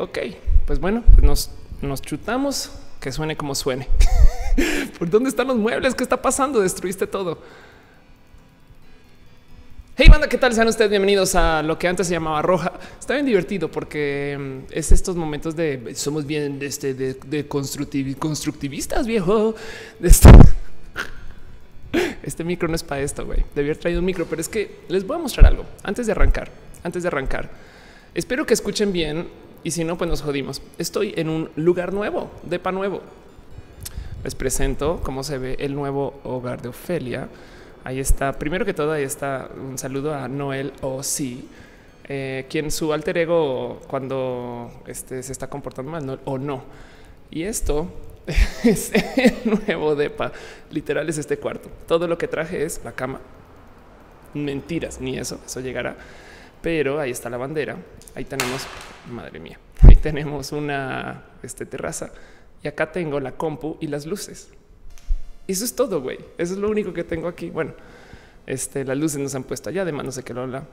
ok, pues bueno, pues nos, chutamos, que suene como suene. ¿Por dónde están los muebles? ¿Qué está pasando? Destruiste todo. Hey banda, ¿qué tal? Sean ustedes bienvenidos a lo que antes se llamaba Roja. Está bien divertido porque mm, es estos momentos de somos bien de, este, de, de constructivistas, viejo. Este, este micro no es para esto, güey. Debía haber traído un micro, pero es que les voy a mostrar algo antes de arrancar. Antes de arrancar, espero que escuchen bien y si no, pues nos jodimos. Estoy en un lugar nuevo, depa nuevo. Les presento cómo se ve el nuevo hogar de Ofelia. Ahí está. Primero que todo, ahí está un saludo a Noel o sí, eh, quien su alter ego cuando este, se está comportando mal o no. Y esto es el nuevo depa. Literal es este cuarto. Todo lo que traje es la cama. Mentiras, ni eso, eso llegará. Pero ahí está la bandera. Ahí tenemos, madre mía, ahí tenemos una este, terraza. Y acá tengo la compu y las luces. Eso es todo, güey. Eso es lo único que tengo aquí. Bueno, este, las luces nos han puesto allá, además no sé qué lo habla.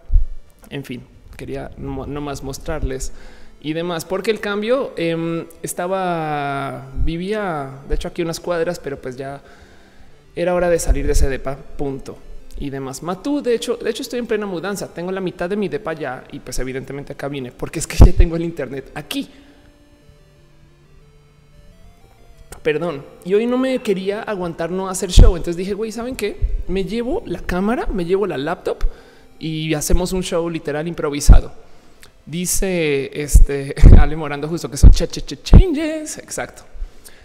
En fin, quería no, más mostrarles y demás, porque el cambio em, estaba, vivía, de hecho aquí unas cuadras, pero pues ya era hora de salir de ese depa, punto. Y demás. Matú, de hecho, de hecho estoy en plena mudanza. Tengo la mitad de mi depa ya y pues evidentemente acá vine porque es que ya tengo el internet aquí. perdón. Y hoy no me quería aguantar no hacer show. Entonces dije, güey, ¿saben qué? Me llevo la cámara, me llevo la laptop y hacemos un show literal improvisado. Dice este Ale Morando justo que son ch ch changes. Exacto.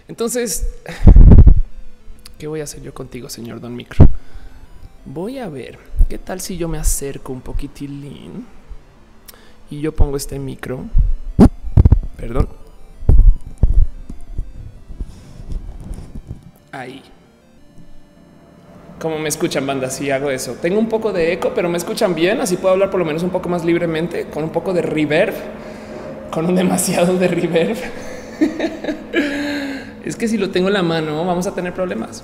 Entonces, ¿qué voy a hacer yo contigo, señor Don Micro? Voy a ver qué tal si yo me acerco un poquitín y yo pongo este micro. Perdón ahí. Como me escuchan, banda, si hago eso. Tengo un poco de eco, pero me escuchan bien, así puedo hablar por lo menos un poco más libremente, con un poco de reverb, con un demasiado de reverb. es que si lo tengo en la mano, vamos a tener problemas.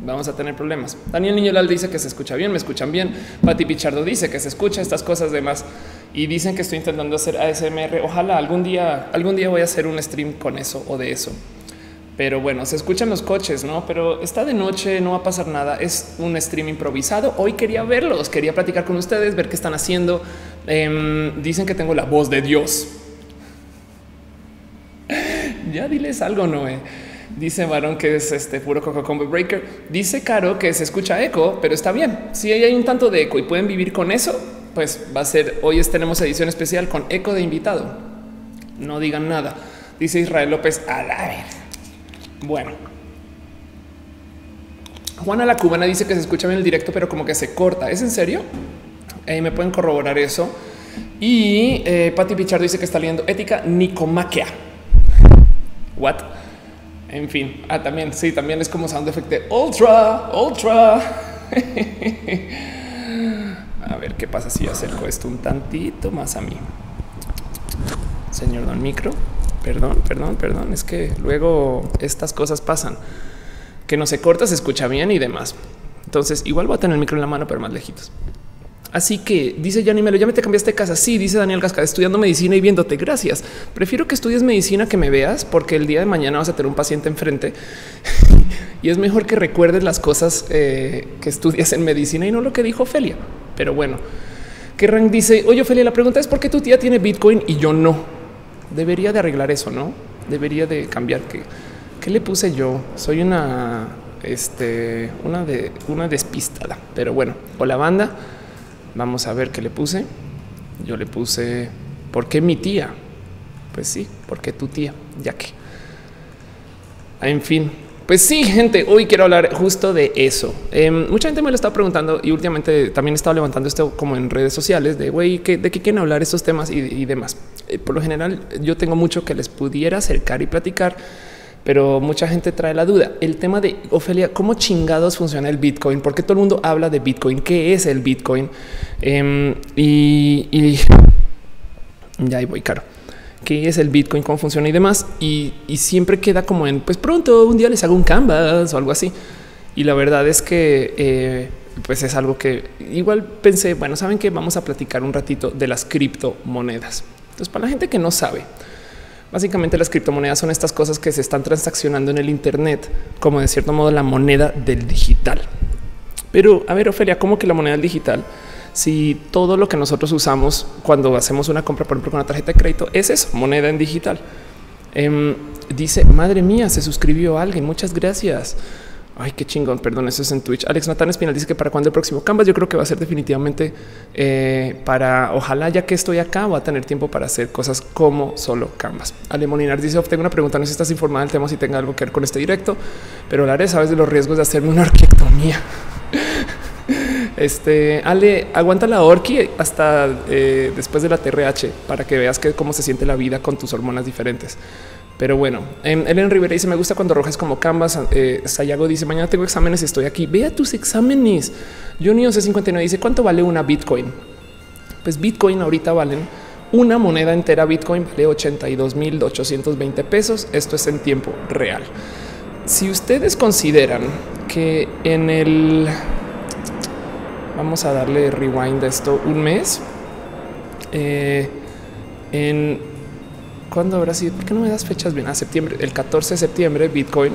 Vamos a tener problemas. Daniel Niñolal dice que se escucha bien, me escuchan bien. Pati Pichardo dice que se escucha estas cosas demás y dicen que estoy intentando hacer ASMR. Ojalá algún día, algún día voy a hacer un stream con eso o de eso pero bueno, se escuchan los coches, no? Pero está de noche, no va a pasar nada. Es un stream improvisado. Hoy quería verlos, quería platicar con ustedes, ver qué están haciendo. Em, dicen que tengo la voz de Dios. ya diles algo, Noé. Dice Varón que es este puro Coco Combo Breaker. Dice Caro que se escucha eco, pero está bien. Si hay un tanto de eco y pueden vivir con eso, pues va a ser. Hoy tenemos edición especial con eco de invitado. No digan nada. Dice Israel López a la vez. Bueno. Juana la cubana dice que se escucha bien el directo, pero como que se corta. ¿Es en serio? Eh, me pueden corroborar eso. Y eh, Patti Pichardo dice que está leyendo ética nicomaquia. What? En fin, ah, también sí, también es como sound effect de ultra, ultra. a ver qué pasa si acerco esto un tantito más a mí. Señor Don Micro. Perdón, perdón, perdón. Es que luego estas cosas pasan. Que no se corta, se escucha bien y demás. Entonces, igual voy a tener el micro en la mano, pero más lejitos. Así que dice Yanni Melo, ya me te cambiaste de casa. Sí, dice Daniel Cascada, estudiando medicina y viéndote. Gracias. Prefiero que estudies medicina que me veas, porque el día de mañana vas a tener un paciente enfrente y es mejor que recuerdes las cosas eh, que estudias en medicina y no lo que dijo Ophelia. Pero bueno, que Rang dice, oye, Ophelia, la pregunta es por qué tu tía tiene Bitcoin y yo no debería de arreglar eso, ¿no? Debería de cambiar. ¿Qué, qué le puse yo? Soy una, este, una, de, una despistada. Pero bueno, o la banda, vamos a ver qué le puse. Yo le puse, ¿por qué mi tía? Pues sí, porque tu tía, ya que. En fin, pues sí, gente, hoy quiero hablar justo de eso. Em, mucha gente me lo está preguntando y últimamente también he estado levantando esto como en redes sociales de güey, de qué quieren hablar estos temas y, demás. Eh, por lo general, yo tengo mucho que les pudiera acercar y platicar, pero mucha gente trae la duda. El tema de Ofelia, cómo chingados funciona el Bitcoin, porque todo el mundo habla de Bitcoin, qué es el Bitcoin em, y, y ya ahí voy, caro qué es el Bitcoin, cómo funciona y demás. Y, siempre queda como en, pues pronto un día les hago un canvas o algo así. Y la verdad es que eh, pues es algo que igual pensé, bueno, saben que vamos a platicar un ratito de las criptomonedas. Entonces, para la gente que no sabe, Básicamente las criptomonedas son estas cosas que se están transaccionando en el Internet como de cierto modo la moneda del digital. Pero a ver, Ofelia, ¿cómo que la moneda del digital? Si todo lo que nosotros usamos cuando hacemos una compra, por ejemplo, con una tarjeta de crédito, es eso, moneda en digital. Em, dice, madre mía, se suscribió alguien. Muchas gracias. Ay, qué chingón. Perdón, eso es en Twitch. Alex Natán Espinal dice que para cuando el próximo Canvas, yo creo que va a ser definitivamente eh, para ojalá, ya que estoy acá, va a tener tiempo para hacer cosas como solo Canvas. Ale Molinar dice: Tengo una pregunta. No sé si estás informada del tema, si tenga algo que ver con este directo, pero la haré. Sabes de los riesgos de hacerme una arquitectomía. Este Ale, aguanta la orqui hasta eh, después de la TRH para que veas que cómo se siente la vida con tus hormonas diferentes. Pero bueno, en Ellen Rivera dice: Me gusta cuando rojas como canvas. Eh, Sayago dice: Mañana tengo exámenes y estoy aquí. Vea tus exámenes. Junior C59 dice: ¿Cuánto vale una Bitcoin? Pues Bitcoin ahorita valen una moneda entera. Bitcoin vale 82 mil 820 pesos. Esto es en tiempo real. Si ustedes consideran que en el vamos a darle rewind a esto un mes eh, en ¿Cuándo habrá sido? ¿Por qué no me das fechas bien? A septiembre, el 14 de septiembre, Bitcoin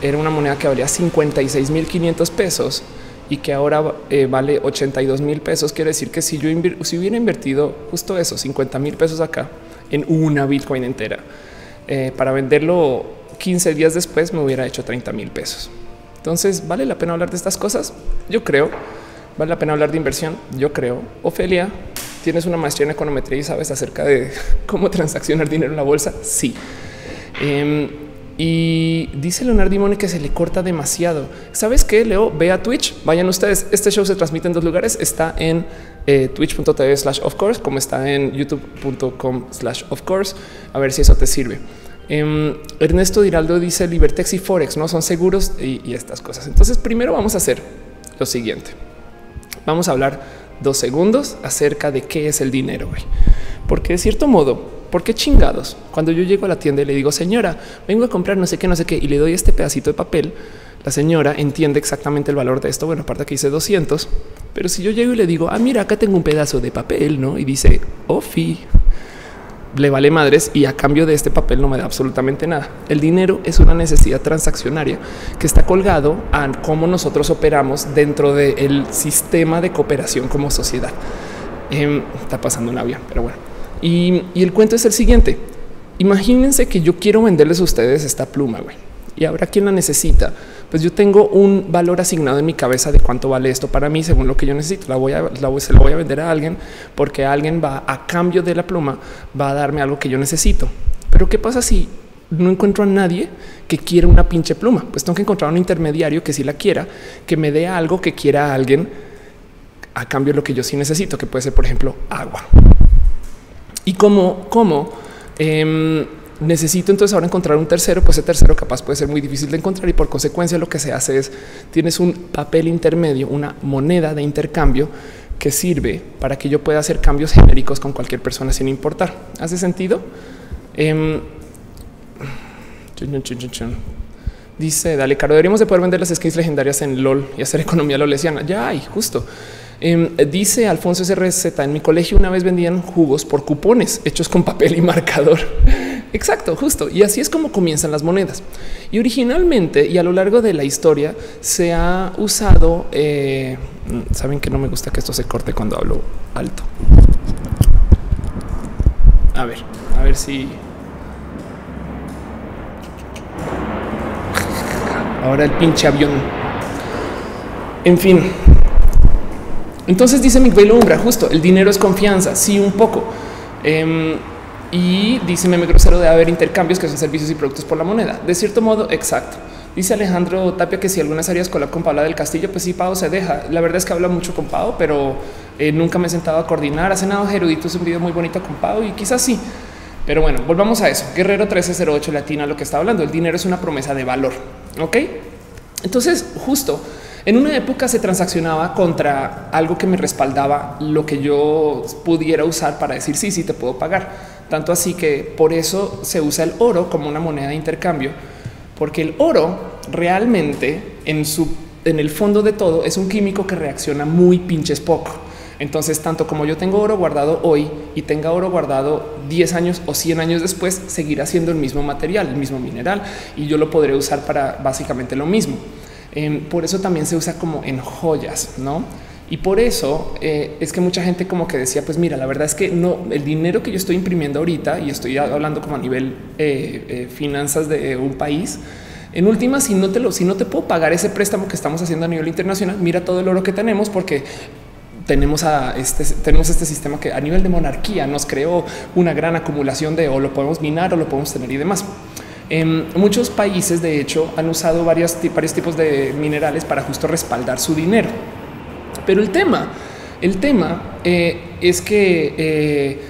era una moneda que valía 56 mil 500 pesos y que ahora eh, vale 82 mil pesos. Quiere decir que si yo si hubiera invertido justo eso, 50 mil pesos acá en una Bitcoin entera eh, para venderlo 15 días después, me hubiera hecho 30 mil pesos. Entonces, ¿vale la pena hablar de estas cosas? Yo creo. ¿Vale la pena hablar de inversión? Yo creo. Ofelia, ¿Tienes una maestría en econometría y sabes acerca de cómo transaccionar dinero en la bolsa? Sí. Em, y dice Leonardo Dimone que se le corta demasiado. ¿Sabes qué, Leo? Ve a Twitch. Vayan ustedes. Este show se transmite en dos lugares. Está en eh, twitch.tv slash of course, como está en youtube.com slash of course. A ver si eso te sirve. Em, Ernesto Diraldo dice Libertex y Forex no son seguros y, y estas cosas. Entonces, primero vamos a hacer lo siguiente. Vamos a hablar dos segundos acerca de qué es el dinero. Porque de cierto modo, ¿por qué chingados? Cuando yo llego a la tienda y le digo, señora, vengo a comprar no sé qué, no sé qué, y le doy este pedacito de papel, la señora entiende exactamente el valor de esto. Bueno, aparte que hice 200, pero si yo llego y le digo, ah, mira, acá tengo un pedazo de papel, ¿no? Y dice, Ofi, le vale madres y a cambio de este papel no me da absolutamente nada. El dinero es una necesidad transaccionaria que está colgado a cómo nosotros operamos dentro del sistema de cooperación como sociedad. Em, está pasando un avión, pero bueno. Y, y el cuento es el siguiente. Imagínense que yo quiero venderles a ustedes esta pluma, güey y habrá quien la necesita. Pues yo tengo un valor asignado en mi cabeza de cuánto vale esto para mí según lo que yo necesito. La voy a, la se la voy a vender a alguien porque alguien va a cambio de la pluma, va a darme algo que yo necesito. Pero qué pasa si no encuentro a nadie que quiera una pinche pluma? Pues tengo que encontrar un intermediario que sí la quiera, que me dé algo que quiera a alguien a cambio de lo que yo sí necesito, que puede ser, por ejemplo, agua. Y como, como, eh, necesito entonces ahora encontrar un tercero, pues ese tercero capaz puede ser muy difícil de encontrar y por consecuencia lo que se hace es tienes un papel intermedio, una moneda de intercambio que sirve para que yo pueda hacer cambios genéricos con cualquier persona sin importar. ¿Hace sentido? Em, dice, dale, caro, deberíamos de poder vender las skins legendarias en LOL y hacer economía lolesiana. Ya hay, justo. Em, dice Alfonso SRZ, en mi colegio una vez vendían jugos por cupones hechos con papel y marcador. Exacto, justo. Y así es como comienzan las monedas. Y originalmente y a lo largo de la historia se ha usado, eh, saben que no me gusta que esto se corte cuando hablo alto. A ver, a ver si... Ahora el pinche avión. En fin, entonces dice Miguel Umbra, justo el dinero es confianza. Sí, un poco. Em, y dice Meme Grosero de haber intercambios que son servicios y productos por la moneda. De cierto modo, exacto. Dice Alejandro Tapia que si algunas áreas colab con Paula del Castillo, pues sí, Pau se deja. La verdad es que habla mucho con Pau, pero eh, nunca me he sentado a coordinar. Ha cenado es un video muy bonito con Pau y quizás sí. Pero bueno, volvamos a eso. Guerrero 1308 Latina, lo que está hablando. El dinero es una promesa de valor. Ok. Entonces, justo en una época se transaccionaba contra algo que me respaldaba lo que yo pudiera usar para decir sí, sí te puedo pagar. Tanto así que por eso se usa el oro como una moneda de intercambio, porque el oro realmente en su en el fondo de todo es un químico que reacciona muy pinches poco. Entonces, tanto como yo tengo oro guardado hoy y tenga oro guardado 10 años o 100 años después, seguirá siendo el mismo material, el mismo mineral y yo lo podré usar para básicamente lo mismo. Em, por eso también se usa como en joyas, no? Y por eso eh, es que mucha gente como que decía, pues mira, la verdad es que no, el dinero que yo estoy imprimiendo ahorita y estoy hablando como a nivel eh, eh, finanzas de un país, en última, si no te lo, si no te puedo pagar ese préstamo que estamos haciendo a nivel internacional, mira todo el oro que tenemos porque tenemos a este, tenemos este sistema que a nivel de monarquía nos creó una gran acumulación de o lo podemos minar o lo podemos tener y demás. En muchos países, de hecho, han usado varios, varios tipos de minerales para justo respaldar su dinero. Pero el tema, el tema eh, es que eh,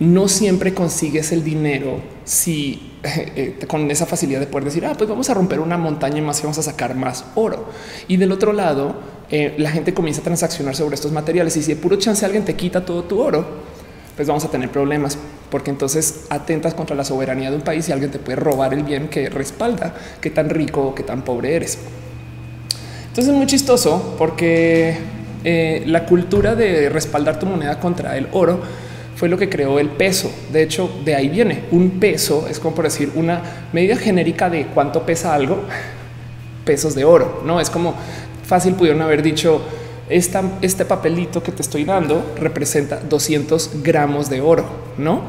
no siempre consigues el dinero si eh, con esa facilidad de poder decir, ah, pues vamos a romper una montaña más y vamos a sacar más oro. Y del otro lado, la gente comienza a transaccionar sobre estos materiales y si de puro chance alguien te quita todo tu oro, pues vamos a tener problemas porque entonces atentas contra la soberanía de un país y alguien te puede robar el bien que respalda qué tan rico o qué tan pobre eres. Entonces es muy chistoso porque eh, la cultura de respaldar tu moneda contra el oro fue lo que creó el peso. De hecho, de ahí viene un peso. Es como por decir una medida genérica de cuánto pesa algo. Pesos de oro. No es como fácil pudieron haber dicho este papelito que te estoy dando representa 200 gramos de oro, no?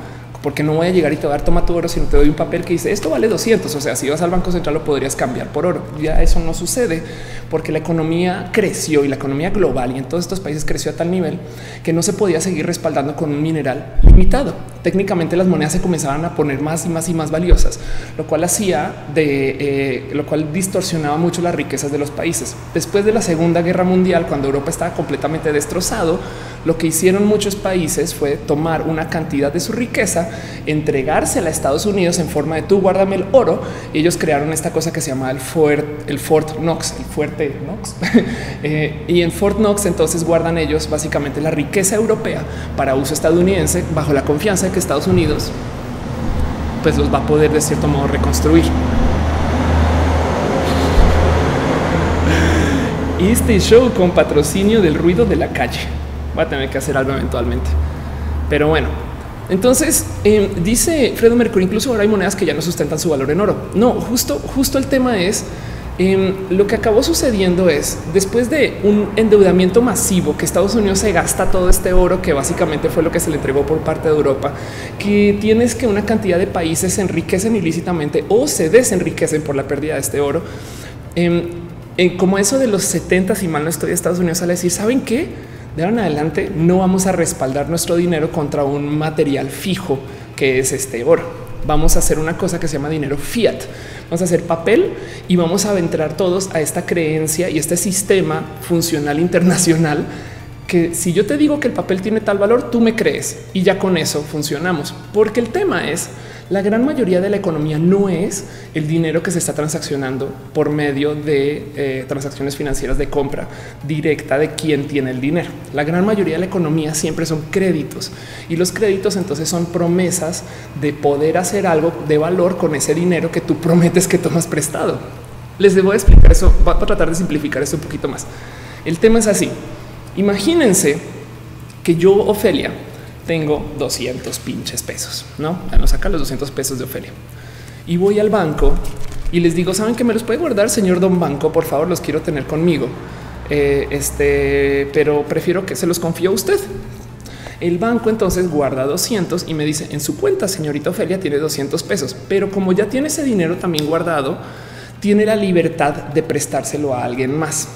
Porque no voy a llegar y te voy a dar toma tu oro, sino te doy un papel que dice esto vale 200. O sea, si vas al Banco Central lo podrías cambiar por oro. Ya eso no sucede porque la economía creció y la economía global y en todos estos países creció a tal nivel que no se podía seguir respaldando con un mineral limitado. Técnicamente las monedas se comenzaban a poner más y más y más valiosas, lo cual hacía de eh, lo cual distorsionaba mucho las riquezas de los países. Después de la Segunda Guerra Mundial, cuando Europa estaba completamente destrozado, lo que hicieron muchos países fue tomar una cantidad de su riqueza, entregársela a Estados Unidos en forma de tú guárdame el oro. Ellos crearon esta cosa que se llama el Fort, el Fort Knox, el fuerte Knox. Eh, y en Fort Knox entonces guardan ellos básicamente la riqueza europea para uso estadounidense bajo la confianza de que Estados Unidos pues los va a poder de cierto modo reconstruir. Este show con patrocinio del ruido de la calle va a tener que hacer algo eventualmente. Pero bueno, entonces em, dice Fredo Mercury, incluso ahora hay monedas que ya no sustentan su valor en oro. No, justo, justo el tema es em, lo que acabó sucediendo es después de un endeudamiento masivo que Estados Unidos se gasta todo este oro que básicamente fue lo que se le entregó por parte de Europa, que tienes que una cantidad de países se enriquecen ilícitamente o se desenriquecen por la pérdida de este oro. Em, como eso de los 70, si mal no estoy, Estados Unidos sale a decir, ¿saben qué? De ahora en adelante no vamos a respaldar nuestro dinero contra un material fijo que es este oro. Vamos a hacer una cosa que se llama dinero fiat. Vamos a hacer papel y vamos a entrar todos a esta creencia y este sistema funcional internacional que si yo te digo que el papel tiene tal valor, tú me crees y ya con eso funcionamos. Porque el tema es la gran mayoría de la economía no es el dinero que se está transaccionando por medio de eh, transacciones financieras de compra directa de quien tiene el dinero. La gran mayoría de la economía siempre son créditos y los créditos entonces son promesas de poder hacer algo de valor con ese dinero que tú prometes que tomas prestado. Les debo explicar eso. Voy a tratar de simplificar esto un poquito más. El tema es así. Imagínense que yo, Ofelia, tengo 200 pinches pesos, no? A no sacar los 200 pesos de Ofelia y voy al banco y les digo, saben que me los puede guardar, señor Don Banco, por favor, los quiero tener conmigo. Eh, este, pero prefiero que se los confíe a usted. El banco entonces guarda 200 y me dice en su cuenta, señorita Ofelia, tiene 200 pesos, pero como ya tiene ese dinero también guardado, tiene la libertad de prestárselo a alguien más.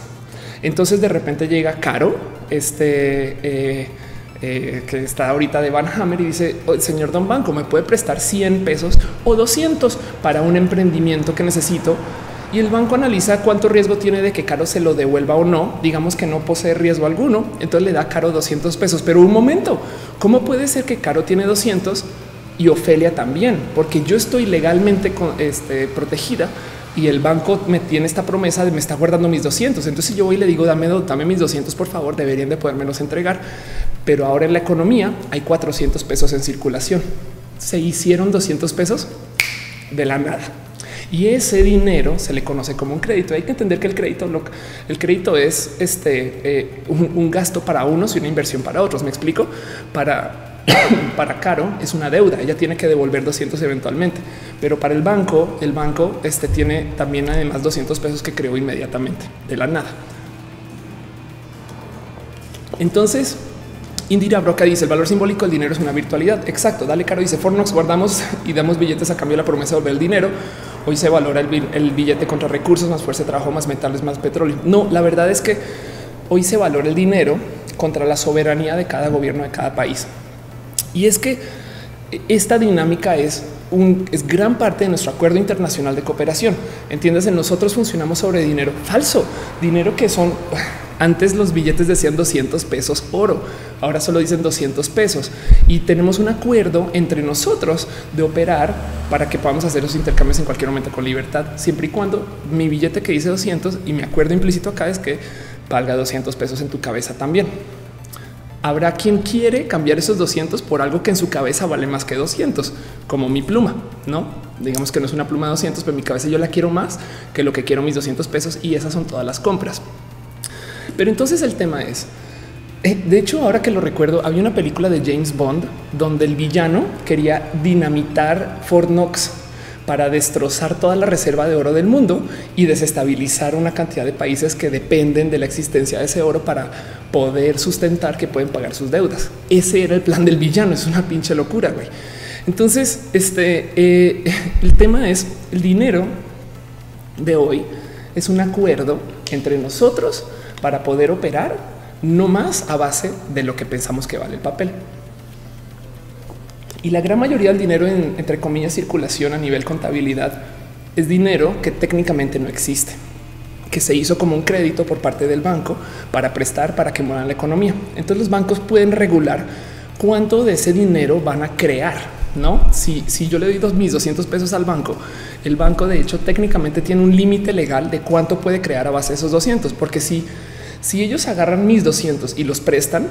Entonces de repente llega Caro, este, eh, eh, que está ahorita de Van Hammer y dice, señor Don Banco, ¿me puede prestar 100 pesos o 200 para un emprendimiento que necesito? Y el banco analiza cuánto riesgo tiene de que Caro se lo devuelva o no. Digamos que no posee riesgo alguno. Entonces le da Caro 200 pesos. Pero un momento, ¿cómo puede ser que Caro tiene 200 y Ofelia también? Porque yo estoy legalmente este, protegida y el banco me tiene esta promesa de me está guardando mis 200. Entonces yo voy y le digo, dame, dame mis 200, por favor, deberían de podérmelos entregar. Pero ahora en la economía hay 400 pesos en circulación. Se hicieron 200 pesos de la nada. y ese dinero se le conoce como un crédito. Hay que entender que el crédito, el crédito es este eh, un, gasto para unos y una inversión para otros. Me explico para para Caro es una deuda. Ella tiene que devolver 200 eventualmente, pero para el banco, el banco este tiene también además 200 pesos que creó inmediatamente de la nada. Entonces, Indira Broca dice el valor simbólico del dinero es una virtualidad. Exacto. Dale caro. Dice Fornox guardamos y damos billetes a cambio de la promesa de volver el dinero. Hoy se valora el, billete contra recursos, más fuerza de trabajo, más metales, más petróleo. No, la verdad es que hoy se valora el dinero contra la soberanía de cada gobierno de cada país. Y es que esta dinámica es un, es gran parte de nuestro acuerdo internacional de cooperación. Entiéndase, nosotros funcionamos sobre dinero falso, dinero que son antes los billetes decían 200 pesos oro, ahora solo dicen 200 pesos y tenemos un acuerdo entre nosotros de operar para que podamos hacer los intercambios en cualquier momento con libertad, siempre y cuando mi billete que dice 200 y mi acuerdo implícito acá es que valga 200 pesos en tu cabeza también. Habrá quien quiere cambiar esos 200 por algo que en su cabeza vale más que 200, como mi pluma, no? Digamos que no es una pluma de 200, pero mi cabeza yo la quiero más que lo que quiero mis 200 pesos y esas son todas las compras. Pero entonces el tema es, eh, de hecho, ahora que lo recuerdo, había una película de James Bond donde el villano quería dinamitar Fort Knox para destrozar toda la reserva de oro del mundo y desestabilizar una cantidad de países que dependen de la existencia de ese oro para poder sustentar que pueden pagar sus deudas. Ese era el plan del villano. Es una pinche locura. Güey. Entonces, este eh, el tema es el dinero de hoy es un acuerdo entre nosotros para poder operar no más a base de lo que pensamos que vale el papel. Y la gran mayoría del dinero en entre comillas circulación a nivel contabilidad es dinero que técnicamente no existe, que se hizo como un crédito por parte del banco para prestar para que muevan la economía. Entonces los bancos pueden regular cuánto de ese dinero van a crear. No, si, si yo le doy dos mis 200 pesos al banco, el banco de hecho técnicamente tiene un límite legal de cuánto puede crear a base de esos 200, porque si si ellos agarran mis 200 y los prestan,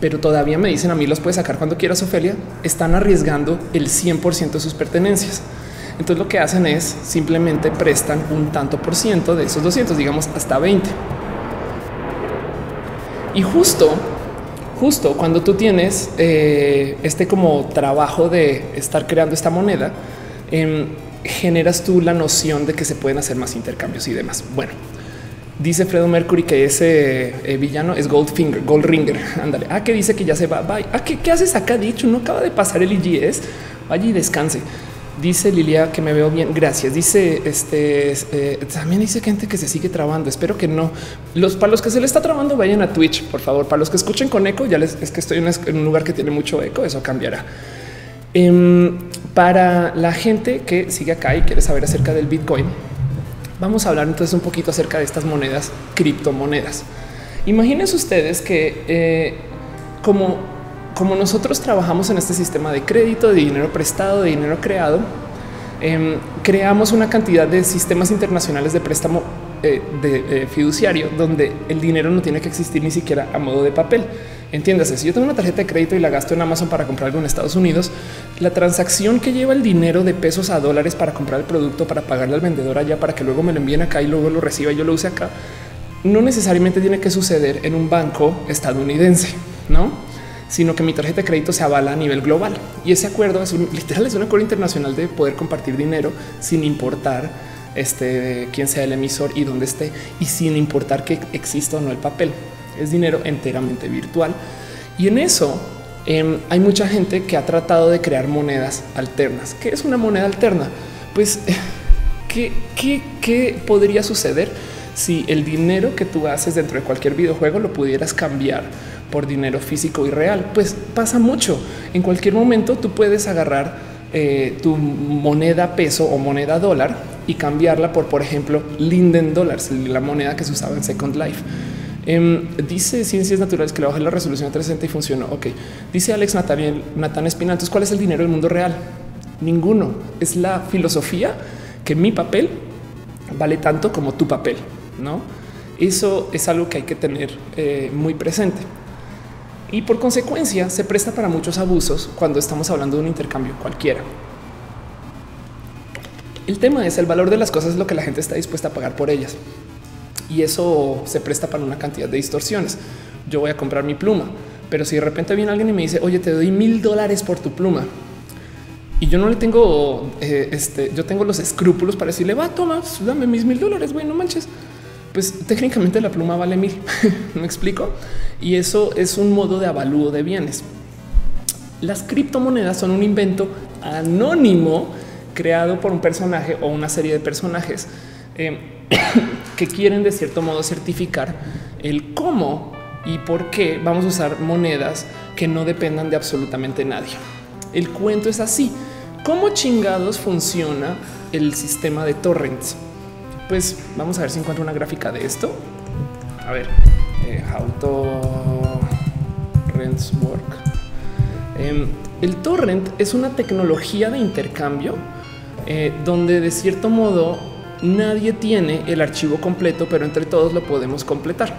pero todavía me dicen a mí los puedes sacar cuando quieras, Ofelia, están arriesgando el 100% de sus pertenencias. Entonces lo que hacen es simplemente prestan un tanto por ciento de esos 200, digamos hasta 20. Y justo, justo cuando tú tienes eh, este como trabajo de estar creando esta moneda, em, generas tú la noción de que se pueden hacer más intercambios y demás. Bueno, Dice Fredo Mercury que ese eh, villano es Goldfinger, Goldringer. Ándale. Ah, que dice que ya se va. Bye. Ah, ¿qué, haces acá? Dicho, no acaba de pasar el IGS. Vaya y descanse. Dice Lilia que me veo bien. Gracias. Dice este eh, también dice gente que se sigue trabando. Espero que no. Los para los que se le está trabando, vayan a Twitch, por favor. Para los que escuchen con eco, ya les es que estoy en un lugar que tiene mucho eco. Eso cambiará. Em, para la gente que sigue acá y quiere saber acerca del Bitcoin, Vamos a hablar entonces un poquito acerca de estas monedas, criptomonedas. Imagínense ustedes que eh, como, como nosotros trabajamos en este sistema de crédito, de dinero prestado, de dinero creado, em, creamos una cantidad de sistemas internacionales de préstamo eh, de, eh, fiduciario donde el dinero no tiene que existir ni siquiera a modo de papel. Entiéndase, si yo tengo una tarjeta de crédito y la gasto en Amazon para comprar algo en Estados Unidos, la transacción que lleva el dinero de pesos a dólares para comprar el producto, para pagarle al vendedor allá, para que luego me lo envíen acá y luego lo reciba y yo lo use acá, no necesariamente tiene que suceder en un banco estadounidense, no? sino que mi tarjeta de crédito se avala a nivel global. Y ese acuerdo es literal, es un acuerdo internacional de poder compartir dinero sin importar este quién sea el emisor y dónde esté, y sin importar que exista o no el papel es dinero enteramente virtual. Y en eso em, hay mucha gente que ha tratado de crear monedas alternas. ¿Qué es una moneda alterna? Pues, ¿qué, qué podría suceder si el dinero que tú haces dentro de cualquier videojuego lo pudieras cambiar por dinero físico y real? Pues pasa mucho. En cualquier momento tú puedes agarrar eh, tu moneda peso o moneda dólar y cambiarla por, por ejemplo, Linden Dollars, la moneda que se usaba en Second Life. Em, dice Ciencias Naturales que le bajé la resolución a 360 y funcionó. Ok. Dice Alex Nataniel, Natán Espina. Entonces, ¿cuál es el dinero del mundo real? Ninguno. Es la filosofía que mi papel vale tanto como tu papel. No, eso es algo que hay que tener eh, muy presente. Y por consecuencia se presta para muchos abusos cuando estamos hablando de un intercambio cualquiera. El tema es el valor de las cosas, es lo que la gente está dispuesta a pagar por ellas. Y eso se presta para una cantidad de distorsiones. Yo voy a comprar mi pluma, pero si de repente viene alguien y me dice, oye, te doy mil dólares por tu pluma, y yo no le tengo, eh, este, yo tengo los escrúpulos para decirle, va, toma, dame mis mil dólares, güey, no manches. Pues técnicamente la pluma vale mil, me explico. Y eso es un modo de avalúo de bienes. Las criptomonedas son un invento anónimo creado por un personaje o una serie de personajes eh, que quieren de cierto modo certificar el cómo y por qué vamos a usar monedas que no dependan de absolutamente nadie. El cuento es así. ¿Cómo chingados funciona el sistema de torrents? Pues vamos a ver si encuentro una gráfica de esto. A ver, eh, how torrents work. Em, el torrent es una tecnología de intercambio eh, donde de cierto modo nadie tiene el archivo completo, pero entre todos lo podemos completar.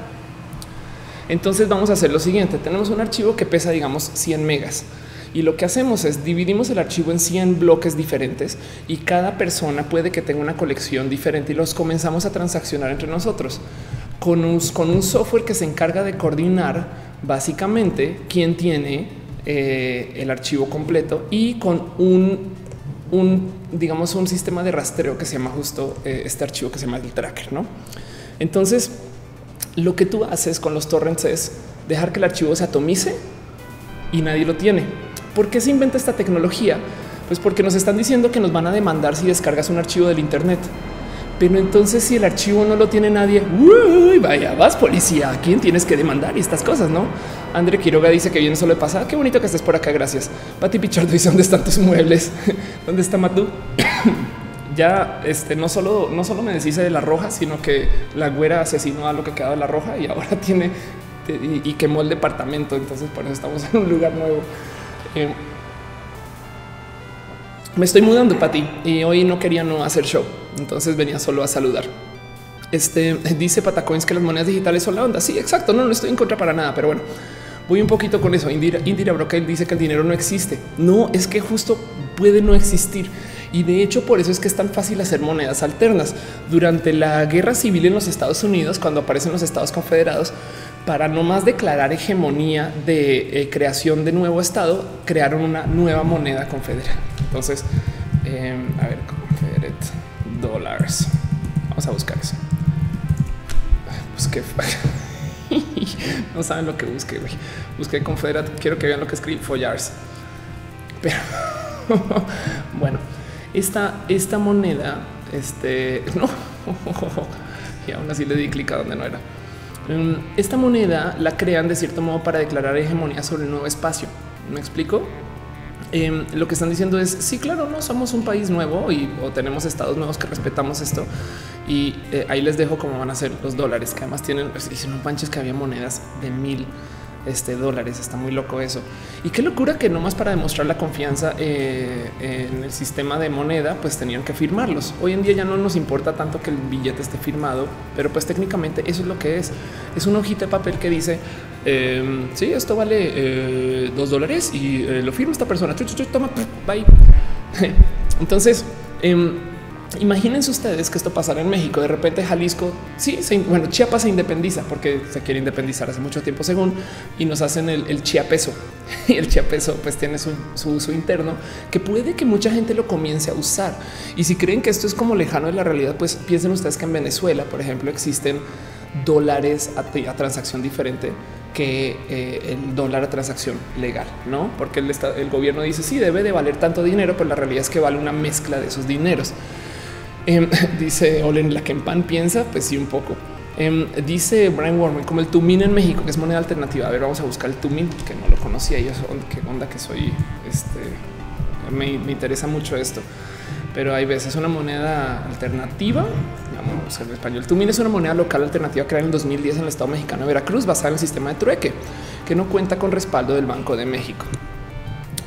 Entonces vamos a hacer lo siguiente. Tenemos un archivo que pesa, digamos, 100 megas y lo que hacemos es dividimos el archivo en 100 bloques diferentes y cada persona puede que tenga una colección diferente y los comenzamos a transaccionar entre nosotros con un, con un software que se encarga de coordinar básicamente quién tiene eh, el archivo completo y con un, un, digamos, un sistema de rastreo que se llama justo eh, este archivo que se llama el tracker. No, entonces lo que tú haces con los torrents es dejar que el archivo se atomice y nadie lo tiene. ¿Por qué se inventa esta tecnología? Pues porque nos están diciendo que nos van a demandar si descargas un archivo del Internet. Pero entonces si el archivo no lo tiene nadie, vaya, vas policía, ¿a quién tienes que demandar y estas cosas, no? André Quiroga dice que viene solo de pasada. Qué bonito que estés por acá, gracias. Pati Pichardo dice dónde están tus muebles, dónde está Matú. ya este no solo no solo me deshice de la roja, sino que la güera asesinó a lo que quedaba de la roja y ahora tiene y, quemó el departamento. Entonces por eso estamos en un lugar nuevo. Eh, me estoy mudando para ti y hoy no quería no hacer show, entonces venía solo a saludar. Este dice Patacoins que las monedas digitales son la onda. Sí, exacto. No, no estoy en contra para nada, pero bueno, voy un poquito con eso. Indira, Indira dice que el dinero no existe. No es que justo puede no existir. Y de hecho, por eso es que es tan fácil hacer monedas alternas. Durante la guerra civil en los Estados Unidos, cuando aparecen los Estados Confederados, para no más declarar hegemonía de eh, creación de nuevo Estado, crearon una nueva moneda confederal. Entonces, em, a ver, Confederate Dollars. Vamos a buscar eso. Pues que no saben lo que busqué. Busqué Confederate. Quiero que vean lo que escribí Follars. Pero bueno, esta, esta moneda, este no, y aún así le di clic a donde no era. Em, esta moneda la crean de cierto modo para declarar hegemonía sobre el nuevo espacio. ¿Me explico? Em, lo que están diciendo es sí, claro, no somos un país nuevo y o tenemos estados nuevos que respetamos esto. Y eh, ahí les dejo cómo van a ser los dólares que además tienen. Dicen un panches que había monedas de mil este, dólares. Está muy loco eso. Y qué locura que nomás para demostrar la confianza eh, en el sistema de moneda, pues tenían que firmarlos. Hoy en día ya no nos importa tanto que el billete esté firmado, pero pues técnicamente eso es lo que es. Es un hojita de papel que dice, eh, sí, esto vale eh, dos dólares y eh, lo firma esta persona. Toma, bye. Entonces, em, Imagínense ustedes que esto pasara en México. De repente Jalisco, sí, bueno, Chiapas se independiza porque se quiere independizar hace mucho tiempo, según y nos hacen el, chiapeso. Y el chiapeso, pues tiene su, uso interno que puede que mucha gente lo comience a usar. Y si creen que esto es como lejano de la realidad, pues piensen ustedes que en Venezuela, por ejemplo, existen dólares a, transacción diferente que eh, el dólar a transacción legal, no? Porque el, el gobierno dice sí debe de valer tanto dinero, pero la realidad es que vale una mezcla de esos dineros. Em, dice Olen, la que en pan piensa, pues sí, un poco. Em, dice Brian Warman, como el Tumin en México, que es moneda alternativa. A ver, vamos a buscar el Tumin, que no lo conocía. Yo qué onda que soy. Este me, interesa mucho esto, pero hay veces una moneda alternativa. Vamos a en español. Tumin es una moneda local alternativa creada en el 2010 en el estado mexicano de Veracruz, basada en el sistema de trueque, que no cuenta con respaldo del Banco de México.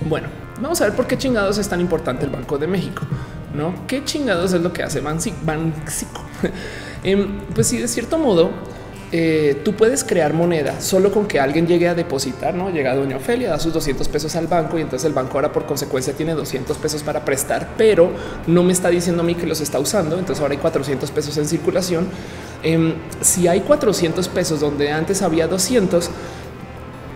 Bueno, vamos a ver por qué chingados es tan importante el Banco de México. No, qué chingados es lo que hace Banxico. Em, pues sí, de cierto modo, eh, tú puedes crear moneda solo con que alguien llegue a depositar, no llega doña Ofelia, da sus 200 pesos al banco y entonces el banco ahora por consecuencia tiene 200 pesos para prestar, pero no me está diciendo a mí que los está usando. Entonces ahora hay 400 pesos en circulación. Em, si hay 400 pesos donde antes había 200,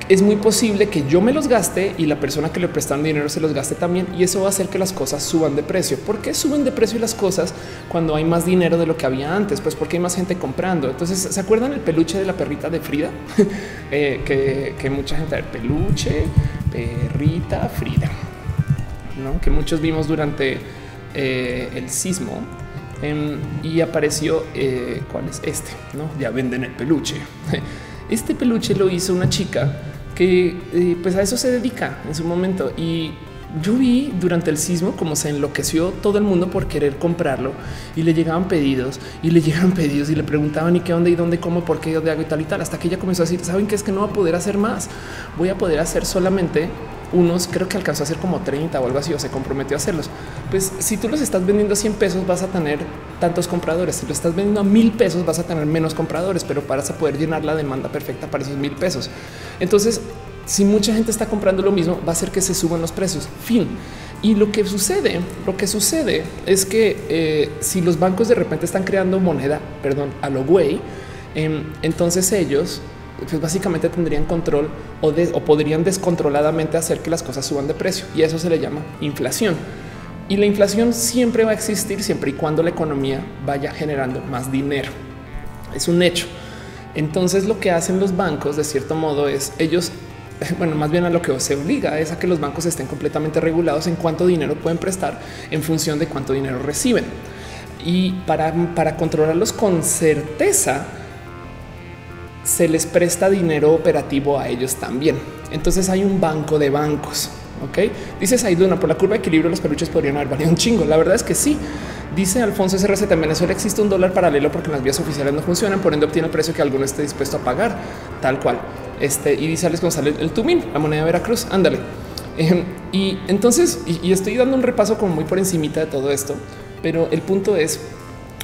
es muy posible que yo me los gaste y la persona que le prestan dinero se los gaste también. Y eso va a hacer que las cosas suban de precio. ¿Por qué suben de precio las cosas cuando hay más dinero de lo que había antes? Pues porque hay más gente comprando. Entonces, ¿se acuerdan el peluche de la perrita de Frida? eh, que, mucha gente, el peluche, perrita Frida, ¿no? que muchos vimos durante eh, el sismo. Em, y apareció, eh, ¿cuál es este? No, ya venden el peluche. Este peluche lo hizo una chica que eh, pues a eso se dedica en su momento. Y yo vi durante el sismo como se enloqueció todo el mundo por querer comprarlo y le llegaban pedidos y le llegaban pedidos y le preguntaban y qué dónde y dónde, cómo, por qué, dónde hago y tal y tal, hasta que ella comenzó a decir, saben que es que no va a poder hacer más, voy a poder hacer solamente unos, creo que alcanzó a hacer como 30 o algo así, o se comprometió a hacerlos. Pues si tú los estás vendiendo a 100 pesos, vas a tener tantos compradores. Si lo estás vendiendo a mil pesos, vas a tener menos compradores, pero para poder llenar la demanda perfecta para esos mil pesos. Entonces, si mucha gente está comprando lo mismo, va a hacer que se suban los precios. Fin. Y lo que sucede, lo que sucede es que eh, si los bancos de repente están creando moneda, perdón, a lo güey, em, entonces ellos pues básicamente tendrían control o, podrían descontroladamente hacer que las cosas suban de precio y eso se le llama inflación. Y la inflación siempre va a existir siempre y cuando la economía vaya generando más dinero. Es un hecho. Entonces lo que hacen los bancos de cierto modo es ellos, bueno, más bien a lo que se obliga es a que los bancos estén completamente regulados en cuánto dinero pueden prestar en función de cuánto dinero reciben. Y para, para controlarlos con certeza, se les presta dinero operativo a ellos también. Entonces hay un banco de bancos. Ok, dice Saiduna por la curva de equilibrio, los peluches podrían haber valido un chingo. La verdad es que sí. Dice Alfonso SRC en Venezuela existe un dólar paralelo porque las vías oficiales no funcionan, por ende obtiene el precio que alguno esté dispuesto a pagar, tal cual. Este y dice Alex González el Tumín, la moneda de Veracruz. Ándale. Em, y entonces, y, y estoy dando un repaso como muy por encimita de todo esto, pero el punto es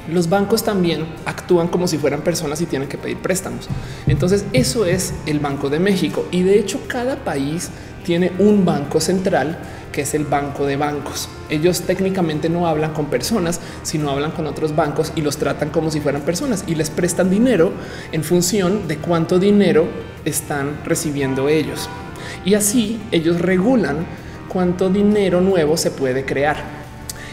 los bancos también actúan como si fueran personas y tienen que pedir préstamos. Entonces eso es el Banco de México y de hecho cada país tiene un banco central que es el banco de bancos. Ellos técnicamente no hablan con personas, sino hablan con otros bancos y los tratan como si fueran personas y les prestan dinero en función de cuánto dinero están recibiendo ellos. Y así ellos regulan cuánto dinero nuevo se puede crear.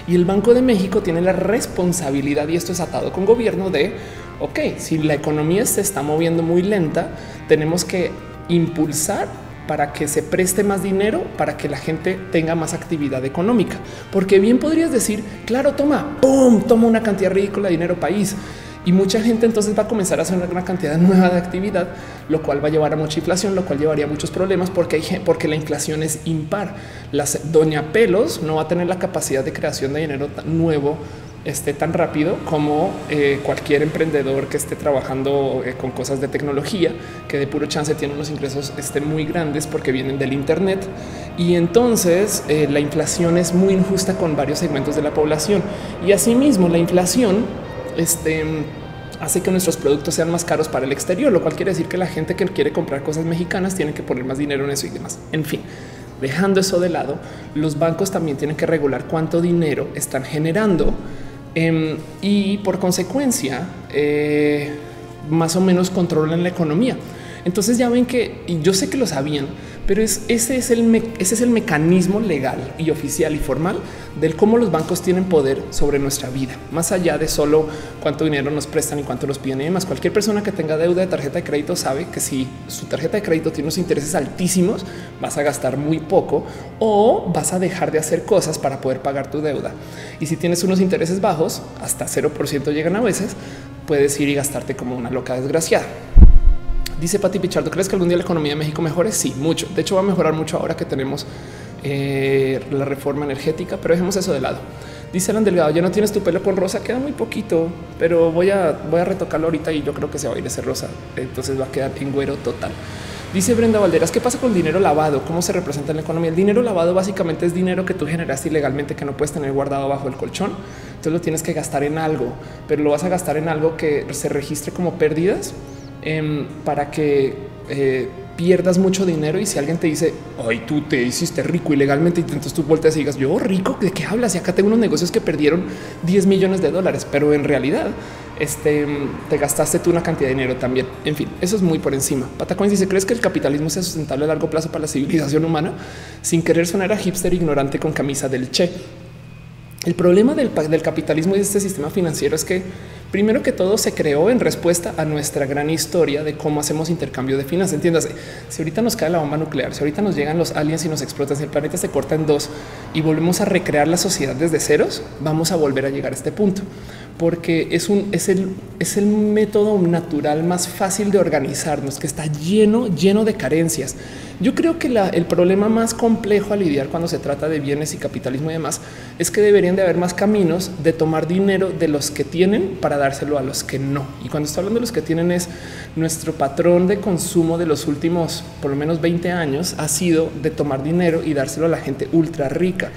Y el Banco de México tiene la responsabilidad, y esto es atado con gobierno, de, ok, si la economía se está moviendo muy lenta, tenemos que impulsar para que se preste más dinero, para que la gente tenga más actividad económica. Porque bien podrías decir, claro, toma, ¡pum!, toma una cantidad ridícula de dinero país y mucha gente entonces va a comenzar a hacer una cantidad nueva de actividad, lo cual va a llevar a mucha inflación, lo cual llevaría a muchos problemas porque porque la inflación es impar. Las doña pelos no va a tener la capacidad de creación de dinero nuevo esté tan rápido como eh, cualquier emprendedor que esté trabajando eh, con cosas de tecnología, que de puro chance tiene unos ingresos este, muy grandes porque vienen del Internet. Y entonces eh, la inflación es muy injusta con varios segmentos de la población. Y asimismo la inflación este hace que nuestros productos sean más caros para el exterior, lo cual quiere decir que la gente que quiere comprar cosas mexicanas tiene que poner más dinero en eso y demás. En fin, dejando eso de lado, los bancos también tienen que regular cuánto dinero están generando em, y por consecuencia eh, más o menos controlan la economía. Entonces ya ven que y yo sé que lo sabían, pero es, ese, es el ese es el mecanismo legal y oficial y formal del cómo los bancos tienen poder sobre nuestra vida, más allá de solo cuánto dinero nos prestan y cuánto nos piden y demás. Cualquier persona que tenga deuda de tarjeta de crédito sabe que si su tarjeta de crédito tiene unos intereses altísimos, vas a gastar muy poco o vas a dejar de hacer cosas para poder pagar tu deuda. Y si tienes unos intereses bajos, hasta 0% llegan a veces, puedes ir y gastarte como una loca desgraciada. Dice Pati Pichardo, ¿crees que algún día la economía de México mejore? Sí, mucho. De hecho, va a mejorar mucho ahora que tenemos eh, la reforma energética, pero dejemos eso de lado. Dice Alan Delgado, ya no tienes tu pelo con rosa, queda muy poquito, pero voy a, voy a retocarlo ahorita y yo creo que se va a ir ese rosa. Entonces va a quedar en güero total. Dice Brenda Valderas, ¿qué pasa con dinero lavado? ¿Cómo se representa en la economía? El dinero lavado básicamente es dinero que tú generaste ilegalmente que no puedes tener guardado bajo el colchón. Entonces lo tienes que gastar en algo, pero lo vas a gastar en algo que se registre como pérdidas em, para que eh, pierdas mucho dinero y si alguien te dice, hoy tú te hiciste rico ilegalmente y entonces tú volteas y digas, yo rico, ¿de qué hablas? Y acá tengo unos negocios que perdieron 10 millones de dólares, pero en realidad este, te gastaste tú una cantidad de dinero también. En fin, eso es muy por encima. Patacoins dice, ¿crees que el capitalismo sea sustentable a largo plazo para la civilización humana? Sin querer sonar a hipster ignorante con camisa del Che. El problema del, capitalismo y de este sistema financiero es que primero que todo se creó en respuesta a nuestra gran historia de cómo hacemos intercambio de finanzas. Entiéndase, si ahorita nos cae la bomba nuclear, si ahorita nos llegan los aliens y nos explotan, si el planeta se corta en dos y volvemos a recrear la sociedad desde ceros, vamos a volver a llegar a este punto porque es un es el es el método natural más fácil de organizarnos que está lleno lleno de carencias. Yo creo que el problema más complejo a lidiar cuando se trata de bienes y capitalismo y demás es que deberían de haber más caminos de tomar dinero de los que tienen para dárselo a los que no. Y cuando estoy hablando de los que tienen es nuestro patrón de consumo de los últimos por lo menos 20 años ha sido de tomar dinero y dárselo a la gente ultra rica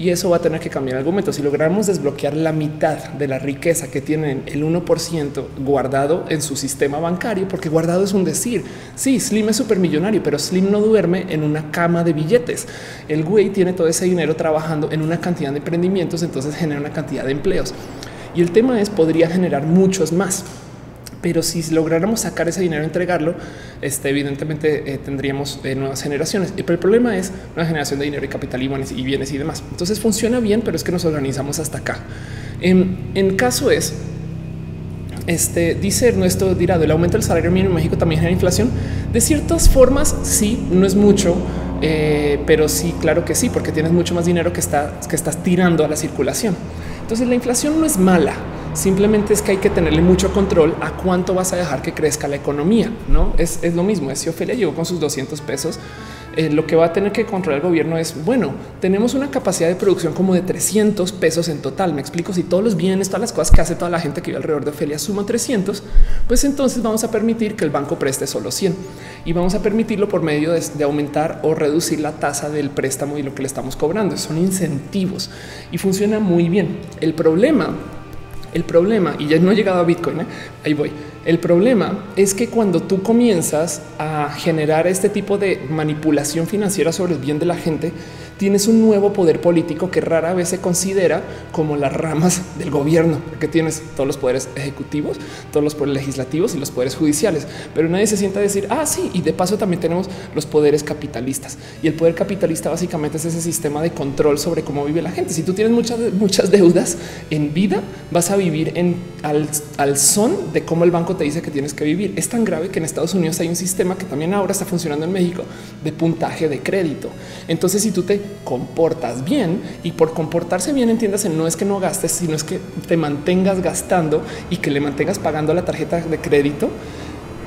y eso va a tener que cambiar algún momento. Si logramos desbloquear la mitad de la riqueza que tienen el 1% guardado en su sistema bancario, porque guardado es un decir. Sí, Slim es súper millonario, pero Slim no duerme en una cama de billetes. El güey tiene todo ese dinero trabajando en una cantidad de emprendimientos, entonces genera una cantidad de empleos. Y el tema es, podría generar muchos más pero si lográramos sacar ese dinero, entregarlo, este, evidentemente eh, tendríamos eh, nuevas generaciones. Pero el problema es una generación de dinero y capital y bienes y, bienes y demás. Entonces funciona bien, pero es que nos organizamos hasta acá. En, caso es, este dice Ernesto Dirado, el aumento del salario mínimo en México también genera inflación. De ciertas formas, sí, no es mucho, eh, pero sí, claro que sí, porque tienes mucho más dinero que, está, que estás tirando a la circulación. Entonces la inflación no es mala Simplemente es que hay que tenerle mucho control a cuánto vas a dejar que crezca la economía. No es, lo mismo. Si Ofelia llegó con sus 200 pesos, eh, lo que va a tener que controlar el gobierno es bueno, tenemos una capacidad de producción como de 300 pesos en total. Me explico si todos los bienes, todas las cosas que hace toda la gente que vive alrededor de Ofelia suman 300, pues entonces vamos a permitir que el banco preste solo 100 y vamos a permitirlo por medio de aumentar o reducir la tasa del préstamo y lo que le estamos cobrando. Son incentivos y funciona muy bien. El problema el problema, y ya no he llegado a Bitcoin, ¿eh? ahí voy. El problema es que cuando tú comienzas a generar este tipo de manipulación financiera sobre el bien de la gente, tienes un nuevo poder político que rara vez se considera como las ramas del gobierno, porque tienes todos los poderes ejecutivos, todos los poderes legislativos y los poderes judiciales, pero nadie se sienta a decir, ah, sí, y de paso también tenemos los poderes capitalistas. Y el poder capitalista básicamente es ese sistema de control sobre cómo vive la gente. Si tú tienes muchas, muchas deudas en vida, vas a vivir al, al son de cómo el banco te dice que tienes que vivir. Es tan grave que en Estados Unidos hay un sistema que también ahora está funcionando en México de puntaje de crédito. Entonces, si tú te comportas bien y por comportarse bien, entiendas, no es que no gastes, sino es que te mantengas gastando y que le mantengas pagando la tarjeta de crédito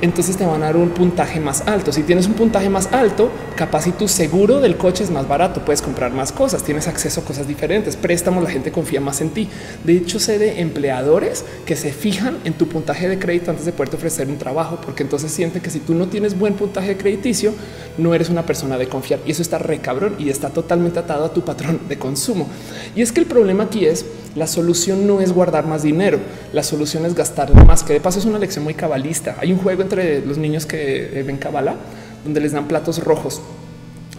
entonces te van a dar un puntaje más alto. Si tienes un puntaje más alto, capaz y tu seguro del coche es más barato, puedes comprar más cosas, tienes acceso a cosas diferentes, préstamos, la gente confía más en ti. De hecho, sé de empleadores que se fijan en tu puntaje de crédito antes de poderte ofrecer un trabajo, porque entonces sienten que si tú no tienes buen puntaje crediticio, no eres una persona de confiar y eso está re cabrón y está totalmente atado a tu patrón de consumo. Y es que el problema aquí es la solución no es guardar más dinero, la solución es gastar más, que de paso es una lección muy cabalista. Hay un juego entre los niños que ven cabala donde les dan platos rojos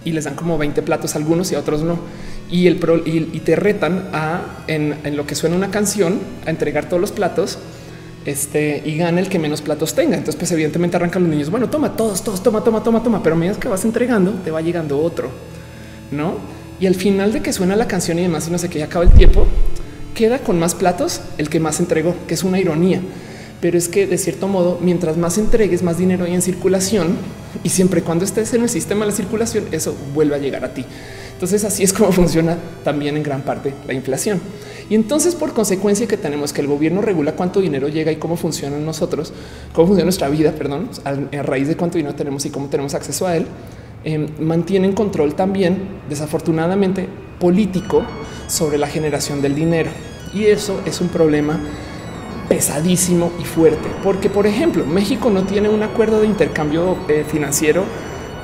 y les dan como 20 platos a algunos y a otros no. Y, el y, te retan a en, lo que suena una canción a entregar todos los platos este, y gana el que menos platos tenga. Entonces, pues evidentemente arrancan los niños. Bueno, toma todos, todos, toma, toma, toma, toma. Pero a medida que vas entregando, te va llegando otro, no? Y al final de que suena la canción y demás, y no sé qué, ya acaba el tiempo, queda con más platos el que más entregó, que es una ironía. Pero es que de cierto modo, mientras más entregues, más dinero hay en circulación y siempre cuando estés en el sistema de la circulación, eso vuelve a llegar a ti. Entonces así es como funciona también en gran parte la inflación. Y entonces por consecuencia que tenemos que el gobierno regula cuánto dinero llega y cómo funciona nosotros, cómo funciona nuestra vida, perdón, a raíz de cuánto dinero tenemos y cómo tenemos acceso a él, eh, mantienen control también, desafortunadamente, político sobre la generación del dinero. Y eso es un problema pesadísimo y fuerte, porque por ejemplo, México no tiene un acuerdo de intercambio eh, financiero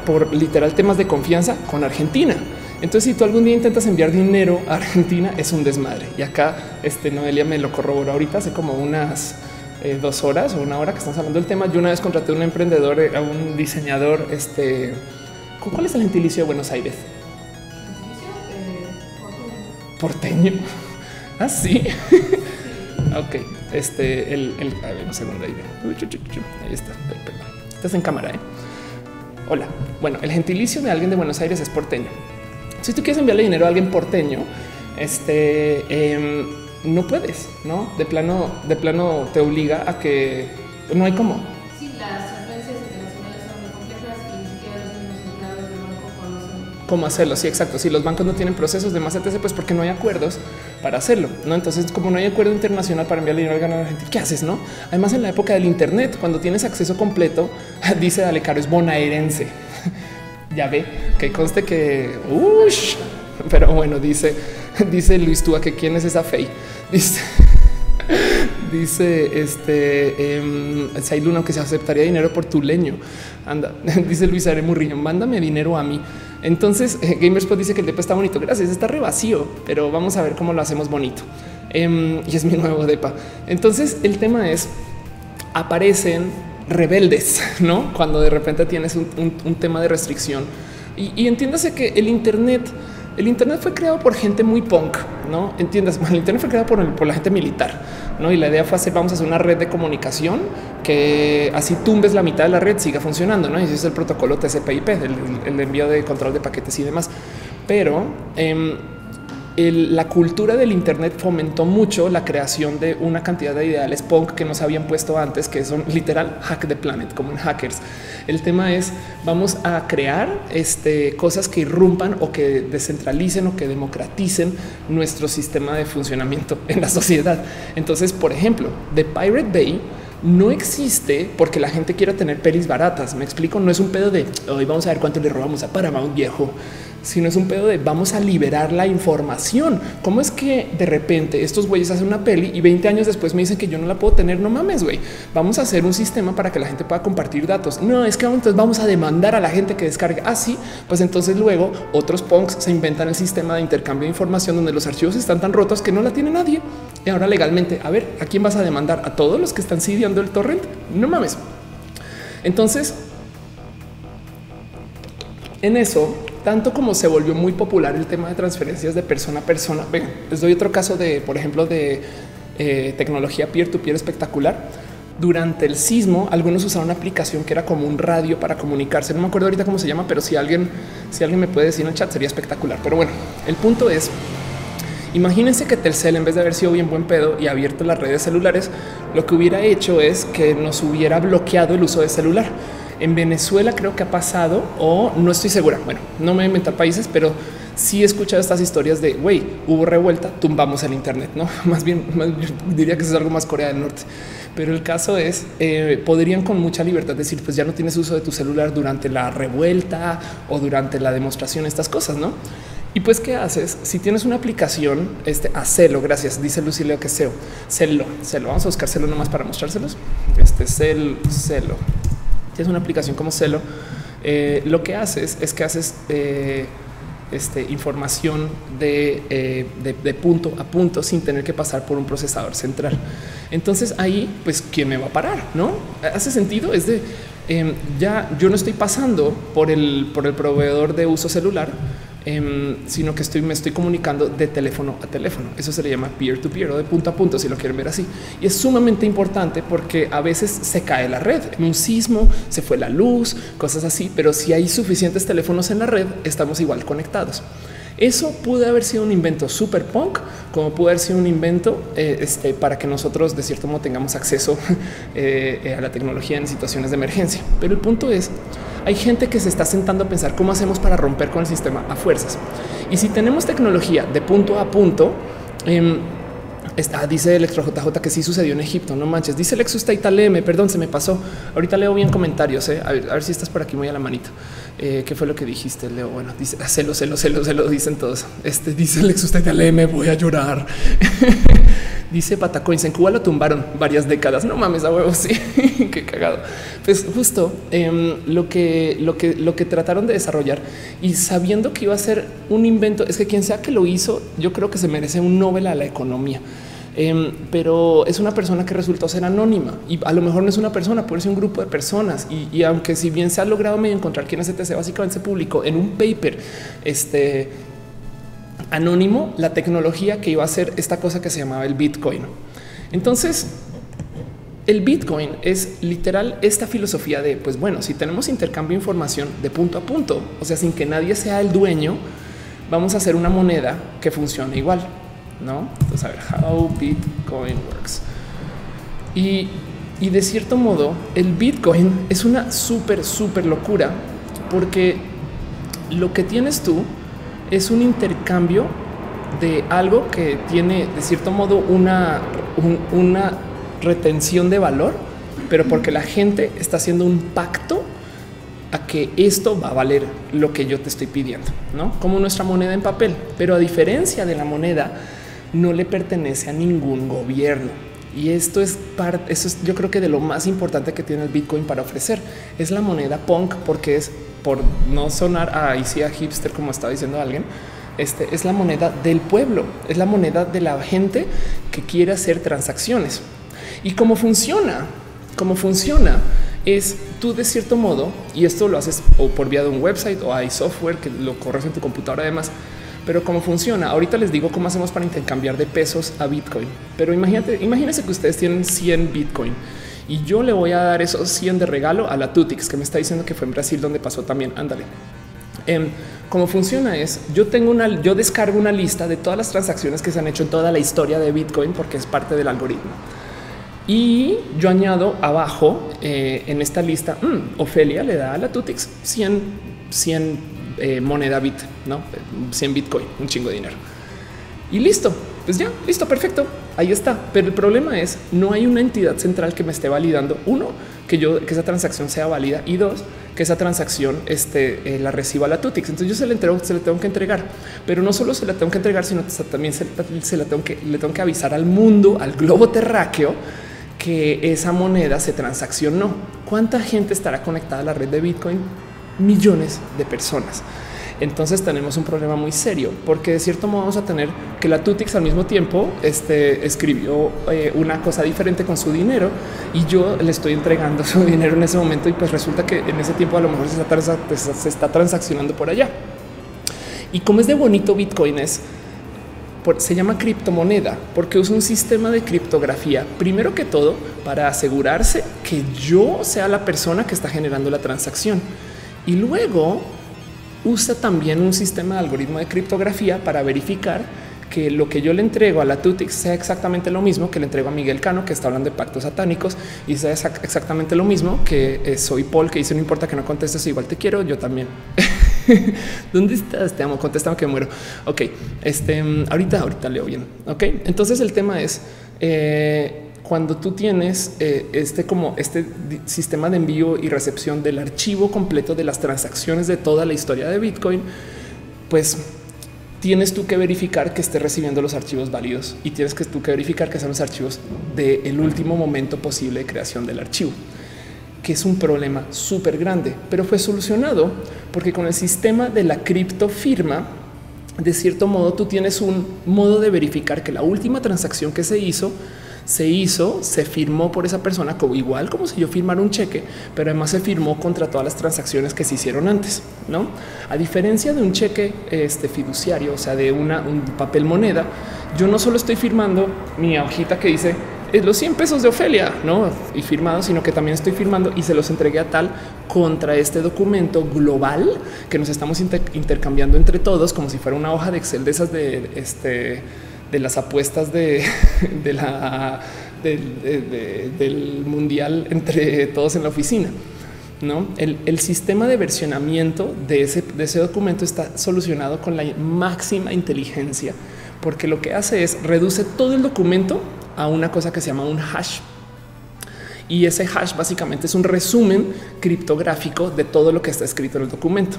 por literal temas de confianza con Argentina. Entonces, si tú algún día intentas enviar dinero a Argentina, es un desmadre. Y acá, este Noelia me lo corroboró ahorita hace como unas eh, dos horas o una hora que estamos hablando del tema. Yo una vez contraté a un emprendedor, eh, a un diseñador, este, ¿cuál es el gentilicio de Buenos Aires? Porteño. Ah, sí. ok. Este, el, el, a ver, un segundo ahí. Ahí está. Estás en cámara. ¿eh? Hola. Bueno, el gentilicio de alguien de Buenos Aires es porteño. Si tú quieres enviarle dinero a alguien porteño, este eh, no puedes, no de plano, de plano te obliga a que no hay cómo. Sí, las internacionales son muy complejas y ni siquiera los mismos empleados del banco conocen. cómo hacerlo. Sí, exacto. Si los bancos no tienen procesos de más etc, pues porque no hay acuerdos para hacerlo. No, entonces, como no hay acuerdo internacional para enviarle dinero al ganador gente, ¿qué haces? No, además, en la época del Internet, cuando tienes acceso completo, dice Dale Caro es bonaerense. ya ve que conste que, ush, pero bueno, dice, dice Luis Túa que quién es esa fey. Dice, dice este eh, Sailuna que se aceptaría dinero por tu leño. Anda, dice Luis Are Murrillo, mándame dinero a mí. Entonces, eh, Gamerspot dice que el depa está bonito. Gracias, está re vacío, pero vamos a ver cómo lo hacemos bonito. Eh, y es mi nuevo depa. Entonces, el tema es aparecen rebeldes, no? Cuando de repente tienes un, un, un tema de restricción y, y entiéndase que el Internet el Internet fue creado por gente muy punk, no entiendas. El Internet fue creado por, el, por la gente militar, no? Y la idea fue hacer, vamos a hacer una red de comunicación que así tumbes la mitad de la red siga funcionando, no? Y ese es el protocolo TCP/IP, el, el, envío de control de paquetes y demás. Pero eh, la cultura del Internet fomentó mucho la creación de una cantidad de ideales punk que nos habían puesto antes, que son literal hack the planet, como en hackers. El tema es vamos a crear este, cosas que irrumpan o que descentralicen o que democraticen nuestro sistema de funcionamiento en la sociedad. Entonces, por ejemplo, The Pirate Bay no existe porque la gente quiera tener pelis baratas. Me explico, no es un pedo de hoy vamos a ver cuánto le robamos a Paramount viejo sino es un pedo de vamos a liberar la información. ¿Cómo es que de repente estos güeyes hacen una peli y 20 años después me dicen que yo no la puedo tener? No mames, güey. Vamos a hacer un sistema para que la gente pueda compartir datos. No, es que entonces vamos a demandar a la gente que descargue. Así, ah, pues entonces luego otros punks se inventan el sistema de intercambio de información donde los archivos están tan rotos que no la tiene nadie. Y ahora legalmente, a ver, ¿a quién vas a demandar? ¿A todos los que están siguiendo el torrent? No mames. Entonces, en eso tanto como se volvió muy popular el tema de transferencias de persona a persona. Ven, les doy otro caso de, por ejemplo, de eh, tecnología peer-to-peer espectacular. Durante el sismo, algunos usaron una aplicación que era como un radio para comunicarse. No me acuerdo ahorita cómo se llama, pero si alguien, si alguien me puede decir en el chat sería espectacular. Pero bueno, el punto es Imagínense que Telcel, en vez de haber sido bien buen pedo y abierto las redes celulares, lo que hubiera hecho es que nos hubiera bloqueado el uso de celular. En Venezuela creo que ha pasado o no estoy segura. Bueno, no me voy a inventar países, pero sí he escuchado estas historias de güey, hubo revuelta, tumbamos el Internet. No más bien, más bien diría que es algo más Corea del Norte. Pero el caso es, eh, podrían con mucha libertad decir, pues ya no tienes uso de tu celular durante la revuelta o durante la demostración, estas cosas, no? Y pues, ¿qué haces? Si tienes una aplicación, este, hacelo, gracias, dice Lucileo que SEO, celo, celo, vamos a buscar celo nomás para mostrárselos, este, cel, celo, tienes una aplicación como Celo, eh, lo que haces es que haces eh, este, información de, eh, de, de, punto a punto sin tener que pasar por un procesador central. Entonces ahí, pues, ¿quién me va a parar? No hace sentido. Es de em, ya yo no estoy pasando por el, por el proveedor de uso celular eh, sino que estoy, me estoy comunicando de teléfono a teléfono. Eso se le llama peer to peer o de punto a punto, si lo quieren ver así. Y es sumamente importante porque a veces se cae la red en un sismo, se fue la luz, cosas así. Pero si hay suficientes teléfonos en la red, estamos igual conectados. Eso puede haber sido un invento super punk, como puede haber sido un invento eh, este, para que nosotros de cierto modo tengamos acceso eh, eh, a la tecnología en situaciones de emergencia. Pero el punto es, hay gente que se está sentando a pensar cómo hacemos para romper con el sistema a fuerzas. Y si tenemos tecnología de punto a punto, eh, Está, dice Electro JJ que sí sucedió en Egipto. No manches. Dice Lexus Taitaleme. Perdón, se me pasó. Ahorita leo bien comentarios. Eh. A, ver, a, ver, si estás por aquí muy a la manita. Eh, ¿Qué fue lo que dijiste, Leo? Bueno, dice celo, celo, celo, se lo dicen todos. Este dice Lexus Taitaleme. Voy a llorar. dice Patacoins. En Cuba lo tumbaron varias décadas. No mames a huevos. Sí, qué cagado. Pues justo eh, lo que lo que lo que trataron de desarrollar y sabiendo que iba a ser un invento es que quien sea que lo hizo, yo creo que se merece un Nobel a la economía. Em, pero es una persona que resultó ser anónima y a lo mejor no es una persona, puede ser un grupo de personas. Y, aunque si bien se ha logrado medio encontrar quién es ETC, básicamente se publicó en un paper este, anónimo la tecnología que iba a hacer esta cosa que se llamaba el Bitcoin. Entonces, el Bitcoin es literal esta filosofía de, pues bueno, si tenemos intercambio de información de punto a punto, o sea, sin que nadie sea el dueño, vamos a hacer una moneda que funcione igual. ¿No? Entonces, a ver, how Bitcoin works. Y, y de cierto modo, el Bitcoin es una súper, súper locura porque lo que tienes tú es un intercambio de algo que tiene de cierto modo una, una retención de valor, pero porque la gente está haciendo un pacto a que esto va a valer lo que yo te estoy pidiendo, no como nuestra moneda en papel. Pero a diferencia de la moneda, no le pertenece a ningún gobierno. Y esto es parte, eso es yo creo que de lo más importante que tiene el Bitcoin para ofrecer. Es la moneda punk porque es por no sonar a a hipster como estaba diciendo alguien. Este es la moneda del pueblo, es la moneda de la gente que quiere hacer transacciones. Y cómo funciona, cómo funciona es tú de cierto modo, y esto lo haces o por vía de un website o hay software que lo corres en tu computadora además, pero cómo funciona. Ahorita les digo cómo hacemos para intercambiar de pesos a Bitcoin. Pero imagínate, imagínense que ustedes tienen 100 Bitcoin y yo le voy a dar esos 100 de regalo a la Tutix que me está diciendo que fue en Brasil donde pasó también. Ándale. Em, cómo funciona es yo tengo una, yo descargo una lista de todas las transacciones que se han hecho en toda la historia de Bitcoin porque es parte del algoritmo. Y yo añado abajo eh, en esta lista, mm, Ofelia le da a la Tutix 100, 100 eh, moneda bit, no 100 Bitcoin, un chingo de dinero. Y listo, pues ya, listo, perfecto. Ahí está. Pero el problema es no hay una entidad central que me esté validando. Uno, que yo que esa transacción sea válida y dos, que esa transacción este, eh, la reciba la Tutix. Entonces yo se la entrego, se le tengo que entregar, pero no solo se la tengo que entregar, sino también se, se la tengo que le tengo que avisar al mundo, al globo terráqueo que esa moneda se transaccionó. ¿Cuánta gente estará conectada a la red de Bitcoin? Millones de personas. Entonces tenemos un problema muy serio porque de cierto modo vamos a tener que la Tutix al mismo tiempo este, escribió eh, una cosa diferente con su dinero y yo le estoy entregando su dinero en ese momento y pues resulta que en ese tiempo a lo mejor se está, transaccionando por allá. Y como es de bonito Bitcoin es se llama criptomoneda porque usa un sistema de criptografía, primero que todo, para asegurarse que yo sea la persona que está generando la transacción. Y luego usa también un sistema de algoritmo de criptografía para verificar que lo que yo le entrego a la Tutix sea exactamente lo mismo que le entrego a Miguel Cano, que está hablando de pactos satánicos, y sea exactamente lo mismo que eh, soy Paul, que dice no importa que no contestes, igual te quiero, yo también. ¿Dónde estás? Te amo, contesta que muero. Ok, este ahorita, ahorita leo bien. Ok, entonces el tema es eh, cuando tú tienes eh, este como este sistema de envío y recepción del archivo completo de las transacciones de toda la historia de Bitcoin, pues tienes tú que verificar que esté recibiendo los archivos válidos y tienes que tú que verificar que sean los archivos del último momento posible de creación del archivo que es un problema súper grande, pero fue solucionado porque con el sistema de la criptofirma, de cierto modo, tú tienes un modo de verificar que la última transacción que se hizo se hizo, se firmó por esa persona como igual como si yo firmara un cheque, pero además se firmó contra todas las transacciones que se hicieron antes, no? A diferencia de un cheque este, fiduciario, o sea, de una, un papel moneda, yo no solo estoy firmando mi hojita que dice los 100 pesos de Ofelia, no? Y firmado, sino que también estoy firmando y se los entregué a tal contra este documento global que nos estamos intercambiando entre todos como si fuera una hoja de Excel de esas de este de las apuestas de, del mundial entre todos en la oficina. No, el, sistema de versionamiento de ese documento está solucionado con la máxima inteligencia, porque lo que hace es reduce todo el documento a una cosa que se llama un hash. Y ese hash básicamente es un resumen criptográfico de todo lo que está escrito en el documento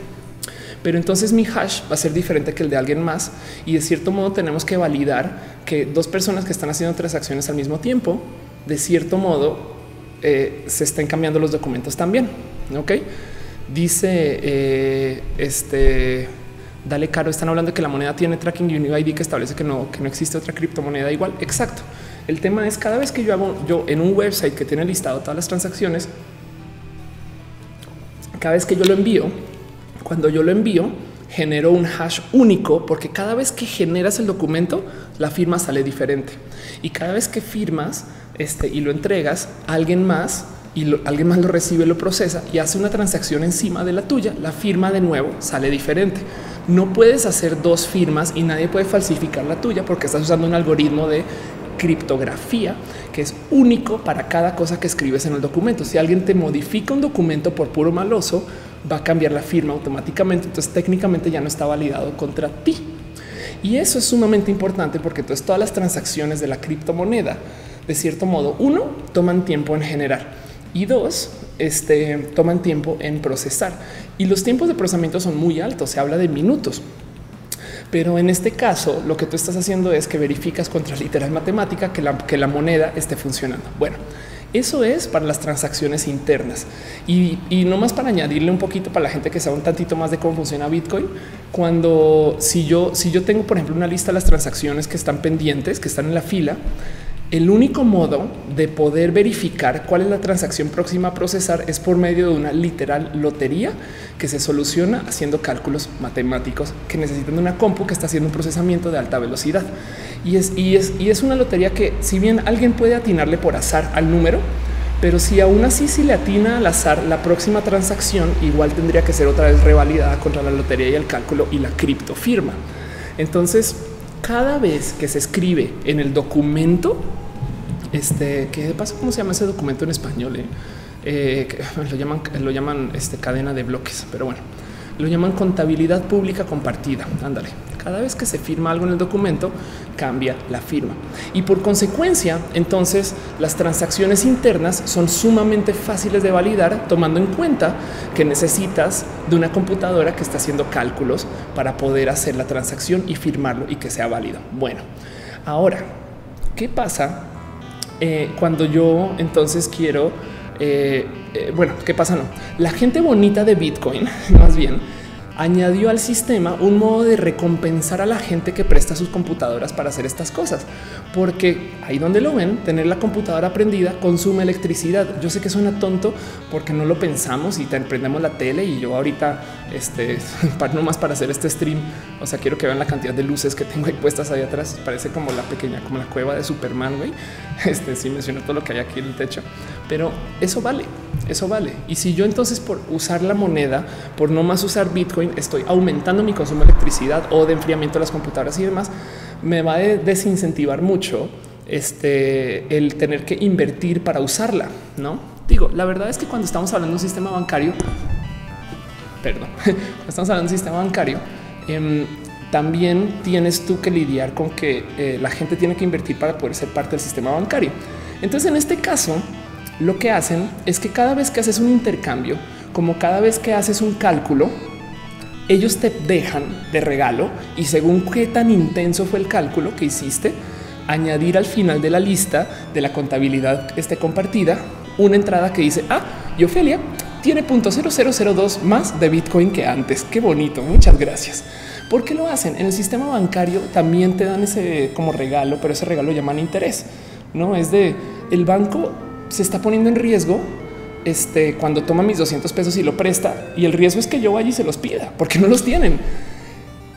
pero entonces mi hash va a ser diferente que el de alguien más y de cierto modo tenemos que validar que dos personas que están haciendo transacciones al mismo tiempo, de cierto modo eh, se estén cambiando los documentos también. Ok, dice eh, este Dale caro. Están hablando de que la moneda tiene tracking y un UID que establece que no, que no existe otra criptomoneda igual. Exacto. El tema es cada vez que yo hago yo en un website que tiene listado todas las transacciones, cada vez que yo lo envío, cuando yo lo envío, genero un hash único porque cada vez que generas el documento, la firma sale diferente. Y cada vez que firmas este, y lo entregas, alguien más y alguien más lo recibe, lo procesa y hace una transacción encima de la tuya, la firma de nuevo sale diferente. No puedes hacer dos firmas y nadie puede falsificar la tuya porque estás usando un algoritmo de criptografía que es único para cada cosa que escribes en el documento. Si alguien te modifica un documento por puro maloso, va a cambiar la firma automáticamente. Entonces técnicamente ya no está validado contra ti. Y eso es sumamente importante porque entonces todas las transacciones de la criptomoneda, de cierto modo, uno, toman tiempo en generar y dos, este, toman tiempo en procesar. Y los tiempos de procesamiento son muy altos, se habla de minutos. Pero en este caso, lo que tú estás haciendo es que verificas contra literal matemática que la, que la moneda esté funcionando. Bueno, eso es para las transacciones internas y, y no más para añadirle un poquito para la gente que sabe un tantito más de cómo funciona Bitcoin. Cuando si yo, si yo tengo, por ejemplo, una lista de las transacciones que están pendientes, que están en la fila, el único modo de poder verificar cuál es la transacción próxima a procesar es por medio de una literal lotería que se soluciona haciendo cálculos matemáticos que necesitan de una compu que está haciendo un procesamiento de alta velocidad. Y es, y es, y es una lotería que si bien alguien puede atinarle por azar al número, pero si aún así si le atina al azar la próxima transacción, igual tendría que ser otra vez revalidada contra la lotería y el cálculo y la criptofirma. Entonces, cada vez que se escribe en el documento este, ¿qué pasa? ¿Cómo se llama ese documento en español? Eh? Eh, lo llaman, lo llaman este, cadena de bloques, pero bueno, lo llaman contabilidad pública compartida. Ándale. Cada vez que se firma algo en el documento, cambia la firma. Y por consecuencia, entonces las transacciones internas son sumamente fáciles de validar, tomando en cuenta que necesitas de una computadora que está haciendo cálculos para poder hacer la transacción y firmarlo y que sea válido. Bueno, ahora, ¿qué pasa eh, cuando yo entonces quiero, eh, eh, bueno, ¿qué pasa? No, la gente bonita de Bitcoin, más bien, añadió al sistema un modo de recompensar a la gente que presta sus computadoras para hacer estas cosas, porque ahí donde lo ven, tener la computadora prendida consume electricidad. Yo sé que suena tonto porque no lo pensamos y te prendemos la tele y yo ahorita, este, para no más para hacer este stream, o sea, quiero que vean la cantidad de luces que tengo ahí puestas ahí atrás. Parece como la pequeña, como la cueva de Superman, güey. Este sí menciono todo lo que hay aquí en el techo, pero eso vale, eso vale. Y si yo entonces por usar la moneda, por no más usar Bitcoin, estoy aumentando mi consumo de electricidad o de enfriamiento de las computadoras y demás, me va a desincentivar mucho este el tener que invertir para usarla. No digo, la verdad es que cuando estamos hablando de un sistema bancario, perdón, estamos hablando de un sistema bancario, em, también tienes tú que lidiar con que eh, la gente tiene que invertir para poder ser parte del sistema bancario. Entonces, en este caso, lo que hacen es que cada vez que haces un intercambio, como cada vez que haces un cálculo, ellos te dejan de regalo y según qué tan intenso fue el cálculo que hiciste, añadir al final de la lista de la contabilidad este compartida una entrada que dice, ah, y Ofelia tiene punto 0002 más de Bitcoin que antes. Qué bonito. Muchas gracias. ¿Por qué lo hacen? En el sistema bancario también te dan ese como regalo, pero ese regalo lo llaman interés. No es de el banco se está poniendo en riesgo este, cuando toma mis 200 pesos y lo presta y el riesgo es que yo vaya y se los pida porque no los tienen.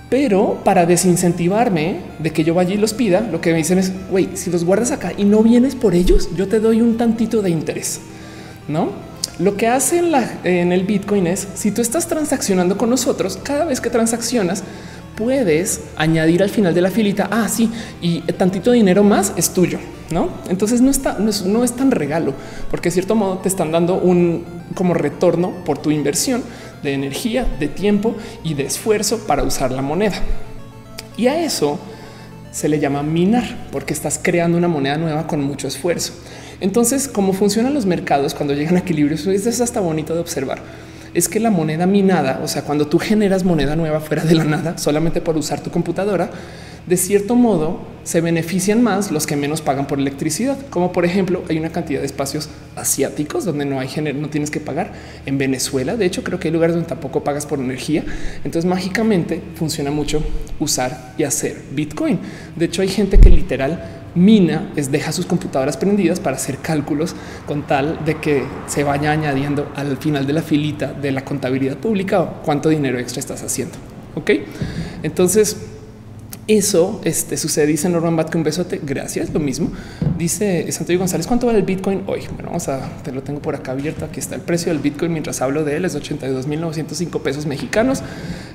Pero para desincentivarme de que yo vaya y los pida, lo que me dicen es, güey, si los guardas acá y no vienes por ellos, yo te doy un tantito de interés, ¿no? Lo que hace en, la, en el Bitcoin es, si tú estás transaccionando con nosotros, cada vez que transaccionas, puedes añadir al final de la filita, ah, sí, y tantito dinero más es tuyo, ¿no? Entonces no, está, no, es, no es tan regalo, porque de cierto modo te están dando un como retorno por tu inversión de energía, de tiempo y de esfuerzo para usar la moneda. Y a eso se le llama minar, porque estás creando una moneda nueva con mucho esfuerzo. Entonces, cómo funcionan los mercados cuando llegan a equilibrio, eso es hasta bonito de observar es que la moneda minada, o sea, cuando tú generas moneda nueva fuera de la nada, solamente por usar tu computadora, de cierto modo se benefician más los que menos pagan por electricidad. Como por ejemplo, hay una cantidad de espacios asiáticos donde no hay género, no tienes que pagar. En Venezuela, de hecho, creo que hay lugares donde tampoco pagas por energía. Entonces, mágicamente funciona mucho usar y hacer Bitcoin. De hecho, hay gente que literal mina es deja sus computadoras prendidas para hacer cálculos con tal de que se vaya añadiendo al final de la filita de la contabilidad pública cuánto dinero extra estás haciendo. Ok, entonces eso este, sucede, dice Norman Bat un besote. Gracias. Lo mismo dice Santiago González. ¿Cuánto vale el Bitcoin hoy? Bueno, vamos a te lo tengo por acá abierto. Aquí está el precio del Bitcoin mientras hablo de él. Es 82.905 pesos mexicanos.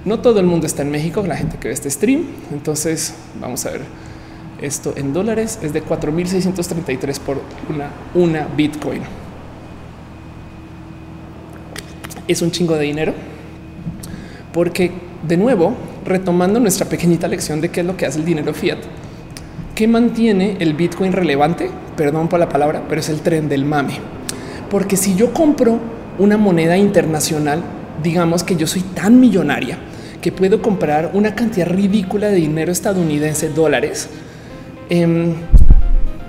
No todo el mundo está en México, la gente que ve este stream. Entonces vamos a ver esto en dólares. Es de 4.633 por una, una Bitcoin. Es un chingo de dinero porque de nuevo retomando nuestra pequeñita lección de qué es lo que hace el dinero fiat, ¿qué mantiene el Bitcoin relevante? Perdón por la palabra, pero es el tren del mame. Porque si yo compro una moneda internacional, digamos que yo soy tan millonaria que puedo comprar una cantidad ridícula de dinero estadounidense, dólares, em,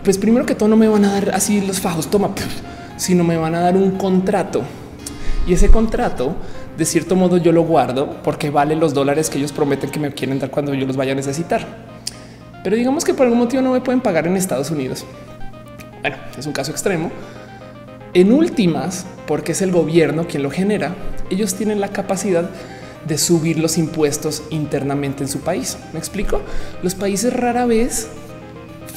pues primero que todo no me van a dar así los fajos, toma, sino me van a dar un contrato. Y ese contrato de cierto modo yo lo guardo porque vale los dólares que ellos prometen que me quieren dar cuando yo los vaya a necesitar. Pero digamos que por algún motivo no me pueden pagar en Estados Unidos. Bueno, es un caso extremo. En últimas, porque es el gobierno quien lo genera, ellos tienen la capacidad de subir los impuestos internamente en su país. ¿Me explico? Los países rara vez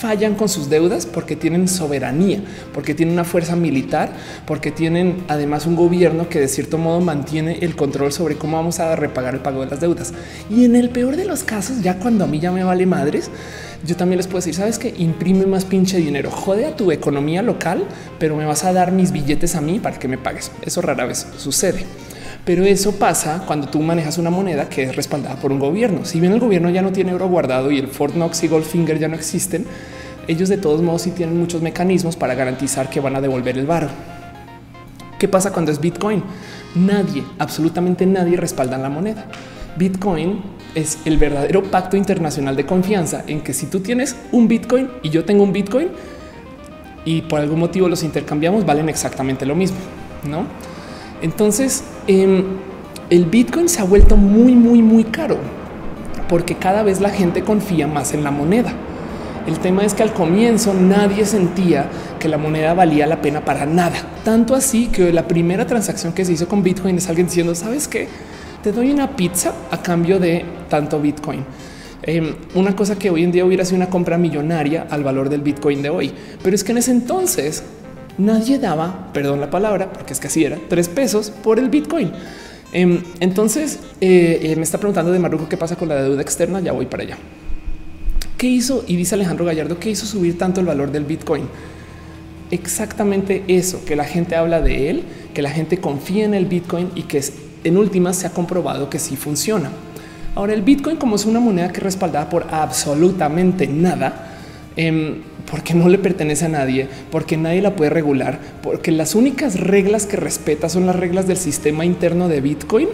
fallan con sus deudas porque tienen soberanía, porque tienen una fuerza militar, porque tienen además un gobierno que de cierto modo mantiene el control sobre cómo vamos a repagar el pago de las deudas. Y en el peor de los casos, ya cuando a mí ya me vale madres, yo también les puedo decir, sabes que imprime más pinche dinero, jode a tu economía local, pero me vas a dar mis billetes a mí para que me pagues. Eso rara vez sucede. Pero eso pasa cuando tú manejas una moneda que es respaldada por un gobierno. Si bien el gobierno ya no tiene oro guardado y el Fort Knox y Goldfinger ya no existen, ellos de todos modos sí tienen muchos mecanismos para garantizar que van a devolver el varo. ¿Qué pasa cuando es Bitcoin? Nadie, absolutamente nadie respalda la moneda. Bitcoin es el verdadero pacto internacional de confianza en que si tú tienes un Bitcoin y yo tengo un Bitcoin y por algún motivo los intercambiamos, valen exactamente lo mismo, ¿no? Entonces, em, el Bitcoin se ha vuelto muy, muy, muy caro porque cada vez la gente confía más en la moneda. El tema es que al comienzo nadie sentía que la moneda valía la pena para nada. Tanto así que la primera transacción que se hizo con Bitcoin es alguien diciendo, ¿sabes qué? Te doy una pizza a cambio de tanto Bitcoin. Em, una cosa que hoy en día hubiera sido una compra millonaria al valor del Bitcoin de hoy. Pero es que en ese entonces nadie daba, perdón la palabra, porque es que así era, tres pesos por el Bitcoin. Em, entonces eh, eh, me está preguntando de Maruco qué pasa con la deuda externa. Ya voy para allá. ¿Qué hizo? Y dice Alejandro Gallardo, ¿qué hizo subir tanto el valor del Bitcoin? Exactamente eso, que la gente habla de él, que la gente confía en el Bitcoin y que en últimas se ha comprobado que sí funciona. Ahora el Bitcoin como es una moneda que es respaldada por absolutamente nada, em, porque no le pertenece a nadie, porque nadie la puede regular, porque las únicas reglas que respeta son las reglas del sistema interno de Bitcoin.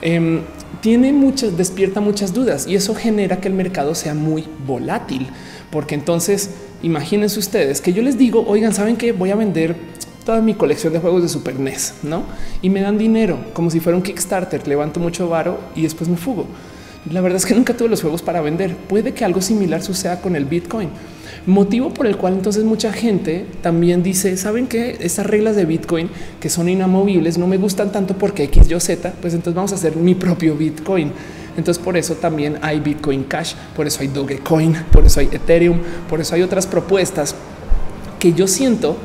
Em, tiene muchas, despierta muchas dudas y eso genera que el mercado sea muy volátil, porque entonces imagínense ustedes que yo les digo, oigan, saben que voy a vender toda mi colección de juegos de Super NES, no? Y me dan dinero como si fuera un Kickstarter, levanto mucho varo y después me fugo. La verdad es que nunca tuve los juegos para vender. Puede que algo similar suceda con el Bitcoin. Motivo por el cual entonces mucha gente también dice, saben que esas reglas de Bitcoin que son inamovibles no me gustan tanto porque X, Y, Z, pues entonces vamos a hacer mi propio Bitcoin. Entonces por eso también hay Bitcoin Cash, por eso hay Dogecoin, por eso hay Ethereum, por eso hay otras propuestas que yo siento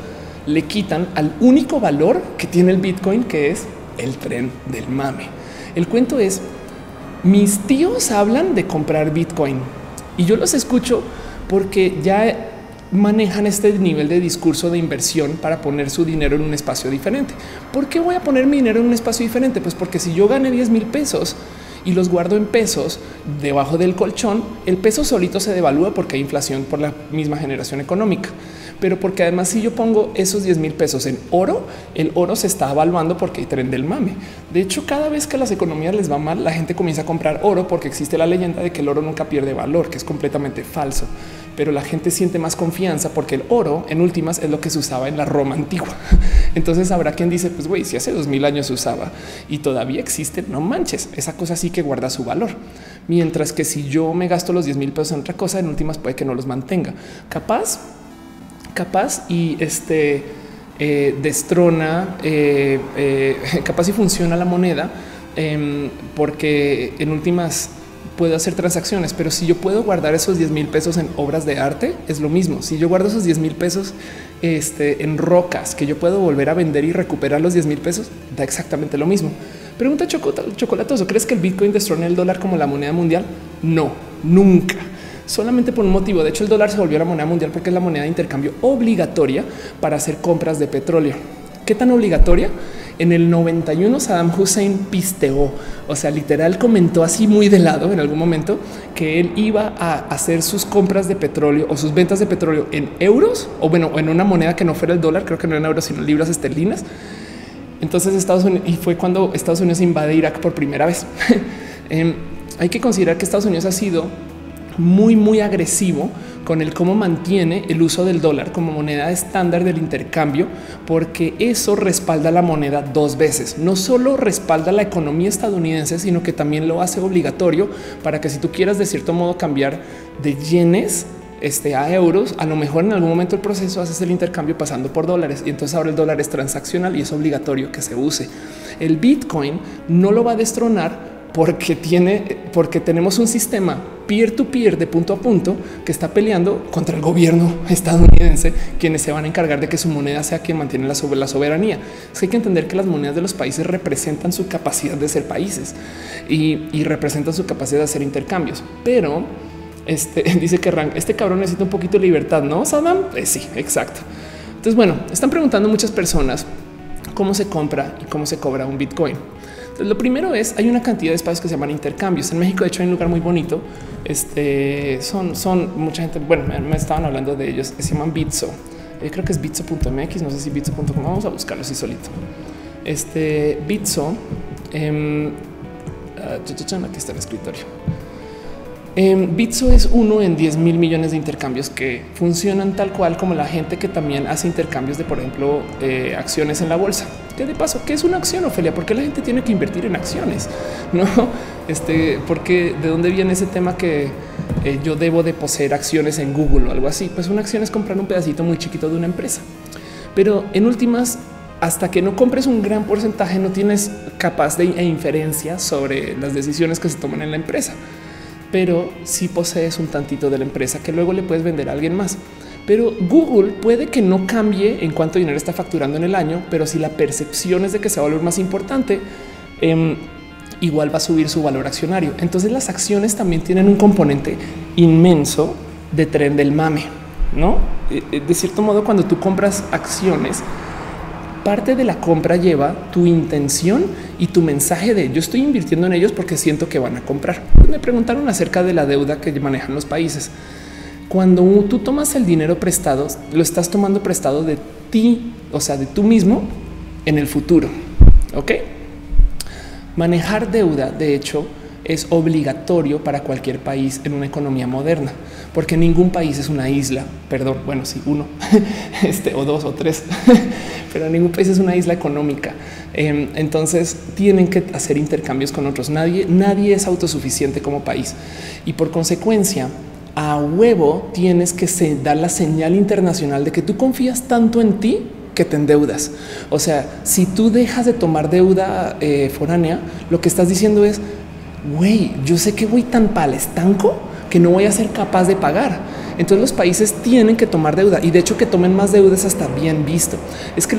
le quitan al único valor que tiene el Bitcoin, que es el tren del mame. El cuento es, mis tíos hablan de comprar Bitcoin y yo los escucho porque ya manejan este nivel de discurso de inversión para poner su dinero en un espacio diferente. ¿Por qué voy a poner mi dinero en un espacio diferente? Pues porque si yo gané 10 mil pesos y los guardo en pesos debajo del colchón, el peso solito se devalúa porque hay inflación por la misma generación económica pero porque además si yo pongo esos 10 mil pesos en oro, el oro se está evaluando porque hay tren del mame. De hecho, cada vez que las economías les va mal, la gente comienza a comprar oro porque existe la leyenda de que el oro nunca pierde valor, que es completamente falso. pero la gente siente más confianza porque el oro en últimas es lo que se usaba en la Roma antigua. Entonces habrá quien dice, pues güey, si hace dos mil años se usaba y todavía existe, no manches, esa cosa sí que guarda su valor. Mientras que si yo me gasto los 10 mil pesos en otra cosa, en últimas puede que no los mantenga. Capaz, capaz y este eh, destrona, eh, eh, capaz y funciona la moneda em, porque en últimas puedo hacer transacciones, pero si yo puedo guardar esos 10 mil pesos en obras de arte, es lo mismo. Si yo guardo esos 10 mil pesos este, en rocas que yo puedo volver a vender y recuperar los 10 mil pesos, da exactamente lo mismo. Pregunta chocolatoso, ¿crees que el Bitcoin destrone el dólar como la moneda mundial? No, nunca. Solamente por un motivo. De hecho, el dólar se volvió la moneda mundial porque es la moneda de intercambio obligatoria para hacer compras de petróleo. ¿Qué tan obligatoria? En el 91 Saddam Hussein pisteó, o sea, literal comentó así muy de lado en algún momento que él iba a hacer sus compras de petróleo o sus ventas de petróleo en euros o bueno, en una moneda que no fuera el dólar, creo que no en euros, sino libras esterlinas. Entonces Estados Unidos y fue cuando Estados Unidos invade Irak por primera vez. Em, hay que considerar que Estados Unidos ha sido muy, muy agresivo con el cómo mantiene el uso del dólar como moneda estándar del intercambio, porque eso respalda la moneda dos veces. No solo respalda la economía estadounidense, sino que también lo hace obligatorio para que si tú quieras de cierto modo cambiar de yenes este, a euros, a lo mejor en algún momento el proceso haces el intercambio pasando por dólares y entonces ahora el dólar es transaccional y es obligatorio que se use. El Bitcoin no lo va a destronar porque tiene, porque tenemos un sistema peer to peer de punto a punto que está peleando contra el gobierno estadounidense, quienes se van a encargar de que su moneda sea quien mantiene la, soberanía. hay que entender que las monedas de los países representan su capacidad de ser países y, representan su capacidad de hacer intercambios, pero este dice que este cabrón necesita un poquito de libertad, no Saddam? Eh, sí, exacto. Entonces, bueno, están preguntando muchas personas cómo se compra y cómo se cobra un Bitcoin lo primero es hay una cantidad de espacios que se llaman intercambios. En México, de hecho, hay un lugar muy bonito. Este son, son mucha gente. Bueno, me, estaban hablando de ellos. Se llaman Bitso. Eh, creo que es bitso.mx. No sé si bitso.com. Vamos a buscarlo así solito. Este Bitso. Eh, aquí está el escritorio. Em, Bitso es uno en 10 mil millones de intercambios que funcionan tal cual como la gente que también hace intercambios de, por ejemplo, eh, acciones en la bolsa. Que de paso, ¿qué es una acción, Ofelia? ¿Por qué la gente tiene que invertir en acciones? No, este, porque de dónde viene ese tema que eh, yo debo de poseer acciones en Google o algo así. Pues una acción es comprar un pedacito muy chiquito de una empresa. Pero en últimas, hasta que no compres un gran porcentaje, no tienes capaz de inferencia sobre las decisiones que se toman en la empresa pero si posees un tantito de la empresa que luego le puedes vender a alguien más. Pero Google puede que no cambie en cuánto dinero está facturando en el año, pero si la percepción es de que se va a más importante, em, igual va a subir su valor accionario. Entonces las acciones también tienen un componente inmenso de tren del mame, ¿no? Eh, eh, de cierto modo, cuando tú compras acciones, parte de la compra lleva tu intención y tu mensaje de yo estoy invirtiendo en ellos porque siento que van a comprar. Me preguntaron acerca de la deuda que manejan los países. Cuando tú tomas el dinero prestado, lo estás tomando prestado de ti, o sea, de tú mismo en el futuro. Ok. Manejar deuda, de hecho, es obligatorio para cualquier país en una economía moderna, porque ningún país es una isla. Perdón, bueno, sí, uno, este o dos o tres, pero ningún país es una isla económica. Em, entonces tienen que hacer intercambios con otros. Nadie, nadie es autosuficiente como país y por consecuencia, a huevo tienes que dar la señal internacional de que tú confías tanto en ti que te endeudas. O sea, si tú dejas de tomar deuda eh, foránea, lo que estás diciendo es güey, yo sé que voy tan pal estanco que no voy a ser capaz de pagar. Entonces los países tienen que tomar deuda y de hecho que tomen más deudas hasta bien visto. Es que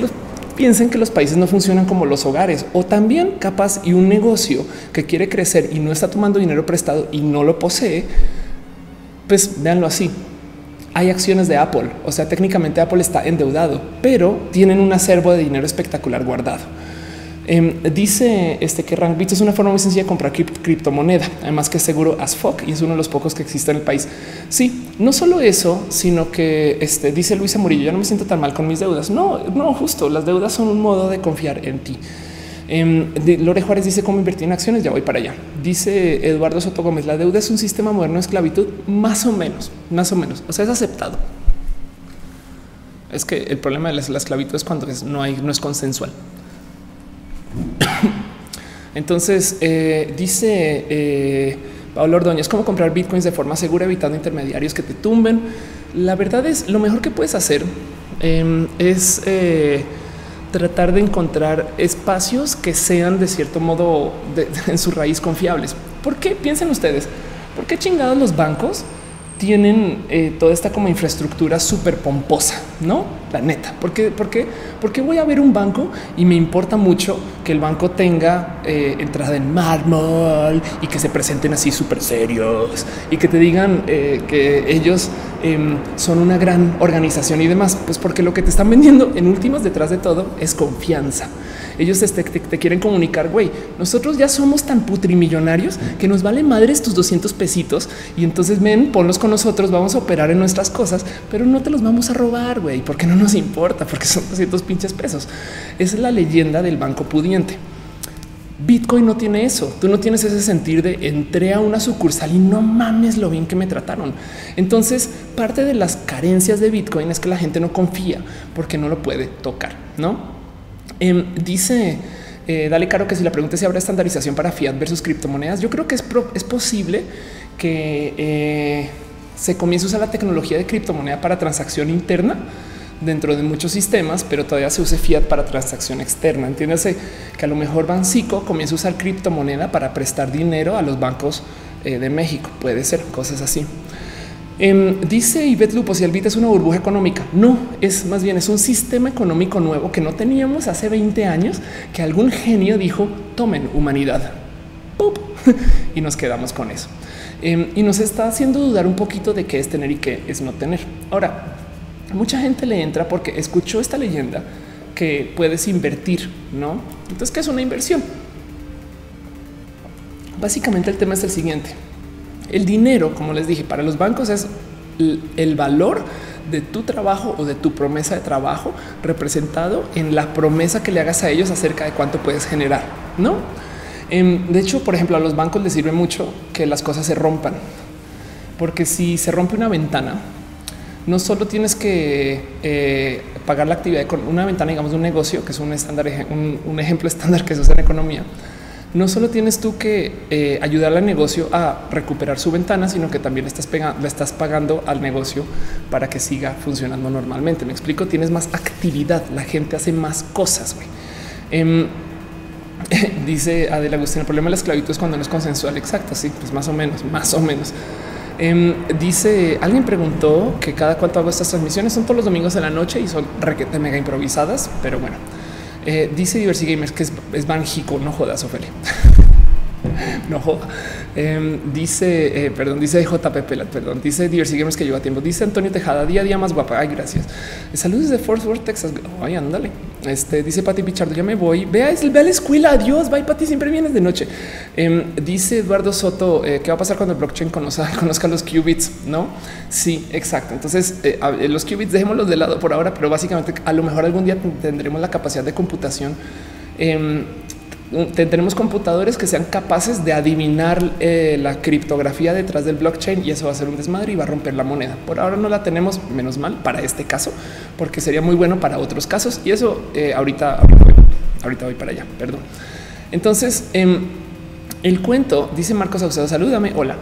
piensen que los países no funcionan como los hogares o también capaz y un negocio que quiere crecer y no está tomando dinero prestado y no lo posee, pues véanlo así. Hay acciones de Apple, o sea, técnicamente Apple está endeudado, pero tienen un acervo de dinero espectacular guardado. Em, dice este que Rankbit es una forma muy sencilla de comprar criptomoneda, además que es seguro as fuck y es uno de los pocos que existe en el país. Sí, no solo eso, sino que este, dice Luisa Murillo, yo no me siento tan mal con mis deudas. No, no, justo las deudas son un modo de confiar en ti. Em, Lore Juárez dice cómo invertir en acciones. Ya voy para allá. Dice Eduardo Soto Gómez. La deuda es un sistema moderno de esclavitud, más o menos, más o menos. O sea, es aceptado. Es que el problema de la esclavitud es cuando no hay, no es consensual. Entonces eh, dice eh, Pablo Ordóñez cómo comprar bitcoins de forma segura, evitando intermediarios que te tumben. La verdad es lo mejor que puedes hacer em, es eh, tratar de encontrar espacios que sean de cierto modo en su raíz confiables. ¿Por qué? Piensen ustedes, ¿por qué chingados los bancos tienen eh, toda esta como infraestructura súper pomposa, no la neta. ¿Por qué? Porque voy a ver un banco y me importa mucho que el banco tenga eh, entrada en mármol y que se presenten así súper serios y que te digan eh, que ellos em, son una gran organización y demás. Pues porque lo que te están vendiendo en últimas detrás de todo es confianza. Ellos te, te, quieren comunicar, güey, nosotros ya somos tan putrimillonarios que nos vale madres tus 200 pesitos y entonces ven, ponlos con nosotros, vamos a operar en nuestras cosas, pero no te los vamos a robar, güey, porque no nos importa, porque son 200 pinches pesos. Esa es la leyenda del banco pudiente. Bitcoin no tiene eso. Tú no tienes ese sentir de entré a una sucursal y no mames lo bien que me trataron. Entonces, parte de las carencias de Bitcoin es que la gente no confía porque no lo puede tocar, no? Em, dice eh, Dale Caro que si la pregunta es si habrá estandarización para fiat versus criptomonedas, yo creo que es, es posible que eh, se comience a usar la tecnología de criptomoneda para transacción interna dentro de muchos sistemas, pero todavía se use fiat para transacción externa. Entiéndase que a lo mejor Bancico comienza a usar criptomoneda para prestar dinero a los bancos eh, de México. Puede ser cosas así. Em, dice Ivette Lupo, si el BIT es una burbuja económica. No, es más bien es un sistema económico nuevo que no teníamos hace 20 años, que algún genio dijo, tomen humanidad. Y nos quedamos con eso. Em, y nos está haciendo dudar un poquito de qué es tener y qué es no tener. Ahora, mucha gente le entra porque escuchó esta leyenda que puedes invertir, ¿no? Entonces, ¿qué es una inversión? Básicamente el tema es el siguiente. El dinero, como les dije, para los bancos es el valor de tu trabajo o de tu promesa de trabajo representado en la promesa que le hagas a ellos acerca de cuánto puedes generar, no? Em, de hecho, por ejemplo, a los bancos les sirve mucho que las cosas se rompan, porque si se rompe una ventana, no solo tienes que eh, pagar la actividad con una ventana, digamos, de un negocio, que es un estándar, un ejemplo estándar que se usa en economía no solo tienes tú que eh, ayudar al negocio a recuperar su ventana, sino que también le estás pagando al negocio para que siga funcionando normalmente. Me explico, tienes más actividad, la gente hace más cosas. Em, dice Adela Agustín, el problema de la esclavitud es cuando no es consensual. Exacto, sí, pues más o menos, más o menos. Em, dice, alguien preguntó que cada cuánto hago estas transmisiones, son todos los domingos de la noche y son requete mega improvisadas, pero bueno. Eh, dice Diversity Gamers que es, es no jodas, Ofelia. no joda. Em, dice, eh, perdón, dice JP perdón, dice Diversity Gamers que lleva tiempo. Dice Antonio Tejada, día a día más guapa. Ay, gracias. Saludos de Fort Worth, Texas. Ay, ándale. Este dice Pati Pichardo, ya me voy. Vea, ve a la escuela. Adiós. Bye, Pati. Siempre vienes de noche. Em, dice Eduardo Soto, eh, ¿qué va a pasar cuando el blockchain conozca, conozca los qubits? No, sí, exacto. Entonces, eh, los qubits dejémoslos de lado por ahora, pero básicamente a lo mejor algún día tendremos la capacidad de computación. Em, tendremos computadores que sean capaces de adivinar eh, la criptografía detrás del blockchain y eso va a ser un desmadre y va a romper la moneda. Por ahora no la tenemos, menos mal para este caso, porque sería muy bueno para otros casos y eso eh, ahorita, ahorita, voy para allá. Perdón. Entonces, em, el cuento dice Marcos Saucedo, salúdame. Hola.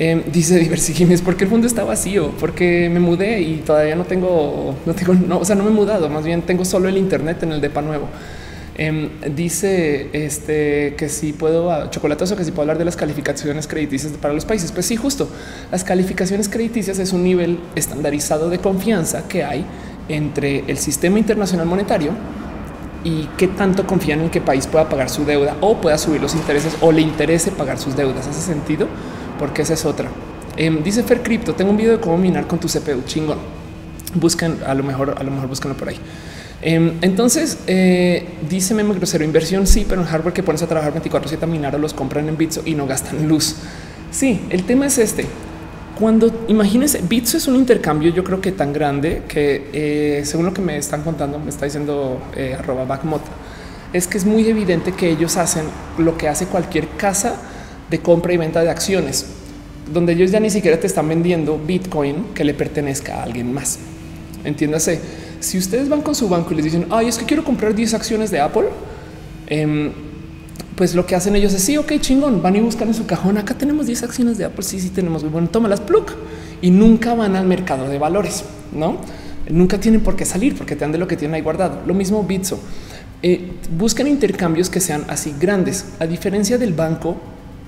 Em, dice es porque el mundo está vacío, porque me mudé y todavía no tengo, no tengo, no, o sea, no me he mudado, más bien tengo solo el Internet en el depa nuevo. Em, dice este que si puedo ah, chocolatoso que si puedo hablar de las calificaciones crediticias para los países. Pues sí, justo las calificaciones crediticias es un nivel estandarizado de confianza que hay entre el sistema internacional monetario y qué tanto confían en que país pueda pagar su deuda o pueda subir los intereses o le interese pagar sus deudas. Hace sentido porque esa es otra. Em, dice Fer Crypto, tengo un video de cómo minar con tu CPU chingón. Buscan a lo mejor, a lo mejor búscanlo por ahí. Em, entonces eh, dice Memo Grosero inversión. Sí, pero en hardware que pones a trabajar 24 7 minar los compran en Bitso y no gastan luz. Sí, el tema es este. Cuando imagínense, Bitso es un intercambio, yo creo que tan grande que eh, según lo que me están contando, me está diciendo eh, arroba backmot. es que es muy evidente que ellos hacen lo que hace cualquier casa de compra y venta de acciones, donde ellos ya ni siquiera te están vendiendo Bitcoin que le pertenezca a alguien más. Entiéndase, si ustedes van con su banco y les dicen, ay, es que quiero comprar 10 acciones de Apple, em, pues lo que hacen ellos es sí, ok, chingón, van y buscan en su cajón. Acá tenemos 10 acciones de Apple. Sí, sí, tenemos. Bueno, toma las plug y nunca van al mercado de valores, no? Nunca tienen por qué salir porque te dan de lo que tienen ahí guardado. Lo mismo Bitso. Eh, buscan intercambios que sean así grandes. A diferencia del banco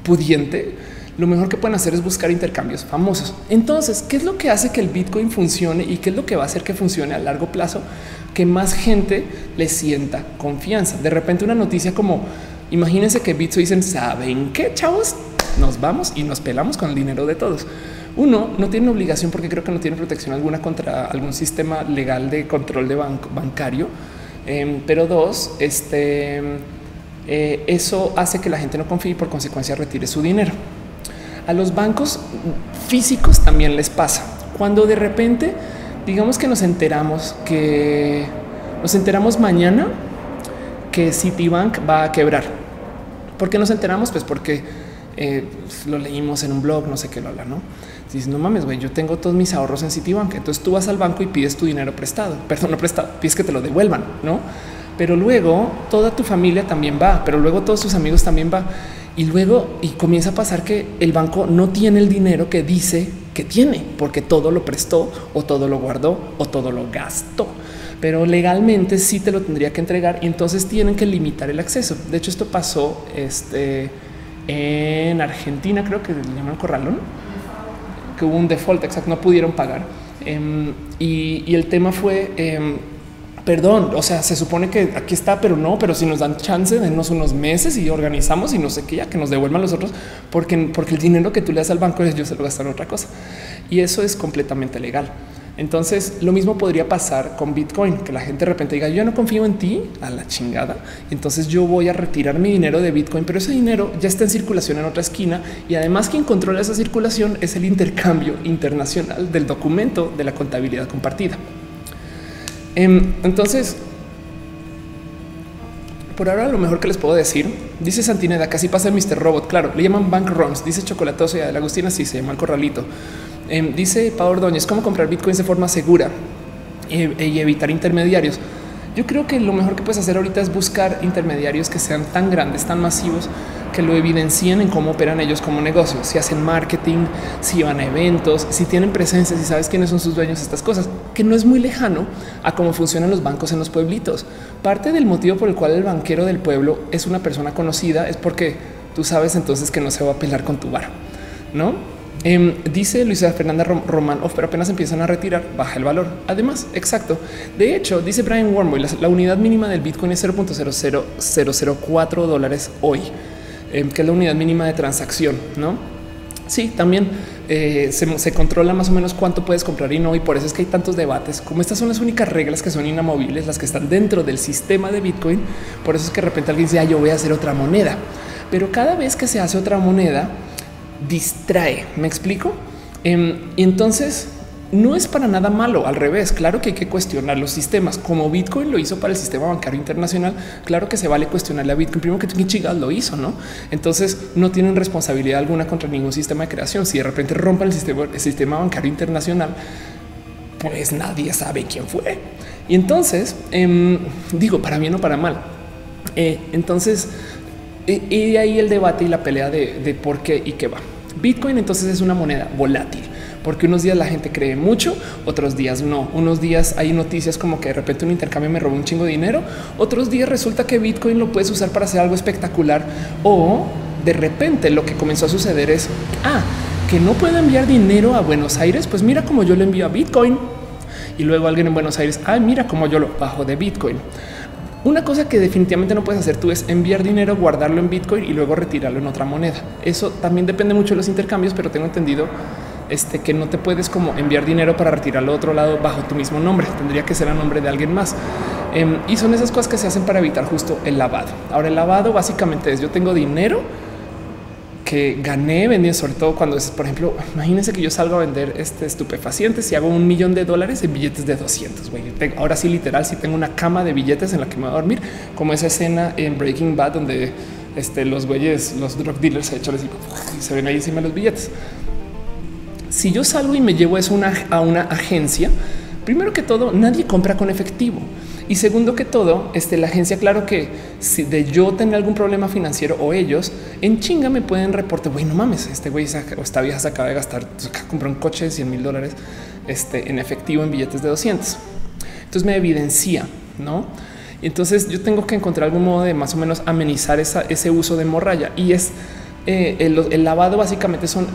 pudiente, lo mejor que pueden hacer es buscar intercambios famosos. Entonces, ¿qué es lo que hace que el Bitcoin funcione y qué es lo que va a hacer que funcione a largo plazo? Que más gente le sienta confianza. De repente una noticia como, imagínense que Bitso dicen, ¿saben qué, chavos? Nos vamos y nos pelamos con el dinero de todos. Uno no tiene obligación porque creo que no tiene protección alguna contra algún sistema legal de control de bancario. Em, pero dos, este, eh, eso hace que la gente no confíe y por consecuencia retire su dinero. A los bancos físicos también les pasa. Cuando de repente, digamos que nos enteramos que nos enteramos mañana que Citibank va a quebrar. ¿Por qué nos enteramos? Pues porque eh, lo leímos en un blog, no sé qué lo habla, ¿no? Dices, no mames, güey, yo tengo todos mis ahorros en Citibank. Entonces tú vas al banco y pides tu dinero prestado, perdón, no prestado, pides que te lo devuelvan, ¿no? Pero luego toda tu familia también va, pero luego todos tus amigos también va. Y luego y comienza a pasar que el banco no tiene el dinero que dice que tiene, porque todo lo prestó o todo lo guardó o todo lo gastó. Pero legalmente sí te lo tendría que entregar y entonces tienen que limitar el acceso. De hecho, esto pasó este, en Argentina, creo que le llaman corralón, que hubo un default, exacto, no pudieron pagar. Y, y, el tema fue em, perdón, o sea, se supone que aquí está, pero no, pero si nos dan chance, denos unos meses y organizamos y no sé qué, ya que nos devuelvan los otros, porque, porque el dinero que tú le das al banco ellos se lo gastan en otra cosa. Y eso es completamente legal. Entonces, lo mismo podría pasar con Bitcoin, que la gente de repente diga, yo no confío en ti, a la chingada. Entonces yo voy a retirar mi dinero de Bitcoin, pero ese dinero ya está en circulación en otra esquina y además quien controla esa circulación es el intercambio internacional del documento de la contabilidad compartida. Em, entonces, por ahora lo mejor que les puedo decir, dice Santineda, casi pasa el Mr. Robot, claro, le llaman bank runs, dice Chocolatoso y la Agustina sí se llama el corralito. Em, dice Pau Ordóñez, cómo comprar bitcoins de forma segura eh, y evitar intermediarios. Yo creo que lo mejor que puedes hacer ahorita es buscar intermediarios que sean tan grandes, tan masivos, que lo evidencien en cómo operan ellos como negocios, si hacen marketing, si van a eventos, si tienen presencia, si sabes quiénes son sus dueños, estas cosas, que no es muy lejano a cómo funcionan los bancos en los pueblitos. Parte del motivo por el cual el banquero del pueblo es una persona conocida es porque tú sabes entonces que no se va a pelear con tu bar, ¿no? Eh, dice Luisa Fernanda Román, pero apenas empiezan a retirar, baja el valor. Además, exacto. De hecho, dice Brian Wormwood, la, la, unidad mínima del Bitcoin es 0.00004 dólares hoy, eh, que es la unidad mínima de transacción, ¿no? Sí, también eh, se, controla más o menos cuánto puedes comprar y no, y por eso es que hay tantos debates. Como estas son las únicas reglas que son inamovibles, las que están dentro del sistema de Bitcoin, por eso es que de repente alguien dice, ah, yo voy a hacer otra moneda. Pero cada vez que se hace otra moneda, distrae. ¿Me explico? Eh, y entonces no es para nada malo. Al revés, claro que hay que cuestionar los sistemas como Bitcoin lo hizo para el sistema bancario internacional. Claro que se vale cuestionarle a Bitcoin. Primero que tú, chicas lo hizo, no? Entonces no tienen responsabilidad alguna contra ningún sistema de creación. Si de repente rompen el sistema, bancario internacional, pues nadie sabe quién fue. Y entonces eh, digo para bien o para mal. Eh, entonces, y de ahí el debate y la pelea de, de por qué y qué va. Bitcoin entonces es una moneda volátil porque unos días la gente cree mucho, otros días no. Unos días hay noticias como que de repente un intercambio me robó un chingo de dinero, otros días resulta que Bitcoin lo puedes usar para hacer algo espectacular o de repente lo que comenzó a suceder es ah, que no puedo enviar dinero a Buenos Aires. Pues mira cómo yo lo envío a Bitcoin y luego alguien en Buenos Aires. Ah, mira cómo yo lo bajo de Bitcoin. Una cosa que definitivamente no puedes hacer tú es enviar dinero, guardarlo en Bitcoin y luego retirarlo en otra moneda. Eso también depende mucho de los intercambios, pero tengo entendido este, que no te puedes como enviar dinero para retirarlo a otro lado bajo tu mismo nombre. Tendría que ser a nombre de alguien más. Eh, y son esas cosas que se hacen para evitar justo el lavado. Ahora el lavado básicamente es yo tengo dinero que gané vendiendo, sobre todo cuando es, por ejemplo, imagínense que yo salgo a vender este estupefacientes y hago un millón de dólares en billetes de 200. Güey. Ahora sí, literal, si tengo una cama de billetes en la que me voy a dormir, como esa escena en Breaking Bad, donde este, los güeyes, los drug dealers se echan y se ven ahí encima los billetes. Si yo salgo y me llevo eso a una agencia, primero que todo, nadie compra con efectivo. Y segundo que todo, este, la agencia, claro que si de yo tengo algún problema financiero o ellos en chinga me pueden reportar, güey, no mames, este güey o esta vieja se acaba de gastar, compró un coche de 100 mil dólares este, en efectivo en billetes de 200. Entonces me evidencia, no? Y entonces yo tengo que encontrar algún modo de más o menos amenizar ese uso de morralla y es eh, el lavado básicamente son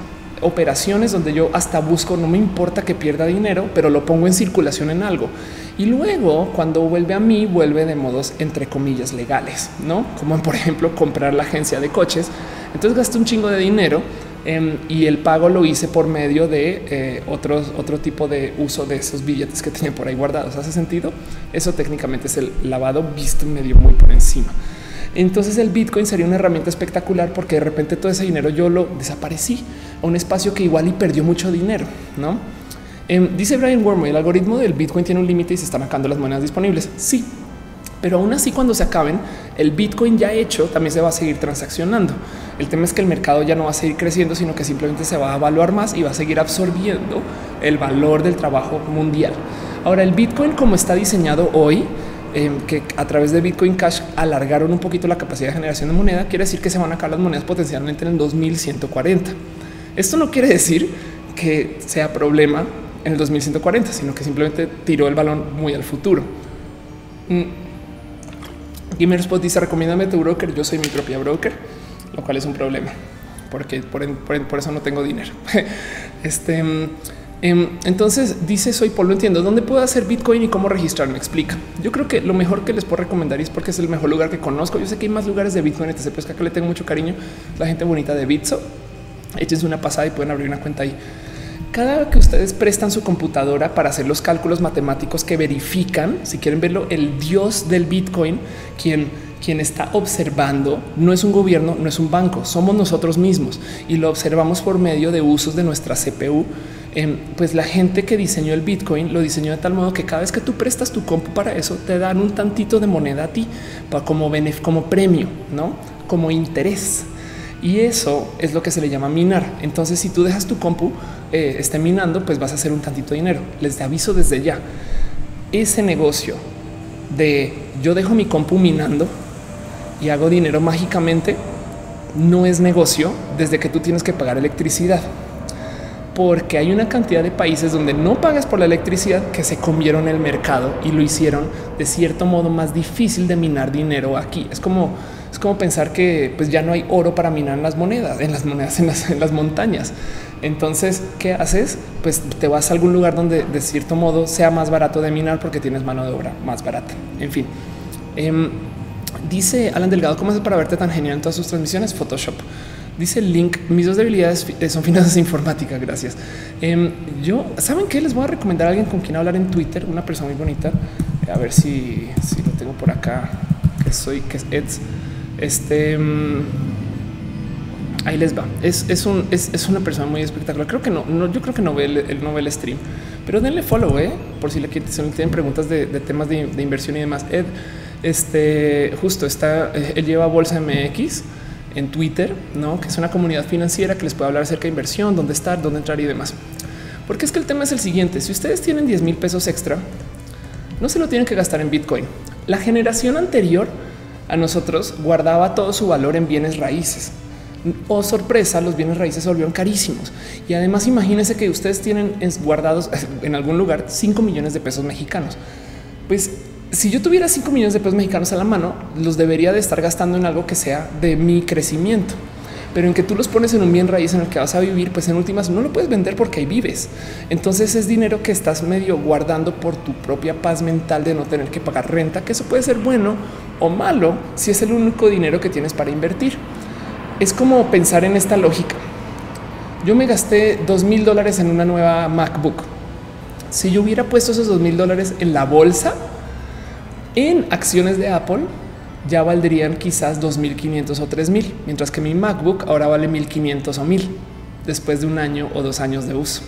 operaciones donde yo hasta busco, no me importa que pierda dinero, pero lo pongo en circulación en algo. Y luego cuando vuelve a mí, vuelve de modos entre comillas legales, no como por ejemplo comprar la agencia de coches. Entonces gasté un chingo de dinero em, y el pago lo hice por medio de eh, otro tipo de uso de esos billetes que tenía por ahí guardados. ¿Hace sentido? Eso técnicamente es el lavado visto medio muy por encima. Entonces el Bitcoin sería una herramienta espectacular porque de repente todo ese dinero yo lo desaparecí a un espacio que igual y perdió mucho dinero, ¿no? Em, dice Brian Wormley, el algoritmo del Bitcoin tiene un límite y se están acabando las monedas disponibles. Sí, pero aún así cuando se acaben, el Bitcoin ya hecho también se va a seguir transaccionando. El tema es que el mercado ya no va a seguir creciendo, sino que simplemente se va a evaluar más y va a seguir absorbiendo el valor del trabajo mundial. Ahora, el Bitcoin como está diseñado hoy, em, que a través de Bitcoin Cash alargaron un poquito la capacidad de generación de moneda, quiere decir que se van a acabar las monedas potencialmente en el 2140. Esto no quiere decir que sea problema en el 2140, sino que simplemente tiró el balón muy al futuro. Mm. Gamer Spot dice recomiéndame tu broker. Yo soy mi propia broker, lo cual es un problema porque por, eso no tengo dinero. este mm, entonces dice soy Polo, entiendo dónde puedo hacer Bitcoin y cómo registrarme. Explica. Yo creo que lo mejor que les puedo recomendar es porque es el mejor lugar que conozco. Yo sé que hay más lugares de Bitcoin, etc. Pues que acá le tengo mucho cariño. La gente bonita de Bitso. Échense una pasada y pueden abrir una cuenta ahí cada vez que ustedes prestan su computadora para hacer los cálculos matemáticos que verifican, si quieren verlo, el dios del Bitcoin, quien quien está observando no es un gobierno, no es un banco, somos nosotros mismos y lo observamos por medio de usos de nuestra CPU. Em, pues la gente que diseñó el Bitcoin lo diseñó de tal modo que cada vez que tú prestas tu compu para eso, te dan un tantito de moneda a ti como, como premio, no como interés. Y eso es lo que se le llama minar. Entonces, si tú dejas tu compu eh, esté minando, pues vas a hacer un tantito de dinero. Les aviso desde ya. Ese negocio de yo dejo mi compu minando y hago dinero mágicamente no es negocio desde que tú tienes que pagar electricidad. Porque hay una cantidad de países donde no pagas por la electricidad que se comieron el mercado y lo hicieron de cierto modo más difícil de minar dinero aquí. Es como es como pensar que pues ya no hay oro para minar en las monedas, en las monedas, en las, en las montañas. Entonces, ¿qué haces? Pues te vas a algún lugar donde de cierto modo sea más barato de minar porque tienes mano de obra más barata. En fin, em, dice Alan Delgado, ¿cómo es para verte tan genial en todas sus transmisiones? Photoshop. Dice el link, mis dos debilidades son finanzas informáticas, gracias. Em, yo, ¿saben qué? Les voy a recomendar a alguien con quien hablar en Twitter, una persona muy bonita. A ver si, si lo tengo por acá, que soy, que es Eds. Este mm, ahí les va. Es, es, un, es, una persona muy espectacular. Creo que no, no, yo creo que no ve el, no ve el stream, pero denle follow eh, por si le tienen preguntas de, temas de, inversión y demás. Ed, este justo está, eh, él lleva Bolsa MX en Twitter, no que es una comunidad financiera que les puede hablar acerca de inversión, dónde estar, dónde entrar y demás. Porque es que el tema es el siguiente: si ustedes tienen 10 mil pesos extra, no se lo tienen que gastar en Bitcoin. La generación anterior a nosotros guardaba todo su valor en bienes raíces. O oh, sorpresa, los bienes raíces se volvieron carísimos. Y además imagínense que ustedes tienen guardados en algún lugar 5 millones de pesos mexicanos. Pues si yo tuviera 5 millones de pesos mexicanos a la mano, los debería de estar gastando en algo que sea de mi crecimiento pero en que tú los pones en un bien raíz en el que vas a vivir, pues en últimas no lo puedes vender porque ahí vives. Entonces es dinero que estás medio guardando por tu propia paz mental de no tener que pagar renta, que eso puede ser bueno o malo si es el único dinero que tienes para invertir. Es como pensar en esta lógica. Yo me gasté dos mil dólares en una nueva MacBook. Si yo hubiera puesto esos dos mil dólares en la bolsa, en acciones de Apple, ya valdrían quizás 2500 o 3000, mientras que mi MacBook ahora vale 1500 o 1000 después de un año o dos años de uso.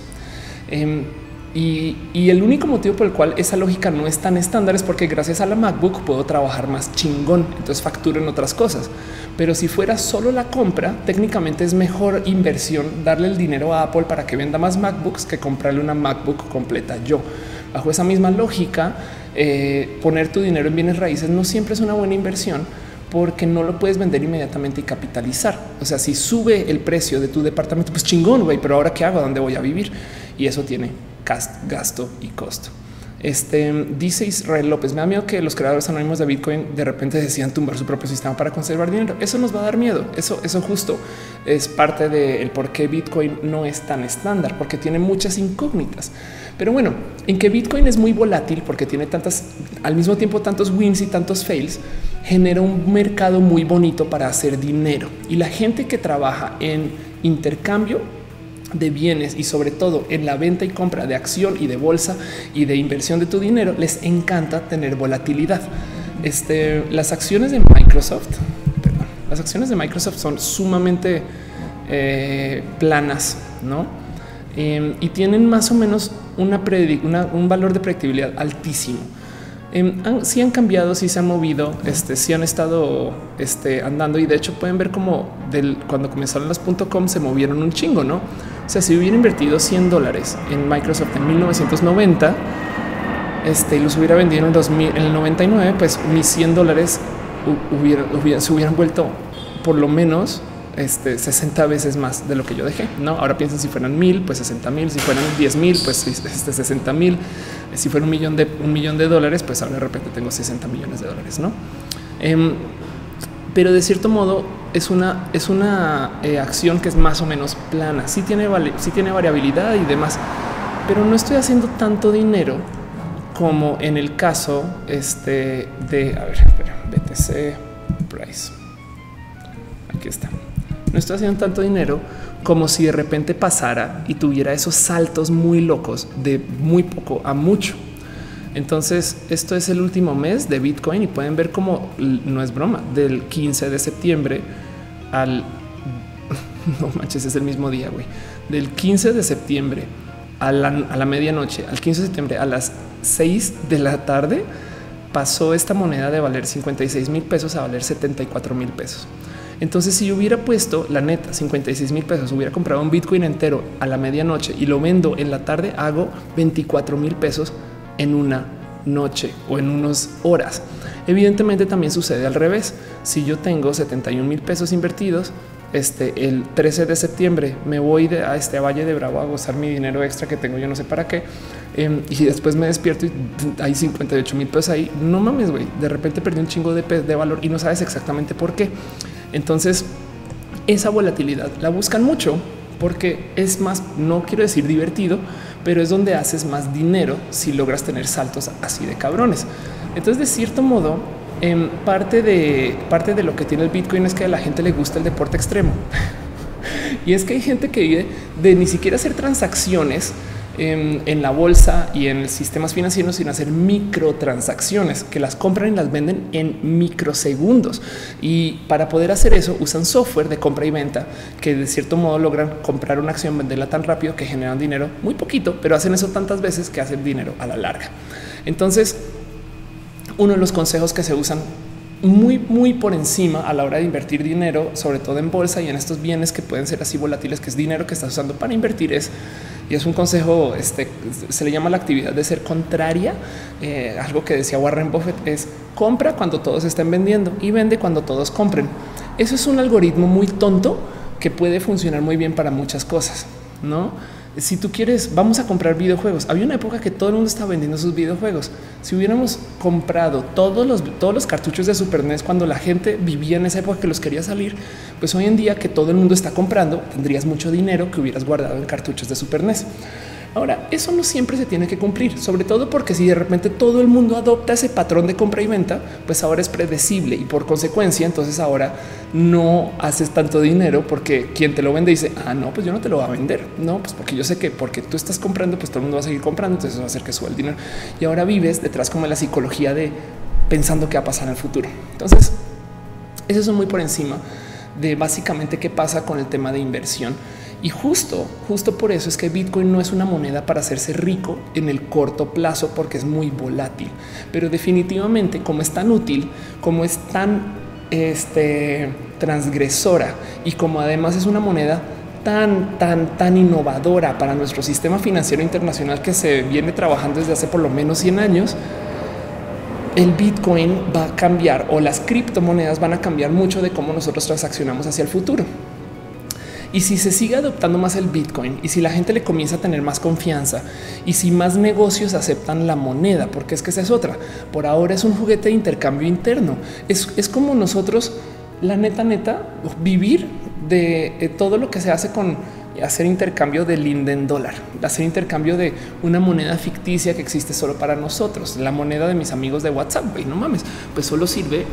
Em, y, el único motivo por el cual esa lógica no es tan estándar es porque gracias a la MacBook puedo trabajar más chingón, entonces facturo en otras cosas. Pero si fuera solo la compra, técnicamente es mejor inversión darle el dinero a Apple para que venda más MacBooks que comprarle una MacBook completa yo. Bajo esa misma lógica, eh, poner tu dinero en bienes raíces no siempre es una buena inversión porque no lo puedes vender inmediatamente y capitalizar. O sea, si sube el precio de tu departamento, pues chingón, güey, pero ahora qué hago, dónde voy a vivir? Y eso tiene gasto y costo. Este dice Israel López: Me da miedo que los creadores anónimos de Bitcoin de repente decían tumbar su propio sistema para conservar dinero. Eso nos va a dar miedo. Eso, eso justo es parte del por qué Bitcoin no es tan estándar, porque tiene muchas incógnitas. Pero bueno, en que Bitcoin es muy volátil porque tiene tantas al mismo tiempo tantos wins y tantos fails, genera un mercado muy bonito para hacer dinero y la gente que trabaja en intercambio de bienes y sobre todo en la venta y compra de acción y de bolsa y de inversión de tu dinero, les encanta tener volatilidad. Este, las acciones de Microsoft, las acciones de Microsoft son sumamente eh, planas, ¿no? Em, y tienen más o menos una, un valor de predictibilidad altísimo. Eh, han, sí han cambiado, sí se han movido, este, sí han estado este, andando y de hecho pueden ver como del, cuando comenzaron las .com se movieron un chingo, ¿no? O sea, si hubiera invertido 100 dólares en Microsoft en 1990 este, y los hubiera vendido en el, 2000, en el 99, pues mis 100 dólares hubiera, se hubieran vuelto por lo menos este 60 veces más de lo que yo dejé. No, ahora piensen si fueran mil, pues 60 mil, si fueran 10 mil, pues este 60 mil, si fuera un millón de un millón de dólares, pues ahora de repente tengo 60 millones de dólares, no? Em, pero de cierto modo es una, es una eh, acción que es más o menos plana. Sí tiene, sí tiene variabilidad y demás, pero no estoy haciendo tanto dinero como en el caso este de a ver, espera, BTC price. Aquí está. No estoy haciendo tanto dinero como si de repente pasara y tuviera esos saltos muy locos de muy poco a mucho. Entonces, esto es el último mes de Bitcoin y pueden ver cómo no es broma, del 15 de septiembre al no manches, es el mismo día, güey. Del 15 de septiembre a la, a la, medianoche, al 15 de septiembre a las 6 de la tarde, pasó esta moneda de valer 56 mil pesos a valer 74 mil pesos. Entonces, si yo hubiera puesto la neta 56 mil pesos, hubiera comprado un Bitcoin entero a la medianoche y lo vendo en la tarde, hago 24 mil pesos en una noche o en unas horas. Evidentemente también sucede al revés. Si yo tengo 71 mil pesos invertidos, este el 13 de septiembre me voy a este Valle de Bravo a gozar mi dinero extra que tengo, yo no sé para qué. Em, y después me despierto y hay 58 mil pesos ahí. No mames, güey. De repente perdí un chingo de, de valor y no sabes exactamente por qué. Entonces, esa volatilidad la buscan mucho porque es más, no quiero decir divertido, pero es donde haces más dinero si logras tener saltos así de cabrones. Entonces, de cierto modo, en em, parte de parte de lo que tiene el Bitcoin es que a la gente le gusta el deporte extremo. y es que hay gente que vive de ni siquiera hacer transacciones en, la bolsa y en sistemas financieros sin hacer microtransacciones que las compran y las venden en microsegundos. Y para poder hacer eso usan software de compra y venta que de cierto modo logran comprar una acción, venderla tan rápido que generan dinero muy poquito, pero hacen eso tantas veces que hacen dinero a la larga. Entonces, uno de los consejos que se usan muy, muy por encima a la hora de invertir dinero, sobre todo en bolsa y en estos bienes que pueden ser así volátiles, que es dinero que estás usando para invertir, es y es un consejo, este, se le llama la actividad de ser contraria. Eh, algo que decía Warren Buffett es compra cuando todos estén vendiendo y vende cuando todos compren. Eso es un algoritmo muy tonto que puede funcionar muy bien para muchas cosas, ¿no? Si tú quieres, vamos a comprar videojuegos. Había una época que todo el mundo estaba vendiendo sus videojuegos. Si hubiéramos comprado todos los, todos los cartuchos de Super NES cuando la gente vivía en esa época que los quería salir, pues hoy en día que todo el mundo está comprando, tendrías mucho dinero que hubieras guardado en cartuchos de Super NES. Ahora, eso no siempre se tiene que cumplir, sobre todo porque si de repente todo el mundo adopta ese patrón de compra y venta, pues ahora es predecible y por consecuencia, entonces ahora no haces tanto dinero porque quien te lo vende dice, ah, no, pues yo no te lo voy a vender. No, pues porque yo sé que porque tú estás comprando, pues todo el mundo va a seguir comprando, entonces eso va a hacer que suba el dinero. Y ahora vives detrás como la psicología de pensando qué va a pasar en el futuro. Entonces, Eso es muy por encima de básicamente qué pasa con el tema de inversión. Y justo, justo por eso es que Bitcoin no es una moneda para hacerse rico en el corto plazo porque es muy volátil. Pero definitivamente como es tan útil, como es tan este, transgresora y como además es una moneda tan, tan, tan innovadora para nuestro sistema financiero internacional que se viene trabajando desde hace por lo menos 100 años, el Bitcoin va a cambiar o las criptomonedas van a cambiar mucho de cómo nosotros transaccionamos hacia el futuro. Y si se sigue adoptando más el Bitcoin y si la gente le comienza a tener más confianza y si más negocios aceptan la moneda, porque es que esa es otra. Por ahora es un juguete de intercambio interno. Es, es como nosotros, la neta, neta, vivir de todo lo que se hace con hacer intercambio de linden dólar, hacer intercambio de una moneda ficticia que existe solo para nosotros. La moneda de mis amigos de WhatsApp, güey, no mames, pues solo sirve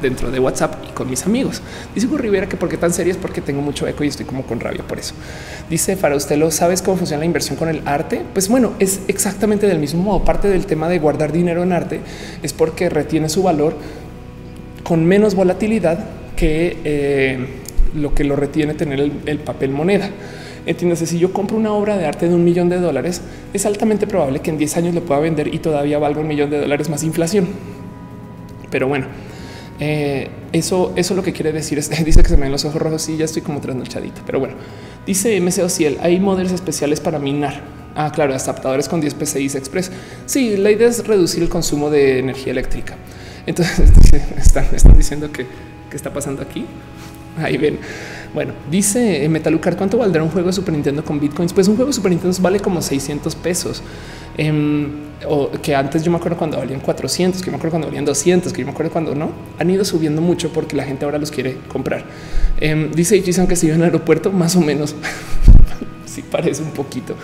dentro de WhatsApp y con mis amigos. Dice Hugo Rivera que porque tan serio es porque tengo mucho eco y estoy como con rabia por eso. Dice para usted lo sabes cómo funciona la inversión con el arte. Pues bueno, es exactamente del mismo modo. Parte del tema de guardar dinero en arte es porque retiene su valor con menos volatilidad que eh, lo que lo retiene tener el, papel moneda. Entiendes, si yo compro una obra de arte de un millón de dólares, es altamente probable que en 10 años lo pueda vender y todavía valga un millón de dólares más inflación. Pero bueno, eh, eso, eso lo que quiere decir es dice que se me ven los ojos rojos y ya estoy como trasnochadito. Pero bueno, dice MCO Ciel, hay modelos especiales para minar. Ah, claro, adaptadores con 10 PCI Express. Sí, la idea es reducir el consumo de energía eléctrica. Entonces están, están diciendo que qué está pasando aquí. Ahí ven. Bueno, dice Metalucar, ¿cuánto valdrá un juego de Super Nintendo con bitcoins? Pues un juego de Super Nintendo vale como 600 pesos. Em, o que antes yo me acuerdo cuando valían 400, que me acuerdo cuando valían 200, que yo me acuerdo cuando no. Han ido subiendo mucho porque la gente ahora los quiere comprar. Eh, dice Ichizan que se en el aeropuerto, más o menos. sí, parece un poquito.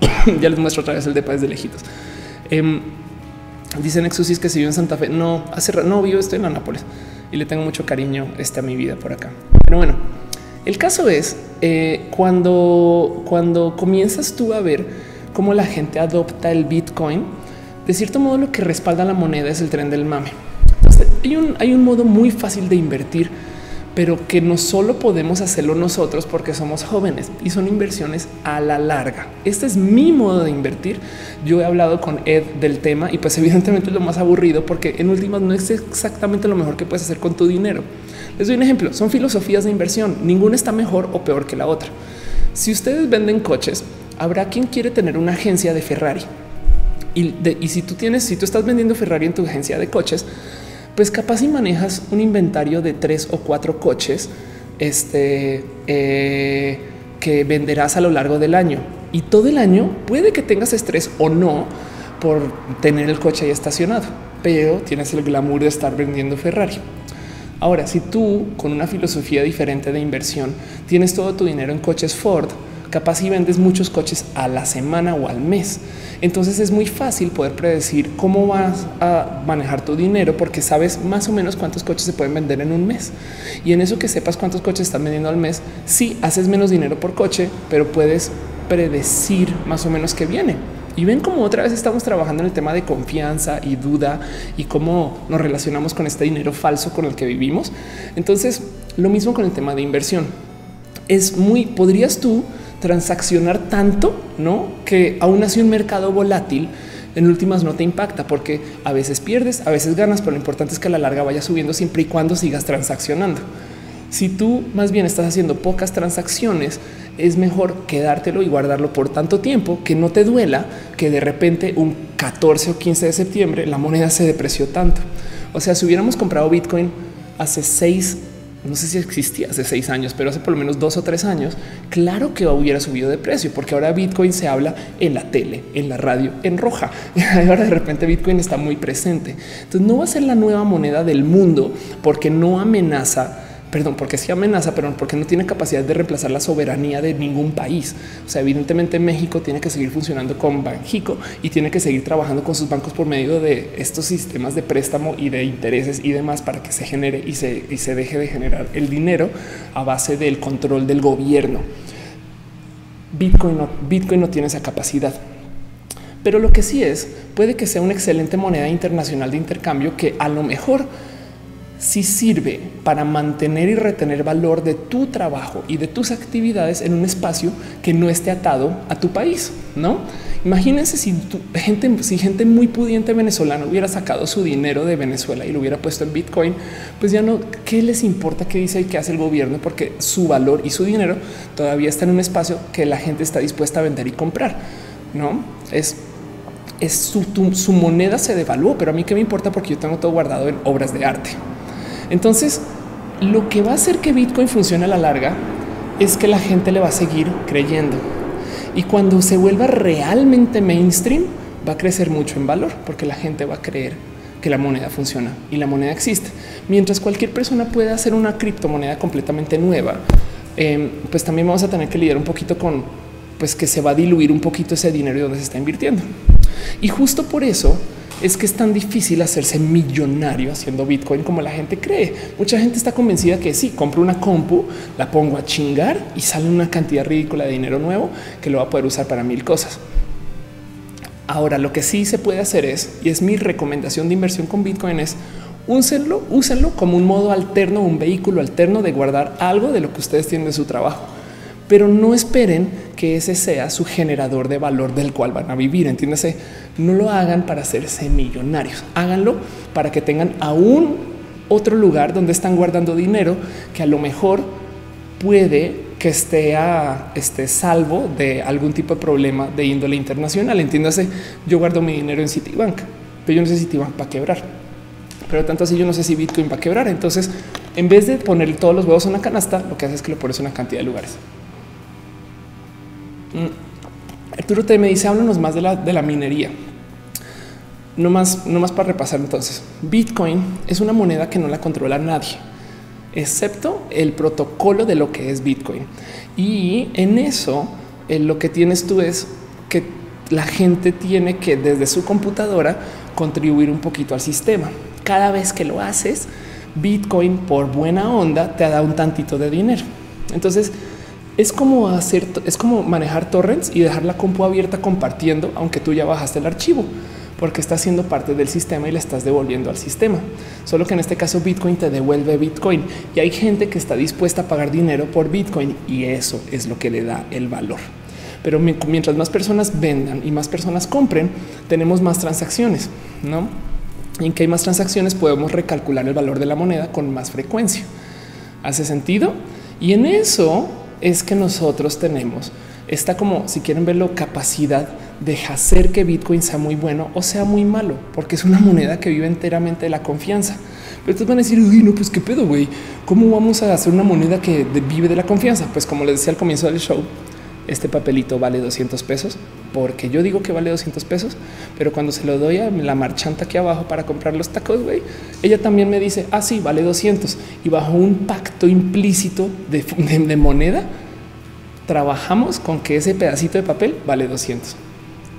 ya les muestro otra vez el de Paz de lejitos. Eh, dice Nexusis que se vive en Santa Fe. No, hace no vivo, estoy en Anápolis y le tengo mucho cariño este, a mi vida por acá. Pero bueno, el caso es eh, cuando, cuando comienzas tú a ver cómo la gente adopta el Bitcoin, de cierto modo lo que respalda la moneda es el tren del mame. hay un, hay un modo muy fácil de invertir pero que no solo podemos hacerlo nosotros porque somos jóvenes y son inversiones a la larga. Este es mi modo de invertir. Yo he hablado con Ed del tema y pues evidentemente es lo más aburrido porque en últimas no es exactamente lo mejor que puedes hacer con tu dinero. Les doy un ejemplo. Son filosofías de inversión. Ninguna está mejor o peor que la otra. Si ustedes venden coches, habrá quien quiere tener una agencia de Ferrari. Y, y si tú tienes, si tú estás vendiendo Ferrari en tu agencia de coches, pues capaz si manejas un inventario de tres o cuatro coches este, eh, que venderás a lo largo del año. Y todo el año puede que tengas estrés o no por tener el coche ahí estacionado, pero tienes el glamour de estar vendiendo Ferrari. Ahora, si tú con una filosofía diferente de inversión tienes todo tu dinero en coches Ford, capaz si vendes muchos coches a la semana o al mes. Entonces es muy fácil poder predecir cómo vas a manejar tu dinero porque sabes más o menos cuántos coches se pueden vender en un mes. Y en eso que sepas cuántos coches están vendiendo al mes, sí haces menos dinero por coche, pero puedes predecir más o menos qué viene. Y ven cómo otra vez estamos trabajando en el tema de confianza y duda y cómo nos relacionamos con este dinero falso con el que vivimos. Entonces, lo mismo con el tema de inversión. Es muy, podrías tú transaccionar tanto, no que aún así un mercado volátil en últimas no te impacta porque a veces pierdes, a veces ganas, pero lo importante es que a la larga vaya subiendo siempre y cuando sigas transaccionando. Si tú más bien estás haciendo pocas transacciones, es mejor quedártelo y guardarlo por tanto tiempo que no te duela que de repente un 14 o 15 de septiembre la moneda se depreció tanto. O sea, si hubiéramos comprado Bitcoin hace seis no sé si existía hace seis años, pero hace por lo menos dos o tres años, claro que hubiera subido de precio, porque ahora Bitcoin se habla en la tele, en la radio, en roja. Y ahora de repente Bitcoin está muy presente. Entonces no va a ser la nueva moneda del mundo porque no amenaza perdón, porque sí amenaza, pero porque no tiene capacidad de reemplazar la soberanía de ningún país. O sea, evidentemente México tiene que seguir funcionando con Banjico y tiene que seguir trabajando con sus bancos por medio de estos sistemas de préstamo y de intereses y demás para que se genere y se, y se deje de generar el dinero a base del control del gobierno. Bitcoin no, Bitcoin no tiene esa capacidad. Pero lo que sí es, puede que sea una excelente moneda internacional de intercambio que a lo mejor si sirve para mantener y retener valor de tu trabajo y de tus actividades en un espacio que no esté atado a tu país, ¿no? Imagínense si gente, si gente muy pudiente venezolana hubiera sacado su dinero de Venezuela y lo hubiera puesto en Bitcoin, pues ya no, ¿qué les importa qué dice y qué hace el gobierno? Porque su valor y su dinero todavía está en un espacio que la gente está dispuesta a vender y comprar, ¿no? Es es su, su moneda se devaluó, pero a mí qué me importa porque yo tengo todo guardado en obras de arte. Entonces, lo que va a hacer que Bitcoin funcione a la larga es que la gente le va a seguir creyendo. Y cuando se vuelva realmente mainstream, va a crecer mucho en valor porque la gente va a creer que la moneda funciona y la moneda existe. Mientras cualquier persona puede hacer una criptomoneda completamente nueva, em, pues también vamos a tener que lidiar un poquito con pues que se va a diluir un poquito ese dinero donde se está invirtiendo. Y justo por eso es que es tan difícil hacerse millonario haciendo Bitcoin como la gente cree. Mucha gente está convencida que sí, compro una compu, la pongo a chingar y sale una cantidad ridícula de dinero nuevo que lo va a poder usar para mil cosas. Ahora, lo que sí se puede hacer es, y es mi recomendación de inversión con Bitcoin, es úsenlo, úsenlo como un modo alterno, un vehículo alterno de guardar algo de lo que ustedes tienen de su trabajo pero no esperen que ese sea su generador de valor del cual van a vivir. Entiéndase, no lo hagan para hacerse millonarios, háganlo para que tengan aún otro lugar donde están guardando dinero que a lo mejor puede que esté a salvo de algún tipo de problema de índole internacional. Entiéndase, yo guardo mi dinero en Citibank, pero yo no sé si Citibank va a quebrar. Pero tanto así yo no sé si Bitcoin va a quebrar. Entonces, en vez de poner todos los huevos en una canasta, lo que hace es que lo pones en una cantidad de lugares. Mm. Arturo te me dice, háblanos más de la, de la minería. No más, no más para repasar entonces. Bitcoin es una moneda que no la controla nadie, excepto el protocolo de lo que es Bitcoin. Y en eso lo que tienes tú es que la gente tiene que desde su computadora contribuir un poquito al sistema. Cada vez que lo haces, Bitcoin por buena onda te da un tantito de dinero. Entonces, es como hacer, es como manejar torrents y dejar la compu abierta compartiendo, aunque tú ya bajaste el archivo, porque está siendo parte del sistema y le estás devolviendo al sistema. Solo que en este caso Bitcoin te devuelve Bitcoin y hay gente que está dispuesta a pagar dinero por Bitcoin y eso es lo que le da el valor. Pero mientras más personas vendan y más personas compren, tenemos más transacciones, no? Y en que hay más transacciones podemos recalcular el valor de la moneda con más frecuencia. ¿Hace sentido? Y en eso es que nosotros tenemos esta como si quieren verlo capacidad de hacer que Bitcoin sea muy bueno o sea muy malo, porque es una moneda que vive enteramente de la confianza. Pero ustedes van a decir, uy, no, pues qué pedo, güey. ¿Cómo vamos a hacer una moneda que vive de la confianza? Pues como les decía al comienzo del show, este papelito vale 200 pesos porque yo digo que vale 200 pesos, pero cuando se lo doy a la marchanta aquí abajo para comprar los tacos, güey, ella también me dice, ah, sí, vale 200 y bajo un pacto implícito de, moneda, trabajamos con que ese pedacito de papel vale 200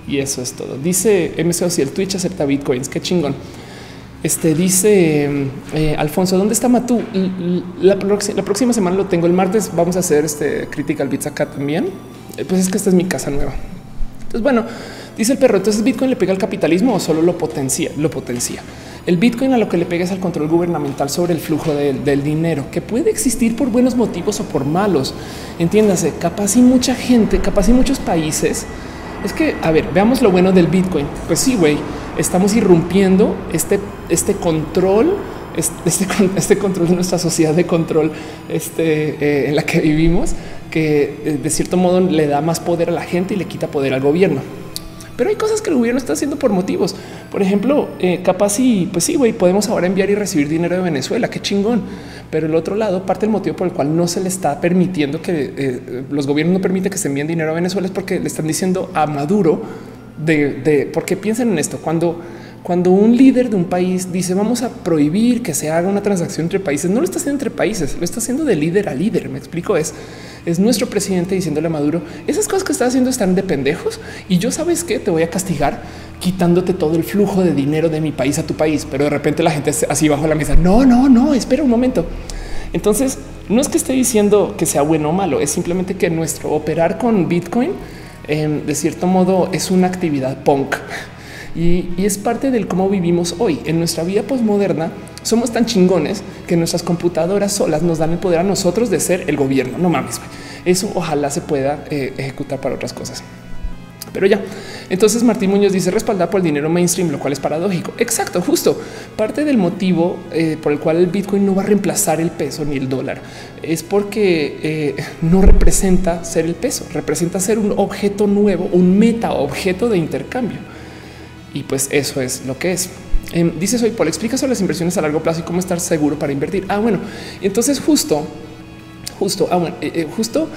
y eso es todo. Dice MCO si el Twitch acepta bitcoins, qué chingón. Este dice eh, Alfonso, ¿dónde está Matú? La, próxima semana lo tengo el martes. Vamos a hacer este Critical Bits acá también. Eh, pues es que esta es mi casa nueva. Entonces, bueno, dice el perro. Entonces, Bitcoin le pega al capitalismo o solo lo potencia, lo potencia. El Bitcoin a lo que le pega es al control gubernamental sobre el flujo del dinero, que puede existir por buenos motivos o por malos. Entiéndase, capaz y mucha gente, capaz y muchos países. Es que, a ver, veamos lo bueno del Bitcoin. Pues sí, güey, estamos irrumpiendo este, este control este, este, control de nuestra sociedad de control este, eh, en la que vivimos, que eh, de cierto modo le da más poder a la gente y le quita poder al gobierno. Pero hay cosas que el gobierno está haciendo por motivos. Por ejemplo, eh, capaz y pues sí, güey, podemos ahora enviar y recibir dinero de Venezuela. Qué chingón. Pero el otro lado, parte del motivo por el cual no se le está permitiendo que los gobiernos no permiten que se envíen dinero a Venezuela es porque le están diciendo a Maduro de, porque piensen en esto cuando cuando un líder de un país dice vamos a prohibir que se haga una transacción entre países, no lo está haciendo entre países, lo está haciendo de líder a líder. Me explico, es es nuestro presidente diciéndole a Maduro esas cosas que está haciendo están de pendejos y yo sabes que te voy a castigar quitándote todo el flujo de dinero de mi país a tu país. Pero de repente la gente así bajo la mesa. No, no, no, espera un momento. Entonces no es que esté diciendo que sea bueno o malo, es simplemente que nuestro operar con Bitcoin em, de cierto modo es una actividad punk Y, es parte del cómo vivimos hoy. En nuestra vida posmoderna somos tan chingones que nuestras computadoras solas nos dan el poder a nosotros de ser el gobierno. No mames, eso ojalá se pueda eh, ejecutar para otras cosas. Pero ya, entonces Martín Muñoz dice respaldar por el dinero mainstream, lo cual es paradójico. Exacto, justo parte del motivo eh, por el cual el Bitcoin no va a reemplazar el peso ni el dólar es porque eh, no representa ser el peso, representa ser un objeto nuevo, un meta objeto de intercambio. Y pues eso es lo que es. Eh, dice Soy Paul, explica sobre las inversiones a largo plazo y cómo estar seguro para invertir. Ah, bueno, entonces justo, justo, ah, bueno, eh, justo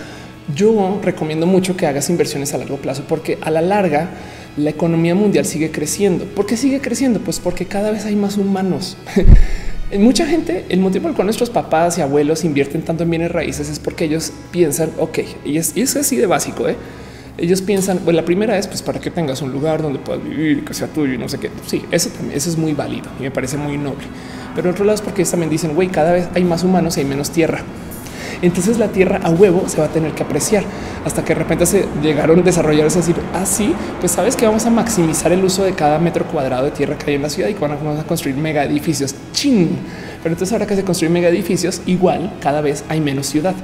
yo recomiendo mucho que hagas inversiones a largo plazo porque a la larga la economía mundial sigue creciendo. ¿Por qué sigue creciendo? Pues porque cada vez hay más humanos. Mucha gente, el motivo por el cual nuestros papás y abuelos invierten tanto en bienes raíces es porque ellos piensan, ok, y es, y es así de básico. ¿eh? Ellos piensan, bueno, la primera es pues para que tengas un lugar donde puedas vivir, que sea tuyo y no sé qué. Sí, eso también, eso es muy válido y me parece muy noble. Pero otro lado es porque ellos también dicen, güey, cada vez hay más humanos y hay menos tierra. Entonces la tierra a huevo se va a tener que apreciar hasta que de repente se llegaron a desarrollarse decir así, ah, pues sabes que vamos a maximizar el uso de cada metro cuadrado de tierra que hay en la ciudad y cuando vamos a construir mega edificios. Chin. Pero entonces ahora que se construyen mega edificios, igual cada vez hay menos ciudad.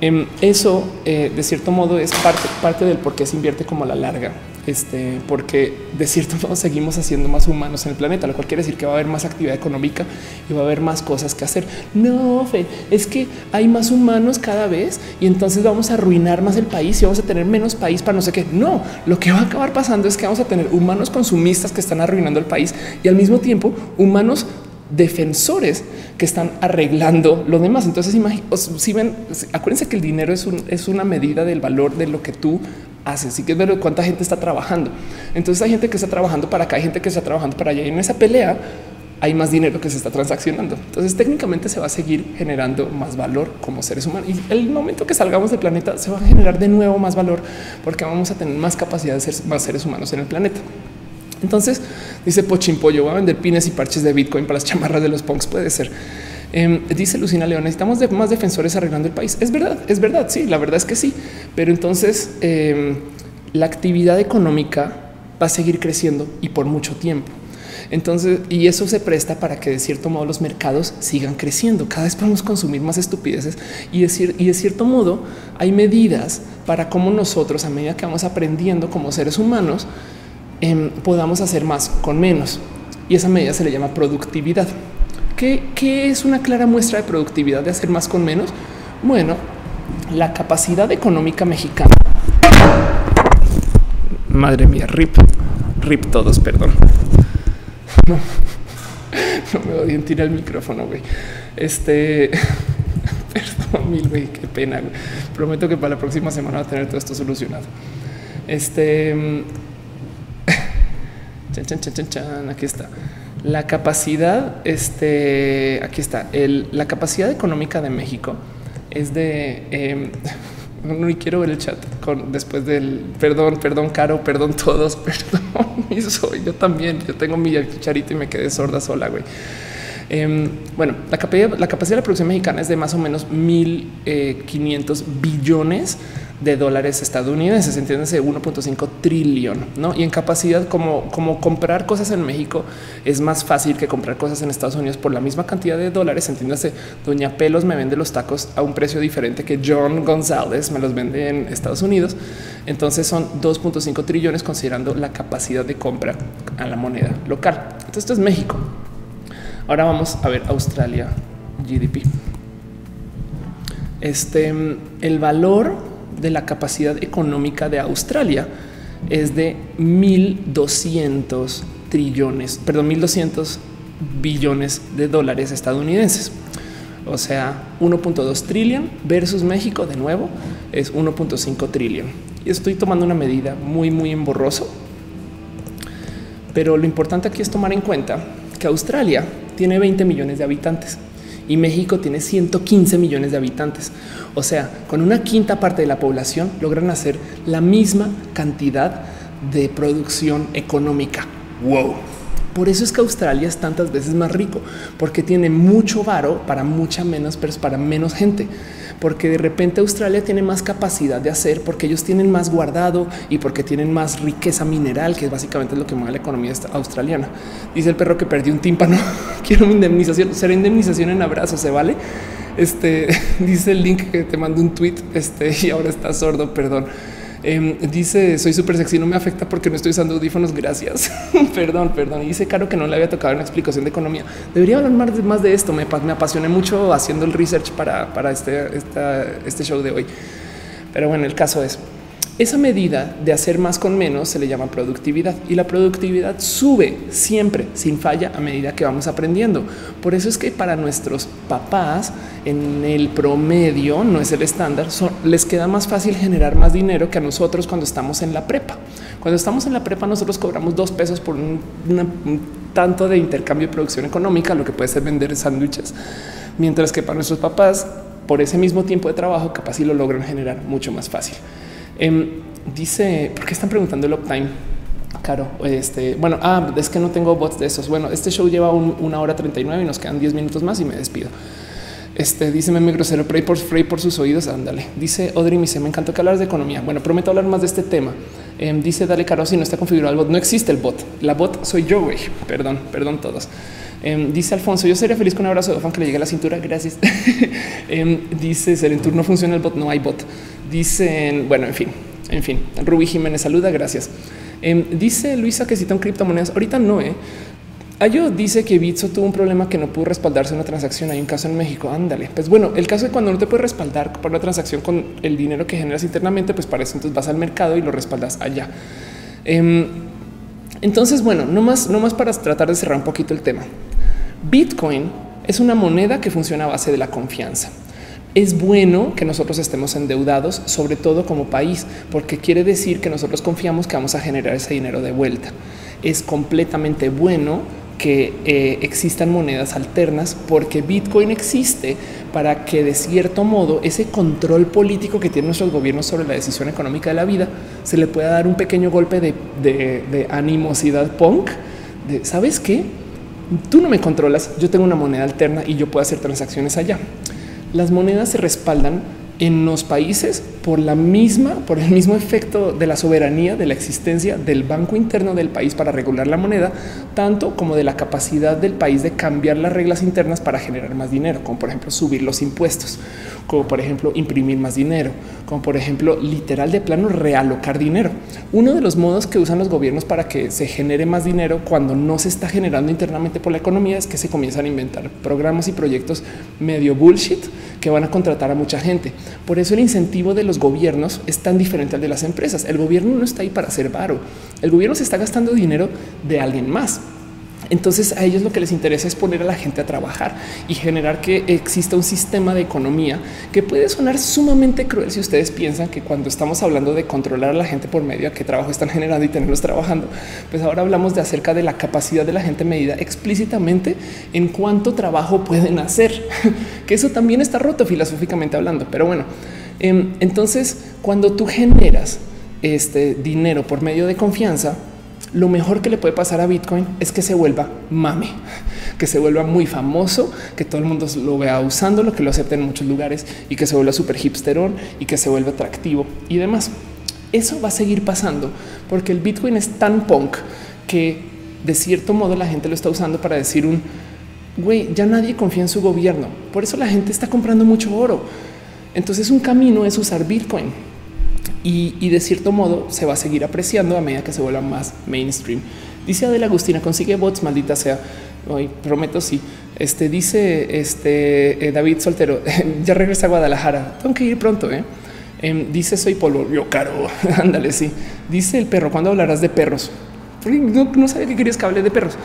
Em, eso eh, de cierto modo es parte, parte del por qué se invierte como a la larga este, porque de cierto modo seguimos haciendo más humanos en el planeta, lo cual quiere decir que va a haber más actividad económica y va a haber más cosas que hacer. No, Fe, es que hay más humanos cada vez y entonces vamos a arruinar más el país y vamos a tener menos país para no sé qué. No, lo que va a acabar pasando es que vamos a tener humanos consumistas que están arruinando el país y al mismo tiempo humanos defensores que están arreglando lo demás. Entonces, si ven, acuérdense que el dinero es, un, es una medida del valor de lo que tú hace. Así que es ver cuánta gente está trabajando. Entonces hay gente que está trabajando para acá, hay gente que está trabajando para allá. Y en esa pelea hay más dinero que se está transaccionando. Entonces técnicamente se va a seguir generando más valor como seres humanos. Y el momento que salgamos del planeta se va a generar de nuevo más valor porque vamos a tener más capacidad de ser más seres humanos en el planeta. Entonces dice Pochimpollo, voy a vender pines y parches de Bitcoin para las chamarras de los punks. Puede ser. Em, dice Lucina León, necesitamos más defensores arreglando el país. Es verdad, es verdad. Sí, la verdad es que sí. Pero entonces em, la actividad económica va a seguir creciendo y por mucho tiempo. Entonces, y eso se presta para que de cierto modo los mercados sigan creciendo. Cada vez podemos consumir más estupideces y y de cierto modo hay medidas para cómo nosotros, a medida que vamos aprendiendo como seres humanos, em, podamos hacer más con menos. Y esa medida se le llama productividad. ¿Qué, es una clara muestra de productividad de hacer más con menos? Bueno, la capacidad económica mexicana. Madre mía, rip, rip todos, perdón. No, no me odien, tira el micrófono, güey. Este, perdón, mil, güey, qué pena. Prometo que para la próxima semana va a tener todo esto solucionado. Este, chan, chan, chan, aquí está. La capacidad, este, aquí está, el, la capacidad económica de México es de, eh, no quiero ver el chat después del perdón, perdón, caro, perdón todos, perdón, y yo también, yo tengo mi cucharito y me quedé sorda sola, güey. Em, bueno, la capacidad, la capacidad de la producción mexicana es de más o menos 1.500 billones de dólares estadounidenses, entiéndase 1.5 trillón, ¿no? Y en capacidad como, como comprar cosas en México es más fácil que comprar cosas en Estados Unidos por la misma cantidad de dólares, entiéndase, Doña Pelos me vende los tacos a un precio diferente que John González me los vende en Estados Unidos, entonces son 2.5 trillones considerando la capacidad de compra a la moneda local. Entonces esto es México. Ahora vamos a ver Australia GDP. Este el valor de la capacidad económica de Australia es de 1.200 trillones, perdón, 1.200 billones de dólares estadounidenses. O sea, 1.2 trillón versus México de nuevo es 1.5 trillón. Y estoy tomando una medida muy, muy emborroso. Pero lo importante aquí es tomar en cuenta que Australia tiene 20 millones de habitantes y México tiene 115 millones de habitantes. O sea, con una quinta parte de la población logran hacer la misma cantidad de producción económica. Wow. Por eso es que Australia es tantas veces más rico, porque tiene mucho varo para mucha menos, pero para menos gente. Porque de repente Australia tiene más capacidad de hacer, porque ellos tienen más guardado y porque tienen más riqueza mineral, que básicamente es lo que mueve la economía australiana. Dice el perro que perdió un tímpano. Quiero mi indemnización. Será indemnización en abrazo, se vale. Este dice el link que te mandó un tweet. Este y ahora está sordo. Perdón. Em, dice soy súper sexy, no me afecta porque no estoy usando audífonos. Gracias. perdón, perdón. Y dice Caro que no le había tocado una explicación de economía. Debería hablar más de, esto. Me, me apasioné mucho haciendo el research para, para este, este show de hoy. Pero bueno, el caso es esa medida de hacer más con menos se le llama productividad y la productividad sube siempre sin falla a medida que vamos aprendiendo. Por eso es que para nuestros papás en el promedio no es el estándar, les queda más fácil generar más dinero que a nosotros cuando estamos en la prepa. Cuando estamos en la prepa nosotros cobramos dos pesos por un, tanto de intercambio de producción económica, lo que puede ser vender sándwiches, mientras que para nuestros papás por ese mismo tiempo de trabajo capaz si lo logran generar mucho más fácil. Em, dice, ¿por qué están preguntando el uptime? Claro, este, bueno, ah, es que no tengo bots de esos. Bueno, este show lleva una hora 39 y nos quedan 10 minutos más y me despido. Este dice meme grosero, pray por sus oídos. Ándale. Dice Audrey, me me encantó que hablar de economía. Bueno, prometo hablar más de este tema. Em, dice Dale Caro, si no está configurado el bot, no existe el bot. La bot soy yo, güey. Perdón, perdón todos. Em, dice Alfonso, yo sería feliz con un abrazo de fan que le llegue a la cintura. Gracias. dice Serentur, no funciona el bot, no hay bot. Dicen, bueno, en fin, en fin, Rubí Jiménez saluda, gracias. Em, dice Luisa que citan criptomonedas. Ahorita no, eh. Ayo dice que Bitso tuvo un problema que no pudo respaldarse una transacción. Hay un caso en México. Ándale. Pues bueno, el caso de cuando no te puedes respaldar por una transacción con el dinero que generas internamente, pues para eso entonces vas al mercado y lo respaldas allá. Entonces, bueno, no más, no más para tratar de cerrar un poquito el tema. Bitcoin es una moneda que funciona a base de la confianza es bueno que nosotros estemos endeudados, sobre todo como país, porque quiere decir que nosotros confiamos que vamos a generar ese dinero de vuelta. Es completamente bueno que eh, existan monedas alternas porque Bitcoin existe para que de cierto modo ese control político que tienen nuestros gobiernos sobre la decisión económica de la vida se le pueda dar un pequeño golpe de, de animosidad punk de sabes qué tú no me controlas yo tengo una moneda alterna y yo puedo hacer transacciones allá. Las monedas se respaldan en los países por la misma, por el mismo efecto de la soberanía de la existencia del banco interno del país para regular la moneda, tanto como de la capacidad del país de cambiar las reglas internas para generar más dinero, como por ejemplo subir los impuestos, como por ejemplo imprimir más dinero, como por ejemplo literal de plano realocar dinero. Uno de los modos que usan los gobiernos para que se genere más dinero cuando no se está generando internamente por la economía es que se comienzan a inventar programas y proyectos medio bullshit que van a contratar a mucha gente. Por eso el incentivo de los gobiernos es tan diferente al de las empresas. El gobierno no está ahí para hacer varo. El gobierno se está gastando dinero de alguien más. Entonces a ellos lo que les interesa es poner a la gente a trabajar y generar que exista un sistema de economía que puede sonar sumamente cruel si ustedes piensan que cuando estamos hablando de controlar a la gente por medio a qué trabajo están generando y tenerlos trabajando, pues ahora hablamos de acerca de la capacidad de la gente medida explícitamente en cuánto trabajo pueden hacer, que eso también está roto filosóficamente hablando. Pero bueno, entonces cuando tú generas este dinero por medio de confianza, lo mejor que le puede pasar a Bitcoin es que se vuelva mame, que se vuelva muy famoso, que todo el mundo lo vea usando, lo que lo acepte en muchos lugares y que se vuelva súper hipsterón y que se vuelva atractivo y demás. Eso va a seguir pasando porque el Bitcoin es tan punk que de cierto modo la gente lo está usando para decir un güey, ya nadie confía en su gobierno. Por eso la gente está comprando mucho oro. Entonces un camino es usar Bitcoin y, de cierto modo se va a seguir apreciando a medida que se vuelva más mainstream. Dice Adela Agustina, consigue bots, maldita sea. Hoy prometo sí. Este dice este eh, David Soltero, ya regresa a Guadalajara. Tengo que ir pronto. ¿eh? Em, dice soy polvo, yo caro. Ándale, sí. Dice el perro, ¿cuándo hablarás de perros? No, no sabía que querías que hable de perros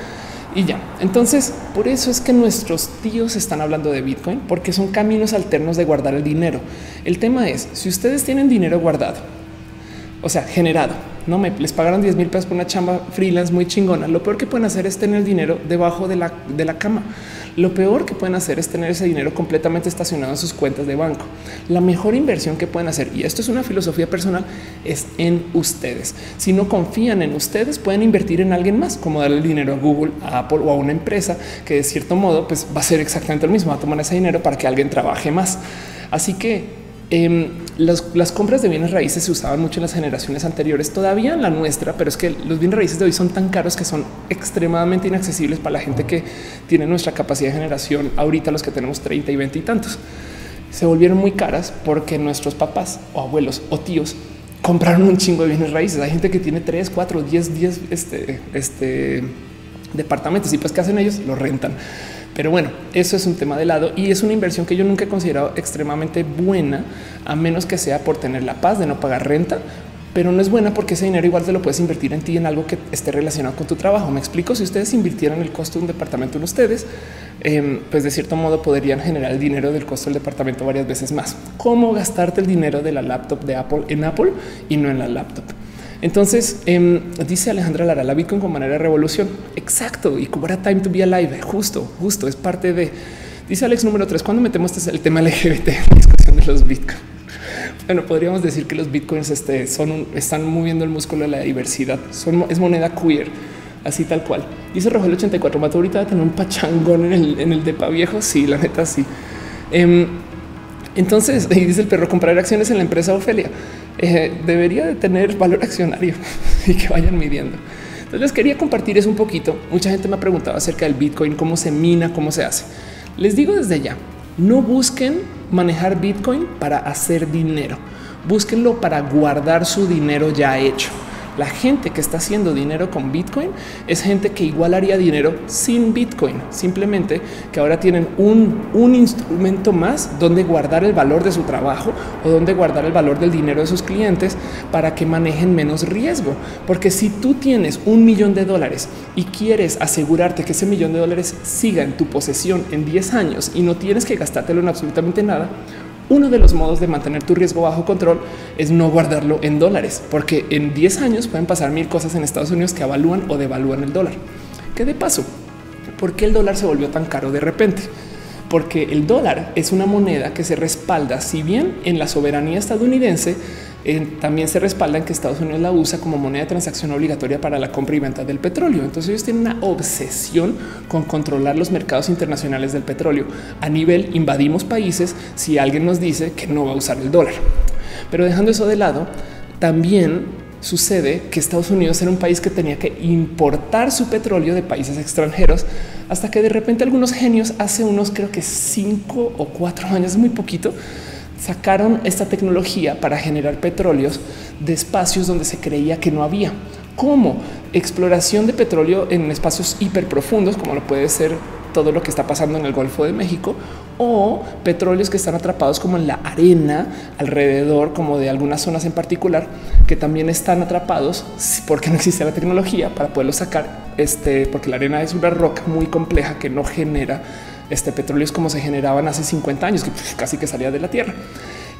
y ya. Entonces, por eso es que nuestros tíos están hablando de Bitcoin, porque son caminos alternos de guardar el dinero. El tema es, si ustedes tienen dinero guardado, o sea, generado, no me les pagaron 10 mil pesos por una chamba freelance muy chingona. Lo peor que pueden hacer es tener dinero debajo de la, de la cama. Lo peor que pueden hacer es tener ese dinero completamente estacionado en sus cuentas de banco. La mejor inversión que pueden hacer, y esto es una filosofía personal, es en ustedes. Si no confían en ustedes, pueden invertir en alguien más, como darle el dinero a Google, a Apple o a una empresa que de cierto modo pues, va a ser exactamente lo mismo, va a tomar ese dinero para que alguien trabaje más. Así que eh, las, las, compras de bienes raíces se usaban mucho en las generaciones anteriores, todavía en la nuestra, pero es que los bienes raíces de hoy son tan caros que son extremadamente inaccesibles para la gente que tiene nuestra capacidad de generación. Ahorita los que tenemos 30 y 20 y tantos se volvieron muy caras porque nuestros papás o abuelos o tíos compraron un chingo de bienes raíces. Hay gente que tiene 3, 4, 10, 10 este, este, departamentos y pues qué hacen ellos? Lo rentan. Pero bueno, eso es un tema de lado y es una inversión que yo nunca he considerado extremadamente buena, a menos que sea por tener la paz de no pagar renta, pero no es buena porque ese dinero igual te lo puedes invertir en ti en algo que esté relacionado con tu trabajo. Me explico, si ustedes invirtieran el costo de un departamento en ustedes, eh, pues de cierto modo podrían generar el dinero del costo del departamento varias veces más. ¿Cómo gastarte el dinero de la laptop de Apple en Apple y no en la laptop? Entonces eh, dice Alejandra Lara, la Bitcoin con manera de revolución. Exacto. Y cobra time to be alive. Justo, justo es parte de. Dice Alex número tres. Cuando metemos este el tema LGBT en discusión de los Bitcoin? Bueno, podríamos decir que los Bitcoins este, son están moviendo el músculo de la diversidad. Son, es moneda queer, así tal cual. Dice Rogel 84. Mato ahorita va tener un pachangón en el, en el depa viejo. Sí, la neta, sí. Eh, entonces, y dice el perro comprar acciones en la empresa Ofelia eh, debería de tener valor accionario y que vayan midiendo. Entonces les quería compartir eso un poquito. Mucha gente me ha preguntado acerca del Bitcoin, cómo se mina, cómo se hace. Les digo desde ya, no busquen manejar Bitcoin para hacer dinero. Búsquenlo para guardar su dinero ya hecho. La gente que está haciendo dinero con Bitcoin es gente que igual haría dinero sin Bitcoin, simplemente que ahora tienen un, un instrumento más donde guardar el valor de su trabajo o donde guardar el valor del dinero de sus clientes para que manejen menos riesgo. Porque si tú tienes un millón de dólares y quieres asegurarte que ese millón de dólares siga en tu posesión en 10 años y no tienes que gastártelo en absolutamente nada, uno de los modos de mantener tu riesgo bajo control es no guardarlo en dólares, porque en 10 años pueden pasar mil cosas en Estados Unidos que avalúan o devalúan el dólar. ¿Qué de paso? ¿Por qué el dólar se volvió tan caro de repente? Porque el dólar es una moneda que se respalda, si bien en la soberanía estadounidense, eh, también se respalda en que Estados Unidos la usa como moneda de transacción obligatoria para la compra y venta del petróleo. Entonces ellos tienen una obsesión con controlar los mercados internacionales del petróleo. A nivel invadimos países si alguien nos dice que no va a usar el dólar. Pero dejando eso de lado, también sucede que Estados Unidos era un país que tenía que importar su petróleo de países extranjeros hasta que de repente algunos genios hace unos creo que cinco o cuatro años, muy poquito, sacaron esta tecnología para generar petróleos de espacios donde se creía que no había, como exploración de petróleo en espacios hiper profundos, como lo puede ser todo lo que está pasando en el Golfo de México, o petróleos que están atrapados como en la arena alrededor, como de algunas zonas en particular, que también están atrapados porque no existe la tecnología para poderlos sacar, este, porque la arena es una roca muy compleja que no genera este petróleo es como se generaban hace 50 años, que casi que salía de la tierra.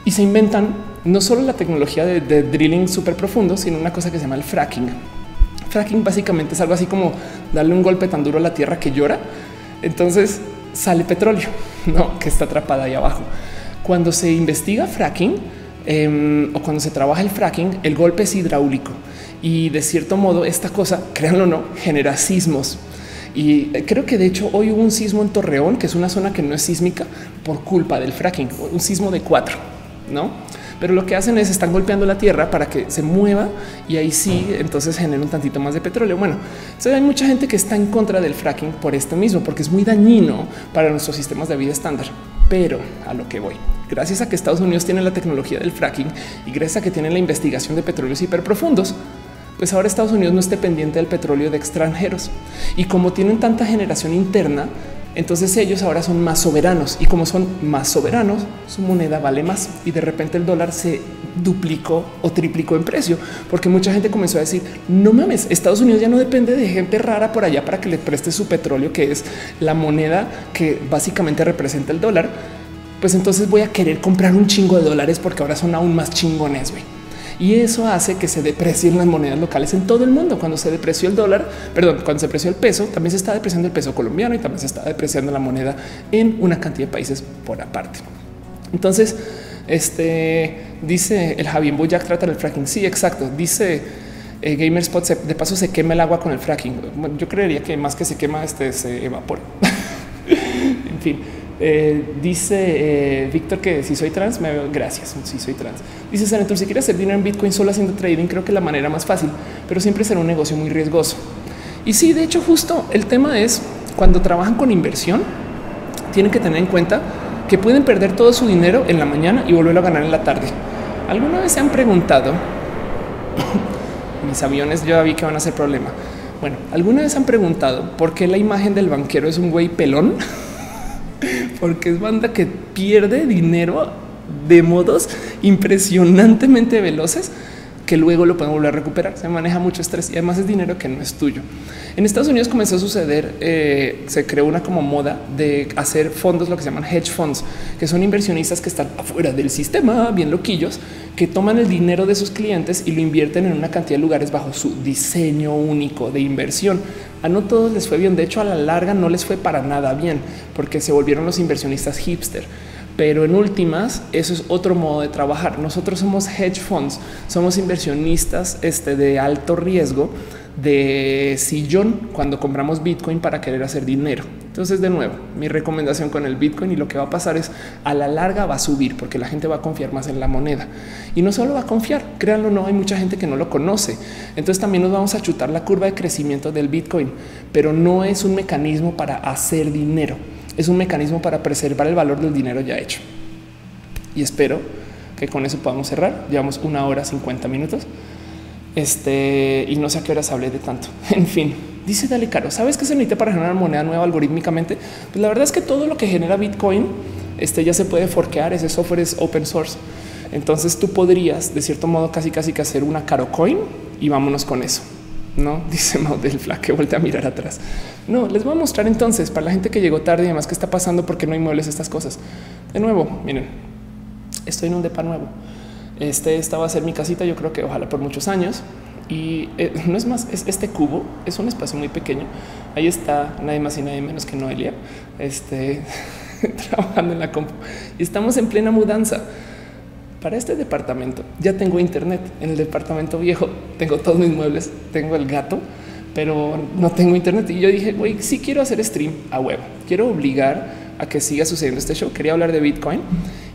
Y se inventan no solo la tecnología de, de drilling súper profundo, sino una cosa que se llama el fracking. Fracking básicamente es algo así como darle un golpe tan duro a la tierra que llora. Entonces sale petróleo, no que está atrapada ahí abajo. Cuando se investiga fracking eh, o cuando se trabaja el fracking, el golpe es hidráulico y de cierto modo esta cosa, créanlo o no, genera sismos. Y creo que de hecho hoy hubo un sismo en Torreón, que es una zona que no es sísmica por culpa del fracking, un sismo de cuatro, no? Pero lo que hacen es están golpeando la tierra para que se mueva y ahí sí, entonces genera un tantito más de petróleo. Bueno, hay mucha gente que está en contra del fracking por esto mismo, porque es muy dañino para nuestros sistemas de vida estándar. Pero a lo que voy, gracias a que Estados Unidos tiene la tecnología del fracking y gracias a que tienen la investigación de petróleos hiperprofundos, pues ahora Estados Unidos no esté pendiente del petróleo de extranjeros. Y como tienen tanta generación interna, entonces ellos ahora son más soberanos y como son más soberanos, su moneda vale más y de repente el dólar se duplicó o triplicó en precio porque mucha gente comenzó a decir no mames, Estados Unidos ya no depende de gente rara por allá para que le preste su petróleo, que es la moneda que básicamente representa el dólar. Pues entonces voy a querer comprar un chingo de dólares porque ahora son aún más chingones. Y eso hace que se deprecien las monedas locales en todo el mundo. Cuando se depreció el dólar, perdón, cuando se depreció el peso, también se está depreciando el peso colombiano y también se está depreciando la moneda en una cantidad de países por aparte. Entonces, este dice el Javier Boyac trata el fracking. Sí, exacto. Dice eh, Gamerspot, de paso se quema el agua con el fracking. yo creería que más que se quema, este se evapora. en fin, Eh, dice eh, Víctor que si soy trans, me gracias. Si soy trans, dice Senator, si quieres hacer dinero en Bitcoin solo haciendo trading, creo que la manera más fácil, pero siempre será un negocio muy riesgoso. Y sí, de hecho, justo el tema es cuando trabajan con inversión, tienen que tener en cuenta que pueden perder todo su dinero en la mañana y volverlo a ganar en la tarde. ¿Alguna vez se han preguntado? mis aviones ya vi que van a ser problema. Bueno, ¿alguna vez han preguntado por qué la imagen del banquero es un güey pelón? Porque es banda que pierde dinero de modos impresionantemente veloces que luego lo pueden volver a recuperar. Se maneja mucho estrés y además es dinero que no es tuyo. En Estados Unidos comenzó a suceder, eh, se creó una como moda de hacer fondos, lo que se llaman hedge funds, que son inversionistas que están afuera del sistema, bien loquillos, que toman el dinero de sus clientes y lo invierten en una cantidad de lugares bajo su diseño único de inversión. A no todos les fue bien. De hecho, a la larga no les fue para nada bien porque se volvieron los inversionistas hipster pero en últimas eso es otro modo de trabajar. Nosotros somos hedge funds, somos inversionistas este, de alto riesgo de sillón cuando compramos Bitcoin para querer hacer dinero. Entonces, de nuevo, mi recomendación con el Bitcoin y lo que va a pasar es a la larga va a subir porque la gente va a confiar más en la moneda y no solo va a confiar, créanlo, no hay mucha gente que no lo conoce. Entonces también nos vamos a chutar la curva de crecimiento del Bitcoin, pero no es un mecanismo para hacer dinero es un mecanismo para preservar el valor del dinero ya hecho. Y espero que con eso podamos cerrar. Llevamos una hora 50 minutos. Este y no sé a qué horas hablé de tanto. En fin, dice Dale Caro, ¿sabes qué se necesita para generar moneda nueva algorítmicamente? Pues la verdad es que todo lo que genera Bitcoin este ya se puede forquear. Ese software es open source. Entonces tú podrías de cierto modo casi casi que hacer una caro coin y vámonos con eso. No dice Mau del Fla que voltea a mirar atrás. No les voy a mostrar entonces para la gente que llegó tarde y demás qué está pasando porque no hay muebles, estas cosas. De nuevo, miren, estoy en un depa nuevo. Este esta va a ser mi casita. Yo creo que ojalá por muchos años. Y eh, no es más, es este cubo, es un espacio muy pequeño. Ahí está nadie más y nadie menos que Noelia, este, trabajando en la compu. Y estamos en plena mudanza para este departamento ya tengo internet. En el departamento viejo tengo todos mis muebles, tengo el gato, pero no tengo internet. Y yo dije, güey, sí quiero hacer stream a huevo. Quiero obligar a que siga sucediendo este show. Quería hablar de Bitcoin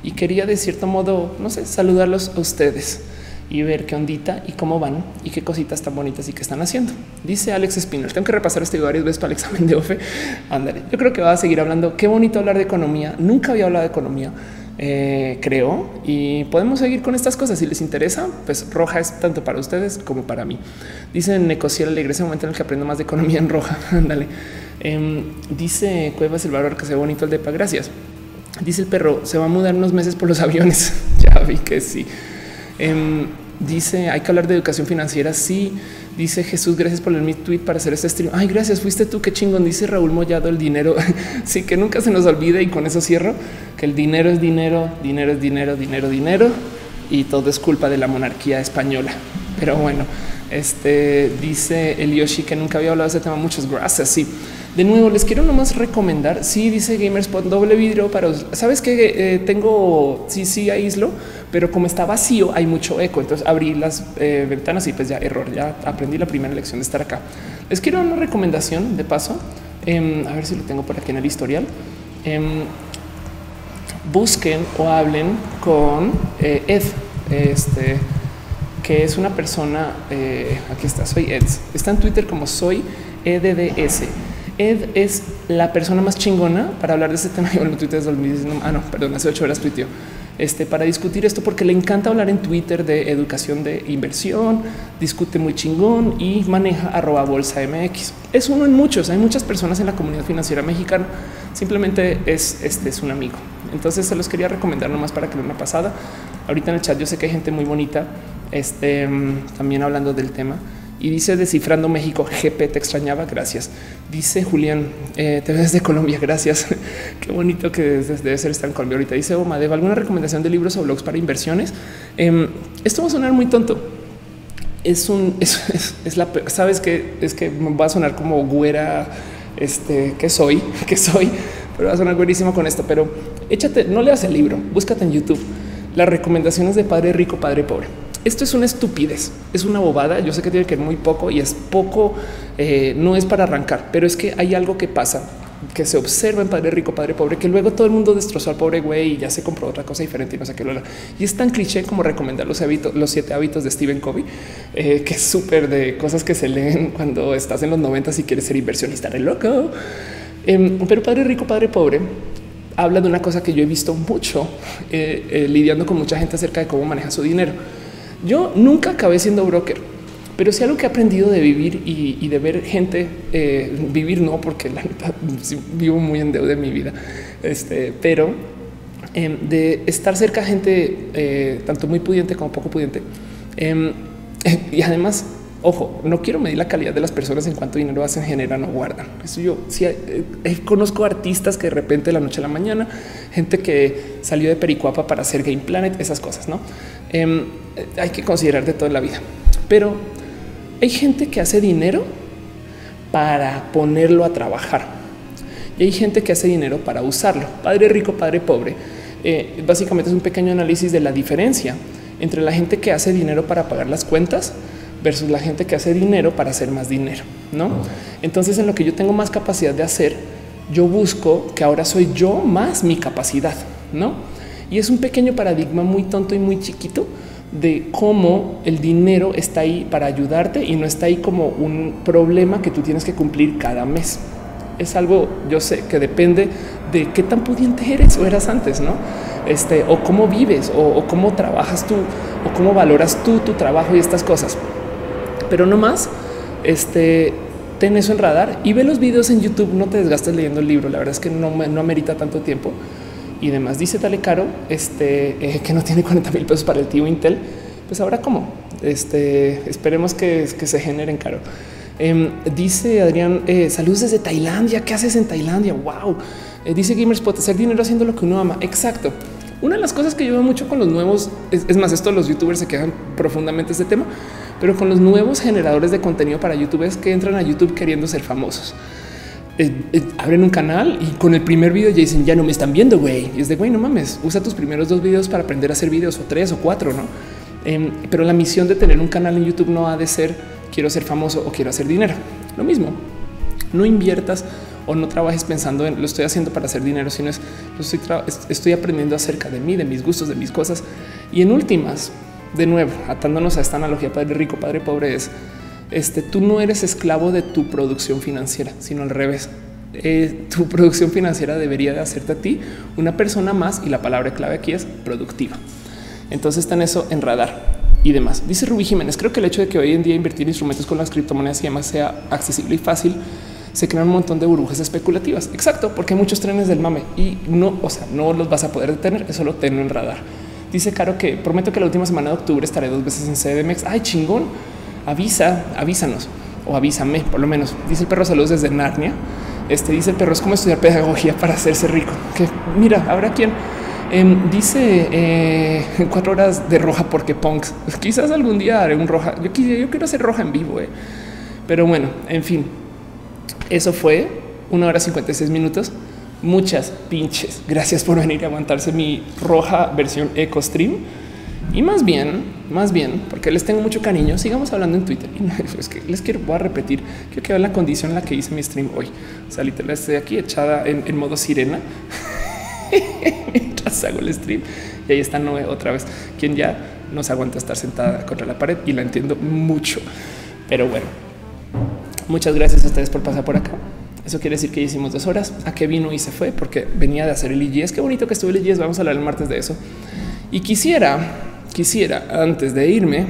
y quería de cierto modo, no sé, saludarlos a ustedes y ver qué ondita y cómo van y qué cositas tan bonitas y qué están haciendo. Dice Alex Spinner. Tengo que repasar este varias veces para el examen de OFE. Ándale. Yo creo que va a seguir hablando. Qué bonito hablar de economía. Nunca había hablado de economía eh, creo, y podemos seguir con estas cosas. Si les interesa, pues roja es tanto para ustedes como para mí. Dicen Necociel Alegre, ese momento en el que aprendo más de economía en roja. Ándale. Em, dice Cuevas el valor que sea bonito el depa. Gracias. Dice el perro, se va a mudar unos meses por los aviones. ya vi que sí. Em, dice, hay que hablar de educación financiera. Sí. Dice Jesús, gracias por el tweet para hacer este stream. Ay, gracias, fuiste tú, qué chingón. Dice Raúl Mollado, el dinero. sí, que nunca se nos olvide y con eso cierro, que el dinero es dinero, dinero es dinero, dinero, dinero y todo es culpa de la monarquía española. Pero bueno, este dice el Yoshi que nunca había hablado de ese tema. Muchas gracias. Sí, de nuevo les quiero nomás recomendar. Sí, dice Gamerspot doble vidrio para sabes que eh, tengo. Sí, sí, aíslo pero como está vacío hay mucho eco. Entonces abrí las eh, ventanas y pues ya error, ya aprendí la primera lección de estar acá. Les quiero una recomendación de paso, em, a ver si lo tengo por aquí en el historial. Em, busquen o hablen con eh, Ed, este, que es una persona, aquí está, soy Ed, está en Twitter como soy EDDS. Ed es la persona más chingona para hablar de este tema. Yo en Twitter ah, no, perdón, hace ocho horas tuiteó este, para discutir esto, porque le encanta hablar en Twitter de educación de inversión, discute muy chingón y maneja arroba bolsa MX. Es uno en muchos. Hay muchas personas en la comunidad financiera mexicana. Simplemente es este es un amigo. Entonces se los quería recomendar nomás para que una pasada. Ahorita en el chat yo sé que hay gente muy bonita este, también hablando del tema. Y dice descifrando México, GP te extrañaba, gracias. Dice Julián, eh, te ves de Colombia, gracias. Qué bonito que debe ser estar en Colombia ahorita. Dice Omadeva, ¿alguna recomendación de libros o blogs para inversiones? Em, esto va a sonar muy tonto. Es un, es, la, sabes que es que va a sonar como güera, este, que soy, que soy, pero va a sonar buenísimo con esto. Pero échate, no leas el libro, búscate en YouTube las recomendaciones de padre rico, padre pobre esto es una estupidez, es una bobada. Yo sé que tiene que ver muy poco y es poco, eh, no es para arrancar, pero es que hay algo que pasa que se observa en Padre Rico, Padre Pobre, que luego todo el mundo destrozó al pobre güey y ya se compró otra cosa diferente y no sé qué. Y es tan cliché como recomendar los hábitos, los siete hábitos de Stephen Covey, eh, que es súper de cosas que se leen cuando estás en los 90 y quieres ser inversionista re loco. Em, pero Padre Rico, Padre Pobre habla de una cosa que yo he visto mucho eh, lidiando con mucha gente acerca de cómo maneja su dinero. Yo nunca acabé siendo broker, pero sí algo que he aprendido de vivir y, de ver gente eh, vivir, no porque la neta vivo muy en deuda de mi vida, este, pero em, de estar cerca de gente tanto muy pudiente como poco pudiente. Em, y además Ojo, no quiero medir la calidad de las personas en cuanto dinero hacen, generan o guardan. Eso yo sí eh, eh, conozco artistas que de repente de la noche a la mañana, gente que salió de Pericuapa para hacer Game Planet, esas cosas, no em, eh, hay que considerar de toda la vida, pero hay gente que hace dinero para ponerlo a trabajar y hay gente que hace dinero para usarlo. Padre rico, padre pobre. básicamente es un pequeño análisis de la diferencia entre la gente que hace dinero para pagar las cuentas versus la gente que hace dinero para hacer más dinero, ¿no? Entonces en lo que yo tengo más capacidad de hacer, yo busco que ahora soy yo más mi capacidad, ¿no? Y es un pequeño paradigma muy tonto y muy chiquito de cómo el dinero está ahí para ayudarte y no está ahí como un problema que tú tienes que cumplir cada mes. Es algo, yo sé, que depende de qué tan pudiente eres o eras antes, ¿no? Este, o cómo vives, o, o cómo trabajas tú, o cómo valoras tú tu trabajo y estas cosas pero no más. Este ten eso en radar y ve los videos en YouTube. No te desgastes leyendo el libro. La verdad es que no, no amerita tanto tiempo y demás. Dice Tale Caro este, eh, que no tiene 40 mil pesos para el tío Intel. Pues ahora cómo este, esperemos que, que se generen caro. Em, dice Adrián, eh, saludos desde Tailandia. ¿Qué haces en Tailandia? Wow. Eh, dice Gamerspot, hacer dinero haciendo lo que uno ama. Exacto. Una de las cosas que yo veo mucho con los nuevos, es, más, esto los youtubers se quejan profundamente este tema, pero con los nuevos generadores de contenido para YouTube es que entran a YouTube queriendo ser famosos. Eh, eh, abren un canal y con el primer video ya dicen ya no me están viendo, güey. Y es de güey, no mames, usa tus primeros dos videos para aprender a hacer videos o tres o cuatro, no? Em, pero la misión de tener un canal en YouTube no ha de ser quiero ser famoso o quiero hacer dinero. Lo mismo, no inviertas o no trabajes pensando en lo estoy haciendo para hacer dinero, sino es estoy, estoy aprendiendo acerca de mí, de mis gustos, de mis cosas. Y en últimas, de nuevo, atándonos a esta analogía padre rico, padre pobre, es este, tú no eres esclavo de tu producción financiera, sino al revés. Eh, tu producción financiera debería de hacerte a ti una persona más y la palabra clave aquí es productiva. Entonces está en eso en radar y demás. Dice Rubí Jiménez, creo que el hecho de que hoy en día invertir instrumentos con las criptomonedas y demás sea accesible y fácil, se crean un montón de burbujas especulativas. Exacto, porque hay muchos trenes del mame y no, o sea, no los vas a poder detener, eso lo tengo en radar. Dice Caro que prometo que la última semana de octubre estaré dos veces en CDMX. Ay, chingón. Avisa, avísanos o avísame por lo menos. Dice el perro saludos desde Narnia. Este dice el perro es como estudiar pedagogía para hacerse rico. Que mira, habrá quien em, dice eh, cuatro horas de roja porque punks. Quizás algún día haré un roja. Yo, yo quiero hacer roja en vivo, eh. pero bueno, en fin, eso fue una hora 56 minutos muchas pinches gracias por venir a aguantarse mi roja versión eco stream. Y más bien, más bien, porque les tengo mucho cariño, sigamos hablando en Twitter. Es que les quiero, voy a repetir, quiero que vean la condición en la que hice mi stream hoy. O sea, literal estoy aquí echada en, modo sirena mientras hago el stream. Y ahí está Noé otra vez, quien ya no se aguanta estar sentada contra la pared y la entiendo mucho. Pero bueno, muchas gracias a ustedes por pasar por acá. Eso quiere decir que hicimos dos horas. ¿A qué vino y se fue? Porque venía de hacer el IGS. Qué bonito que estuvo el IGS. Vamos a hablar el martes de eso. Y quisiera, quisiera, antes de irme,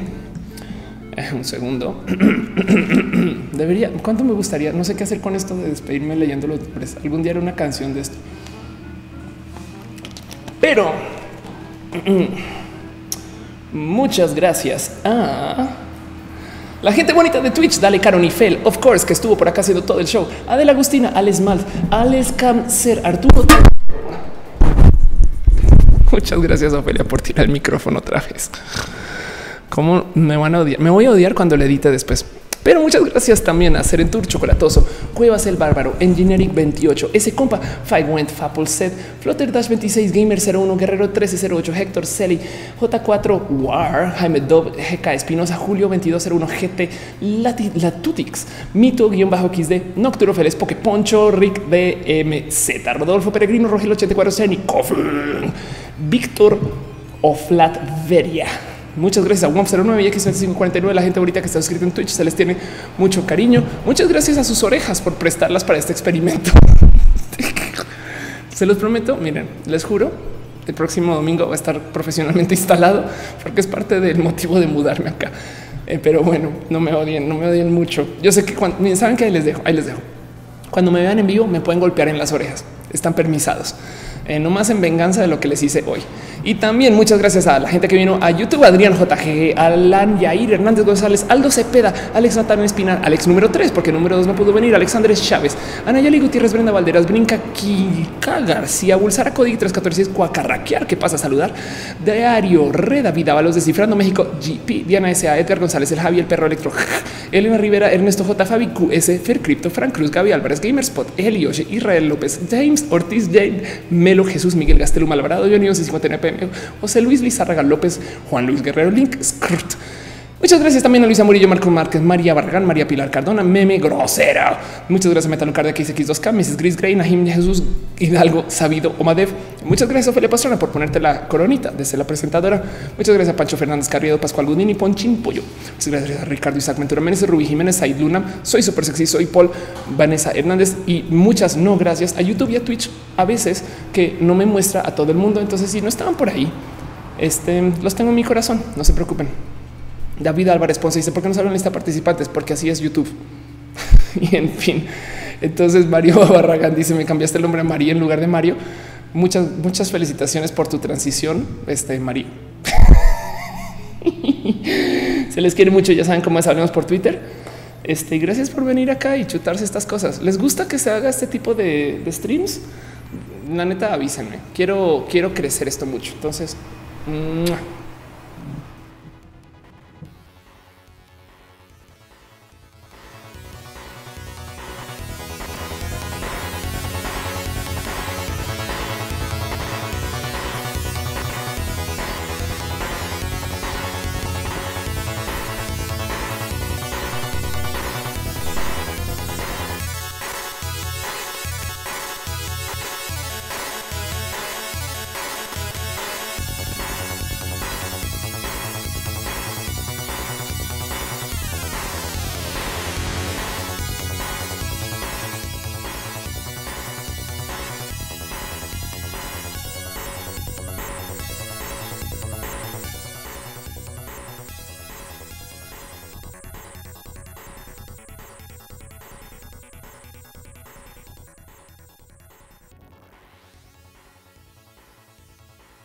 eh, un segundo, debería, ¿cuánto me gustaría? No sé qué hacer con esto de despedirme leyendo los Algún día haré una canción de esto. Pero muchas gracias a... La gente bonita de Twitch, dale Caronifel, of course, que estuvo por acá haciendo todo el show. Adela Agustina, Alex Malt, Alex Cáncer, Arturo. Muchas gracias, Ofelia, por tirar el micrófono otra vez. ¿Cómo me van a odiar? Me voy a odiar cuando le edite después. Pero muchas gracias también a Serentur Chocolatoso, Cuevas el Bárbaro, Engineering 28, ese compa, Five Went, Fapple Set, Flutter Dash 26, Gamer 01, Guerrero 1308, Héctor Celi, J4 War, Jaime Dove, GK Espinosa, Julio 2201, GT, Lati, Latutix, Mito guion bajo XD, Nocturo Félix, Pokeponcho, Rick DMZ, Rodolfo Peregrino, Rogel 84, Zenikov, Víctor Oflat Veria. Muchas gracias a WOM09 y X2549, la gente ahorita que está suscrita en Twitch, se les tiene mucho cariño. Muchas gracias a sus orejas por prestarlas para este experimento. se los prometo, miren, les juro, el próximo domingo va a estar profesionalmente instalado porque es parte del motivo de mudarme acá. Eh, pero bueno, no me odien, no me odien mucho. Yo sé que cuando saben que ahí les dejo, ahí les dejo. Cuando me vean en vivo, me pueden golpear en las orejas. Están permisados, eh, no más en venganza de lo que les hice hoy. Y también muchas gracias a la gente que vino a YouTube, Adrián JG, Alan Yair, Hernández González, Aldo Cepeda, Alex Natán Espinal, Alex número 3, porque número 2 no pudo venir, Alexandre Chávez, Ana Yali Gutiérrez, Brenda Valderas, Brinca, Kika García, Bulsara Código 314, Cuacarraquear, que pasa a saludar, Diario, Red David Ábalos, Descifrando México, GP, Diana S.A., Edgar González, El Javi, El Perro Electro, Elena Rivera, Ernesto J. Fabi, QS, Fer Crypto, Frank Cruz, Gaby Álvarez, Gamerspot, Elioche, Israel López, James Ortiz, Jane, Jesús, Miguel Gastelum, Alvarado, Johnny 59 PM, José Luis Lizárraga López, Juan Luis Guerrero Link, Skrt. Muchas gracias también a Luisa Murillo, Marco Márquez, María Barragán, María Pilar Cardona, Meme Grosera. Muchas gracias a Metalucardia XX2K, Mrs. Gris Grey, Nahim Jesús Hidalgo, Sabido Omadev. Muchas gracias a Ophelia Pastrana por ponerte la coronita desde la presentadora. Muchas gracias a Pancho Fernández Carriedo, Pascual Gudini, Ponchín Pollo. Muchas gracias a Ricardo Isaac Ventura Méndez, Rubí Jiménez, Said Luna. Soy súper sexy, soy Paul, Vanessa Hernández y muchas no gracias a YouTube y a Twitch a veces que no me muestra a todo el mundo. Entonces, si no estaban por ahí, este, los tengo en mi corazón, no se preocupen. David Álvarez Ponce dice, ¿por qué no salen lista participantes? Porque así es YouTube. y en fin, entonces Mario Barragán dice, me cambiaste el nombre a María en lugar de Mario. Muchas, muchas felicitaciones por tu transición, este Mario. se les quiere mucho, ya saben cómo es, hablemos por Twitter. Este, gracias por venir acá y chutarse estas cosas. ¿Les gusta que se haga este tipo de, streams? La neta, avísenme. Quiero, quiero crecer esto mucho. Entonces,